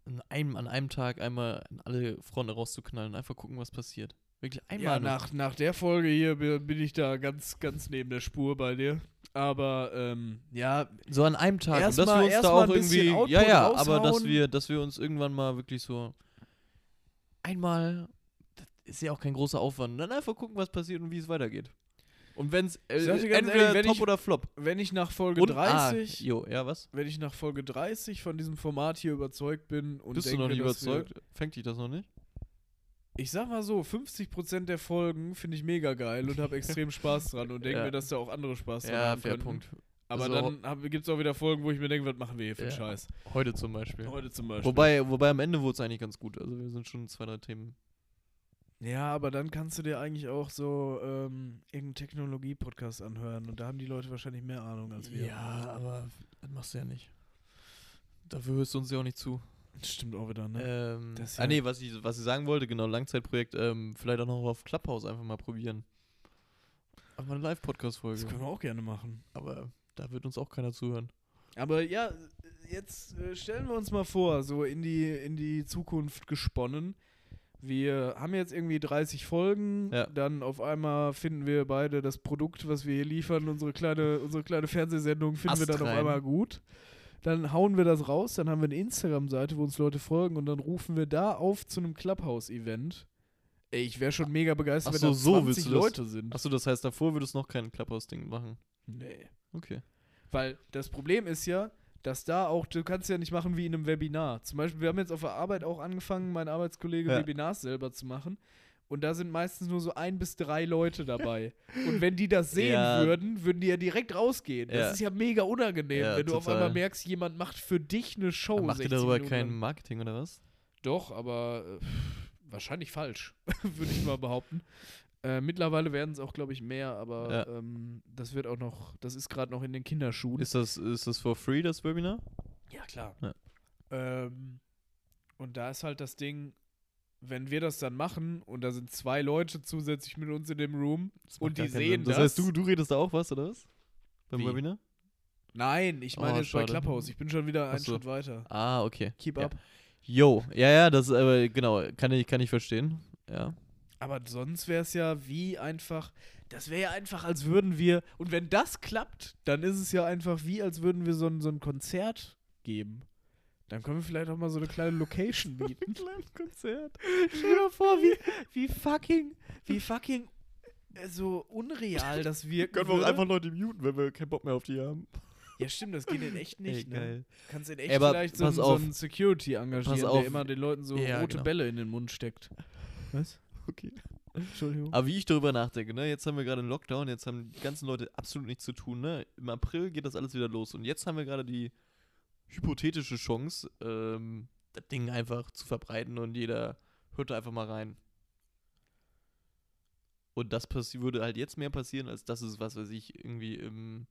Speaker 1: an einem, an einem Tag einmal an alle Fronten rauszuknallen. Einfach gucken, was passiert. Wirklich einmal.
Speaker 2: ja, nach, nach der Folge hier bi- bin ich da ganz, ganz neben der Spur bei dir. Aber ähm, ja,
Speaker 1: So an einem Tag. Und dass
Speaker 2: mal-
Speaker 1: wir uns da auch irgendwie.
Speaker 2: Output
Speaker 1: Ja, ja, aber dass
Speaker 2: raushauen.
Speaker 1: wir, dass wir uns irgendwann mal wirklich so einmal. Das ist ja auch kein großer Aufwand. Dann einfach gucken, was passiert und wie es weitergeht. Und wenn es äh, entweder
Speaker 2: ehrlich, wenn
Speaker 1: top
Speaker 2: ich-
Speaker 1: oder flop.
Speaker 2: wenn ich nach Folge
Speaker 1: Und,
Speaker 2: 30,
Speaker 1: Ah, jo, ja, was?
Speaker 2: wenn ich nach Folge 30 von diesem Format hier überzeugt bin und
Speaker 1: Bist
Speaker 2: denke,
Speaker 1: du noch nicht überzeugt? Fängt dich das noch nicht?
Speaker 2: Ich sag mal so, 50% der Folgen finde ich mega geil und habe (laughs) extrem Spaß dran und denke
Speaker 1: Ja.
Speaker 2: mir, dass da auch andere Spaß dran
Speaker 1: Ja,
Speaker 2: haben
Speaker 1: fair
Speaker 2: könnten.
Speaker 1: Punkt.
Speaker 2: Aber
Speaker 1: Also-
Speaker 2: dann gibt es auch wieder Folgen, wo ich mir denke, was machen wir hier für einen
Speaker 1: Ja.
Speaker 2: Scheiß?
Speaker 1: Heute zum Beispiel.
Speaker 2: Heute zum Beispiel.
Speaker 1: Wobei, wobei am Ende wurde es eigentlich ganz gut. Also wir sind schon zwei, drei Themen.
Speaker 2: Ja, aber dann kannst du dir eigentlich auch so ähm, irgendeinen Technologie-Podcast anhören und da haben die Leute wahrscheinlich mehr Ahnung als wir.
Speaker 1: Ja, aber das machst du ja nicht. Dafür hörst du uns ja auch nicht zu.
Speaker 2: Stimmt auch wieder, ne?
Speaker 1: Ähm,
Speaker 2: Das
Speaker 1: ah nee, was ich, was ich sagen wollte, genau, Langzeitprojekt, ähm, vielleicht auch noch auf Clubhouse einfach mal probieren. Aber eine
Speaker 2: das
Speaker 1: Live-Podcast-Folge.
Speaker 2: können wir auch gerne machen.
Speaker 1: Aber da wird uns auch keiner zuhören.
Speaker 2: Aber ja, jetzt äh, stellen wir uns mal vor, so in die, in die Zukunft gesponnen. Wir haben jetzt irgendwie 30 Folgen,
Speaker 1: Ja.
Speaker 2: dann auf einmal finden wir beide das Produkt, was wir hier liefern, unsere kleine, unsere kleine Fernsehsendung, finden wir dann auf
Speaker 1: Astrein.
Speaker 2: einmal gut. Dann hauen wir das raus, dann haben wir eine Instagram-Seite, wo uns Leute folgen und dann rufen wir da auf zu einem Clubhouse-Event. Ey, ich wäre schon mega begeistert,
Speaker 1: Ach
Speaker 2: wenn
Speaker 1: so,
Speaker 2: da
Speaker 1: so willst
Speaker 2: 20
Speaker 1: du das?
Speaker 2: Leute sind.
Speaker 1: Achso, das heißt, davor würdest du noch kein Clubhouse-Ding machen.
Speaker 2: Nee.
Speaker 1: Okay.
Speaker 2: Weil das Problem ist ja, dass da auch, du kannst ja nicht machen wie in einem Webinar. Zum Beispiel, wir haben jetzt auf der Arbeit auch angefangen, mein Arbeitskollege
Speaker 1: Ja.
Speaker 2: Webinars selber zu machen. Und da sind meistens nur so ein bis drei Leute dabei. (laughs) Und wenn die das sehen
Speaker 1: Ja.
Speaker 2: würden, würden die ja direkt rausgehen. Das
Speaker 1: Ja.
Speaker 2: ist ja mega unangenehm,
Speaker 1: Ja,
Speaker 2: wenn du auf einmal merkst, jemand macht für dich eine Show.
Speaker 1: Aber macht ihr
Speaker 2: 60
Speaker 1: darüber
Speaker 2: Minuten
Speaker 1: kein. Marketing oder was?
Speaker 2: Doch, aber äh, wahrscheinlich falsch, (laughs) würde ich mal behaupten. Äh, mittlerweile werden es auch, glaube ich, mehr, aber
Speaker 1: Ja.
Speaker 2: ähm, das wird auch noch, das ist gerade noch in den Kinderschuhen.
Speaker 1: Ist das, ist das for free, das Webinar?
Speaker 2: ja, klar.
Speaker 1: Ja.
Speaker 2: Ähm, und da ist halt das Ding, wenn wir das dann machen und da sind zwei Leute zusätzlich mit uns in dem Room und die sehen das.
Speaker 1: Das heißt, du, du redest da auch was, oder was? Beim
Speaker 2: Wie?
Speaker 1: Webinar?
Speaker 2: Nein, ich meine
Speaker 1: Oh,
Speaker 2: jetzt bei. Clubhouse. Ich bin schon wieder einen. Schritt weiter.
Speaker 1: Ah, okay.
Speaker 2: Keep
Speaker 1: Ja.
Speaker 2: up.
Speaker 1: Yo, ja, ja, das ist aber genau, kann ich, kann ich verstehen. Ja.
Speaker 2: Aber sonst wäre es ja wie einfach, das wäre ja einfach, als würden wir, und wenn das klappt, dann ist es ja einfach wie, als würden wir so ein, so ein Konzert geben. Dann können wir vielleicht auch mal so eine kleine Location (laughs) bieten.
Speaker 1: Kleines Konzert.
Speaker 2: Stell dir vor, wie, wie fucking, wie fucking äh, so unreal das (laughs) wirken
Speaker 1: Können wir auch einfach Leute muten, wenn wir keinen Bock mehr auf die haben.
Speaker 2: Ja, stimmt, das geht in echt nicht, ne? Kannst in echt
Speaker 1: Ey,
Speaker 2: vielleicht so, so einen Security engagieren, der immer den Leuten so
Speaker 1: Ja,
Speaker 2: rote
Speaker 1: genau.
Speaker 2: Bälle in den Mund steckt. Was?
Speaker 1: Okay.
Speaker 2: Entschuldigung.
Speaker 1: Aber wie ich darüber nachdenke, ne, jetzt haben wir gerade einen Lockdown, jetzt haben die ganzen Leute absolut nichts zu tun, ne? Im April geht das alles wieder los und jetzt haben wir gerade die hypothetische Chance, ähm, das Ding einfach zu verbreiten und jeder hört da einfach mal rein. Und das würde halt jetzt mehr passieren, als das ist, was weiß ich, irgendwie im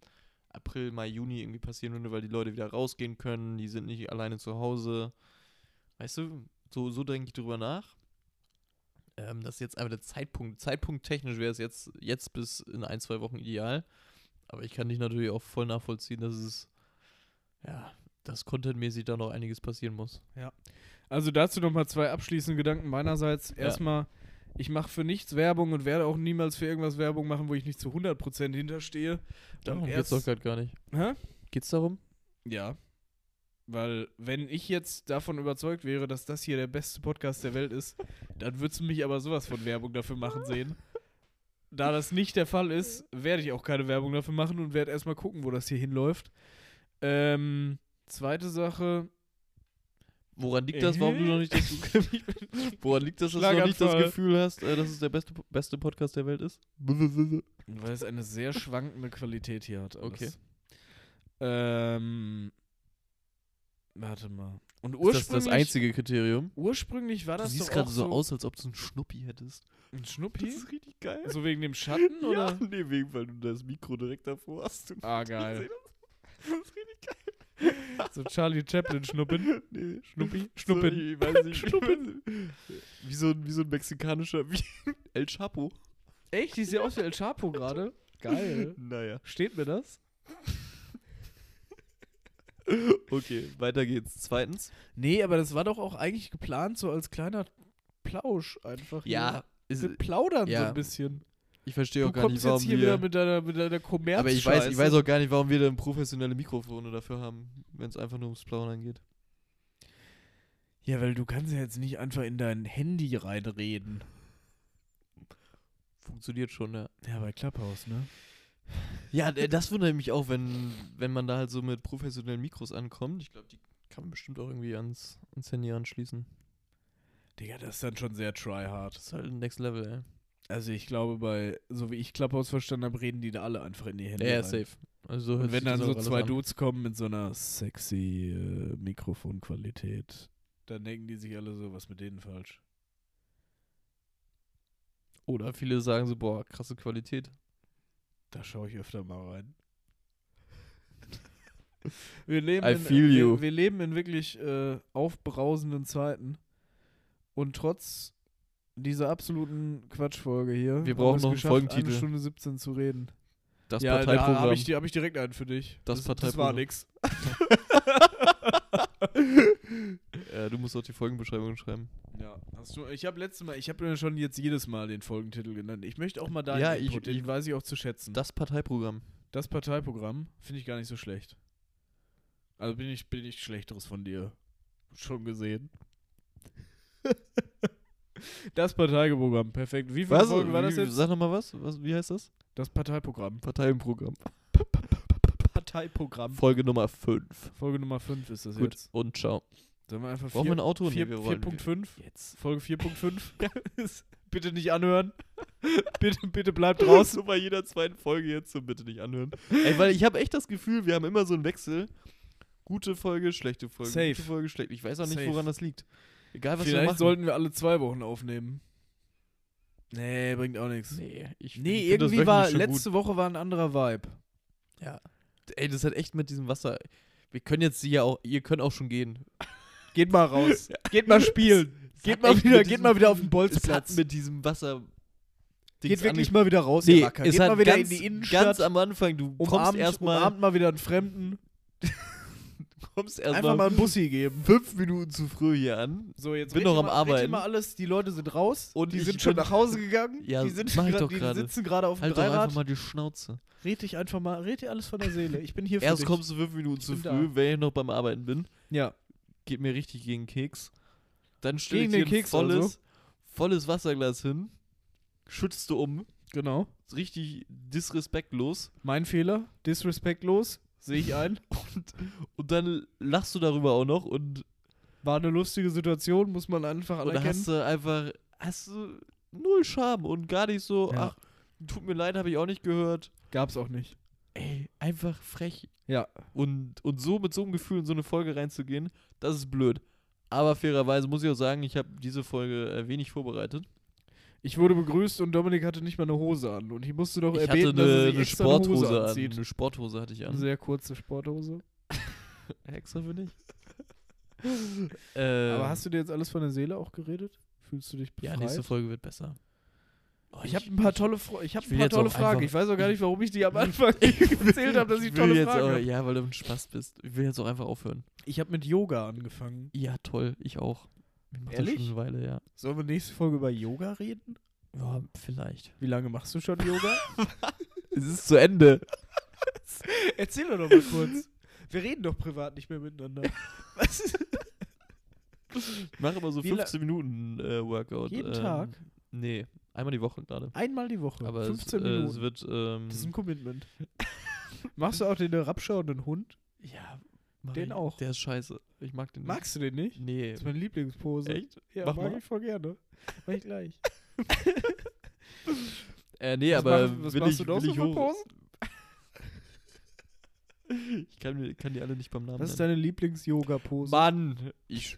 Speaker 1: April, Mai, Juni irgendwie passieren würde, weil die Leute wieder rausgehen können, die sind nicht alleine zu Hause. Weißt du, so, so denke ich drüber nach. Ähm, das ist jetzt einfach der Zeitpunkt. Zeitpunkt technisch wäre es jetzt, jetzt bis in ein, zwei Wochen ideal. Aber ich kann dich natürlich auch voll nachvollziehen, dass es, ja, dass contentmäßig da noch einiges passieren muss.
Speaker 2: Also dazu nochmal zwei abschließende Gedanken meinerseits. Erstmal, ich mache für nichts Werbung und werde auch niemals für irgendwas Werbung machen, wo ich nicht zu 100% hinterstehe.
Speaker 1: Darum
Speaker 2: Und
Speaker 1: geht's doch gerade gar nicht.
Speaker 2: Hä?
Speaker 1: Geht's darum?
Speaker 2: Ja. Weil, wenn ich jetzt davon überzeugt wäre, dass das hier der beste Podcast der Welt ist, dann würdest du mich aber sowas von Werbung dafür machen sehen. Da das nicht der Fall ist, werde ich auch keine Werbung dafür machen und werde erstmal gucken, wo das hier hinläuft. Ähm, zweite Sache.
Speaker 1: Woran liegt das, warum du noch nicht das, (laughs) Woran liegt das, dass du noch nicht das. Gefühl hast, äh, dass es der beste, beste Podcast der Welt ist?
Speaker 2: Weil es eine sehr schwankende Qualität hier hat. Alles.
Speaker 1: Okay.
Speaker 2: Ähm, warte mal. Und
Speaker 1: Ist das
Speaker 2: ursprünglich,
Speaker 1: das einzige Kriterium?
Speaker 2: ursprünglich war
Speaker 1: Du
Speaker 2: das
Speaker 1: siehst
Speaker 2: doch
Speaker 1: gerade
Speaker 2: auch
Speaker 1: so aus, als ob du einen Schnuppi hättest.
Speaker 2: Ein Schnuppi?
Speaker 1: richtig geil.
Speaker 2: So wegen dem Schatten, oder?
Speaker 1: Ja, nee, wegen, weil du das Mikro direkt davor hast.
Speaker 2: Ah, geil.
Speaker 1: Das Das ist richtig geil. (laughs)
Speaker 2: So Charlie Chaplin Schnuppen. (laughs)
Speaker 1: Nee,
Speaker 2: Schnuppi?
Speaker 1: So,
Speaker 2: Schnuppen.
Speaker 1: ich weiß nicht. (laughs) Schnuppen. Wie so, ein- wie so ein mexikanischer, wie El Chapo.
Speaker 2: Echt? Die sieht aus wie El Chapo gerade. Geil.
Speaker 1: Naja.
Speaker 2: Steht mir das?
Speaker 1: Okay, weiter geht's. Zweitens.
Speaker 2: Nee, aber das war doch auch eigentlich geplant, so als kleiner Plausch einfach.
Speaker 1: Ja,
Speaker 2: hier. Wir plaudern so
Speaker 1: ja.
Speaker 2: ein bisschen.
Speaker 1: Ich verstehe auch gar nicht, warum
Speaker 2: jetzt hier
Speaker 1: wir...
Speaker 2: wieder mit deiner, mit deiner Kommerz
Speaker 1: aber ich weiß, ich weiß auch gar nicht, warum wir dann professionelle Mikrofone dafür haben, wenn es einfach nur ums Plaudern geht.
Speaker 2: Ja, weil du kannst ja jetzt nicht einfach in dein Handy reinreden.
Speaker 1: Funktioniert schon, ja.
Speaker 2: Ja, bei Clubhouse, ne?
Speaker 1: Ja, das wundert mich auch, wenn, wenn man da halt so mit professionellen Mikros ankommt. Ich glaube, die kann man bestimmt auch irgendwie ans, ans Handy anschließen.
Speaker 2: Digga, das ist dann schon sehr tryhard.
Speaker 1: Das ist halt ein Next Level, ey.
Speaker 2: Also ich glaube, bei, so wie ich Clubhouse verstanden habe, reden die da alle einfach in die Hände.
Speaker 1: Ja,
Speaker 2: rein.
Speaker 1: safe. Also
Speaker 2: Und wenn dann so zwei
Speaker 1: an.
Speaker 2: Dudes kommen mit so einer sexy äh, Mikrofonqualität, dann denken die sich alle so, was mit denen falsch.
Speaker 1: Oder viele sagen so, boah, krasse Qualität.
Speaker 2: Da schaue ich öfter mal rein. (laughs) Wir leben,
Speaker 1: I
Speaker 2: in, wir, wir leben in wirklich äh, aufbrausenden Zeiten. Und trotz dieser absoluten Quatschfolge hier,
Speaker 1: Wir brauchen noch einen Folgentitel.
Speaker 2: Eine Stunde 17 zu reden.
Speaker 1: Das
Speaker 2: ja, da
Speaker 1: Parteiprogramm.
Speaker 2: habe ich, hab ich direkt einen für dich.
Speaker 1: Das
Speaker 2: das war
Speaker 1: Parteiprogramm.
Speaker 2: nix. (laughs) (laughs)
Speaker 1: ja, du musst auch die Folgenbeschreibung schreiben.
Speaker 2: Ja, hast du, ich habe letztes Mal, ich habe mir schon jetzt jedes Mal den Folgentitel genannt. Ich möchte auch mal deinen
Speaker 1: Ja, ich-
Speaker 2: Input, den
Speaker 1: ich-
Speaker 2: weiß ich auch zu schätzen.
Speaker 1: Das Parteiprogramm.
Speaker 2: Das Parteiprogramm finde ich gar nicht so schlecht. Also bin ich, bin ich Schlechteres von dir schon gesehen. (laughs) (laughs) das Parteiprogramm, perfekt. Wie viele
Speaker 1: Was?
Speaker 2: Folgen war das jetzt?
Speaker 1: Sag nochmal was? was? Wie heißt das?
Speaker 2: Das Parteiprogramm.
Speaker 1: Parteienprogramm.
Speaker 2: Parteiprogramm.
Speaker 1: Folge Nummer 5.
Speaker 2: Folge Nummer 5 ist das
Speaker 1: Gut,
Speaker 2: jetzt.
Speaker 1: und ciao.
Speaker 2: Sollen wir einfach
Speaker 1: Brauchen wir ein Auto? Nee,
Speaker 2: vier-
Speaker 1: wir wollen-
Speaker 2: 4.5?
Speaker 1: Jetzt.
Speaker 2: Folge 4.5? (laughs) (laughs) bitte nicht anhören. bitte, bitte bleibt raus.
Speaker 1: So bei jeder zweiten Folge jetzt, so bitte nicht anhören. Ey, weil ich habe echt das Gefühl, wir haben immer so einen Wechsel. Gute Folge, schlechte Folge.
Speaker 2: Safe.
Speaker 1: Gute Folge, schlecht. Ich weiß auch nicht,
Speaker 2: Safe.
Speaker 1: woran das liegt. Egal, was wir
Speaker 2: Vielleicht
Speaker 1: machen.
Speaker 2: sollten wir alle zwei Wochen aufnehmen. Nee, bringt auch nichts.
Speaker 1: Nee, ich
Speaker 2: Nee,
Speaker 1: ich das
Speaker 2: irgendwie war, letzte Woche war ein anderer Vibe.
Speaker 1: Gut. Ja. Ey, das hat echt mit diesem Wasser. Wir können jetzt hier auch, ihr könnt auch schon gehen. (laughs)
Speaker 2: Geht mal raus. (laughs) Geht mal spielen.
Speaker 1: Es
Speaker 2: Geht mal wieder, geht mal wieder auf den Bolzplatz.
Speaker 1: mit diesem Wasser.
Speaker 2: Geht wirklich mal wieder raus,
Speaker 1: Nee,
Speaker 2: ihr Macker. Geht mal wieder
Speaker 1: ganz,
Speaker 2: in die Innenstadt.
Speaker 1: ganz am Anfang, du kommst
Speaker 2: umarmt,
Speaker 1: erstmal
Speaker 2: umarmt mal wieder einen Fremden. (laughs)
Speaker 1: kommst
Speaker 2: Einfach
Speaker 1: erstmal
Speaker 2: mal einen Bussi geben.
Speaker 1: fünf Minuten zu früh hier an.
Speaker 2: So, jetzt
Speaker 1: Bin noch am
Speaker 2: mal,
Speaker 1: Arbeiten.
Speaker 2: mal alles, die Leute sind raus
Speaker 1: Und
Speaker 2: die
Speaker 1: ich
Speaker 2: sind schon nach Hause gegangen.
Speaker 1: Ja,
Speaker 2: die sind
Speaker 1: mach ich
Speaker 2: grad-
Speaker 1: doch
Speaker 2: die
Speaker 1: gerade.
Speaker 2: sitzen gerade auf dem
Speaker 1: Halt doch
Speaker 2: Dreirad.
Speaker 1: einfach mal die Schnauze.
Speaker 2: Red dich einfach mal, red dir alles von der Seele. Ich bin hier für
Speaker 1: Erst
Speaker 2: dich.
Speaker 1: kommst du fünf Minuten zu
Speaker 2: bin
Speaker 1: früh,
Speaker 2: da.
Speaker 1: wenn ich noch beim Arbeiten bin.
Speaker 2: Ja,
Speaker 1: Geht mir richtig gegen den Keks. Dann stell
Speaker 2: Gegen
Speaker 1: ich dir
Speaker 2: den
Speaker 1: ein
Speaker 2: Keks
Speaker 1: volles,
Speaker 2: also?
Speaker 1: volles Wasserglas hin, schützt du um,
Speaker 2: genau.
Speaker 1: richtig disrespektlos
Speaker 2: Mein Fehler, disrespektlos, sehe ich ein. (laughs)
Speaker 1: und, und dann lachst du darüber auch noch und,
Speaker 2: War eine lustige Situation, muss man einfach
Speaker 1: und
Speaker 2: anerkennen.
Speaker 1: hast du einfach, hast du null Charme und gar nicht so,
Speaker 2: Ja.
Speaker 1: ach, tut mir leid, habe ich auch nicht gehört.
Speaker 2: Gab's auch nicht.
Speaker 1: Ey, einfach frech.
Speaker 2: Ja.
Speaker 1: Und, und so mit so einem Gefühl in so eine Folge reinzugehen, das ist blöd. Aber fairerweise muss ich auch sagen, ich habe diese Folge äh, wenig vorbereitet.
Speaker 2: Ich wurde begrüßt und Dominik hatte nicht mal eine Hose an. Und ich musste doch
Speaker 1: Ich
Speaker 2: erbeten,
Speaker 1: hatte
Speaker 2: dass er
Speaker 1: eine,
Speaker 2: sich
Speaker 1: eine
Speaker 2: eine Hose
Speaker 1: Sporthose an.
Speaker 2: anzieht.
Speaker 1: Eine Sporthose hatte ich
Speaker 2: Eine
Speaker 1: an.
Speaker 2: sehr kurze Sporthose. (laughs)
Speaker 1: Extra für dich. (laughs) äh,
Speaker 2: Aber hast du dir jetzt alles von der Seele auch geredet? Fühlst du dich
Speaker 1: Ja,
Speaker 2: befreit?
Speaker 1: nächste Folge wird besser. Oh,
Speaker 2: ich habe ein paar tolle, Fro ich hab
Speaker 1: ich
Speaker 2: ein paar tolle Fragen. Ich weiß auch gar nicht, warum ich die am Anfang (laughs) erzählt habe, dass ich,
Speaker 1: will
Speaker 2: tolle Fragen habe.
Speaker 1: Ja, weil du ein Spaß bist. Ich will jetzt auch einfach aufhören.
Speaker 2: Ich habe mit Yoga angefangen.
Speaker 1: Ja, toll. Ich auch.
Speaker 2: Ehrlich?
Speaker 1: schon eine Weile, ja.
Speaker 2: Sollen wir nächste Folge über Yoga reden?
Speaker 1: Ja, vielleicht.
Speaker 2: Wie lange machst du schon Yoga? (laughs)
Speaker 1: Es ist zu Ende. (laughs)
Speaker 2: Erzähl doch noch mal kurz. Wir reden doch privat nicht mehr miteinander. (laughs) Was?
Speaker 1: Ich mache immer so
Speaker 2: Wie la-
Speaker 1: 15 Minuten äh, Workout.
Speaker 2: Jeden
Speaker 1: ähm,
Speaker 2: Tag?
Speaker 1: Nee, einmal die Woche gerade.
Speaker 2: Einmal die Woche.
Speaker 1: Aber
Speaker 2: 15
Speaker 1: es, äh,
Speaker 2: Minuten.
Speaker 1: es wird. Ähm,
Speaker 2: das ist ein Commitment. Machst du auch den herabschauenden Hund?
Speaker 1: ja, mach
Speaker 2: den
Speaker 1: ich.
Speaker 2: auch.
Speaker 1: Der ist scheiße. Ich mag den
Speaker 2: Magst du den nicht?
Speaker 1: nicht. Nee.
Speaker 2: Das ist meine Lieblingspose.
Speaker 1: Echt?
Speaker 2: Ja,
Speaker 1: Mach
Speaker 2: mag
Speaker 1: mal.
Speaker 2: ich voll gerne. Mach ich gleich. (laughs)
Speaker 1: Äh, nee,
Speaker 2: was
Speaker 1: aber
Speaker 2: mach, was
Speaker 1: will
Speaker 2: machst
Speaker 1: ich,
Speaker 2: du
Speaker 1: will
Speaker 2: so für
Speaker 1: hoch.
Speaker 2: Posen? (laughs)
Speaker 1: Ich kann, kann die alle nicht beim Namen
Speaker 2: Was ist
Speaker 1: nennen.
Speaker 2: deine Lieblings-Yoga-Pose?
Speaker 1: Mann! Ich.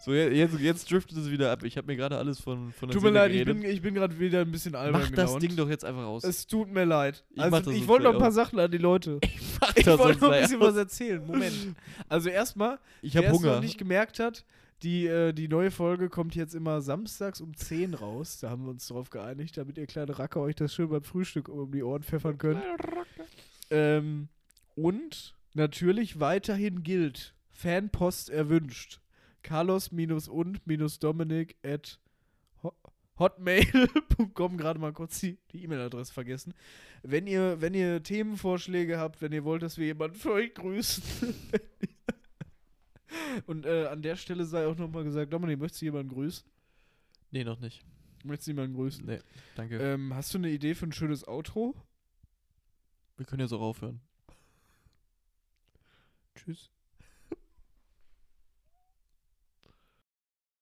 Speaker 1: So, je- jetzt, jetzt driftet es wieder ab. Ich habe mir gerade alles von, von der
Speaker 2: Tut mir leid, ich
Speaker 1: geredet.
Speaker 2: bin, ich bin gerade wieder ein bisschen albern
Speaker 1: Mach das
Speaker 2: gelaunt.
Speaker 1: Ding doch jetzt einfach raus.
Speaker 2: Es tut mir leid.
Speaker 1: Ich
Speaker 2: Also, ich wollte noch ein paar. Sachen an die Leute. (laughs) Ich
Speaker 1: das
Speaker 2: wollte noch ein bisschen
Speaker 1: aus.
Speaker 2: was erzählen. Moment. (laughs) Also erstmal,
Speaker 1: Ich
Speaker 2: wer es noch nicht gemerkt hat, die, äh, die neue Folge kommt jetzt immer samstags um 10 raus. Da haben wir uns drauf geeinigt, damit ihr kleine Racker euch das schön beim Frühstück um die Ohren pfeffern könnt. Ähm, und natürlich weiterhin gilt, Fanpost erwünscht. Carlos-und-dominic at ho- hotmail.com, gerade mal kurz die die E-Mail-Adresse vergessen. Wenn ihr, wenn ihr Themenvorschläge habt, wenn ihr wollt, dass wir jemanden für euch grüßen. (laughs) Und äh, an der Stelle sei auch nochmal gesagt, Dominik, möchtest du jemanden grüßen?
Speaker 1: Nee, noch nicht.
Speaker 2: Möchtest du jemanden grüßen?
Speaker 1: Nee, danke.
Speaker 2: Ähm, hast du eine Idee für ein schönes Outro?
Speaker 1: Wir können jetzt auch aufhören.
Speaker 2: Tschüss.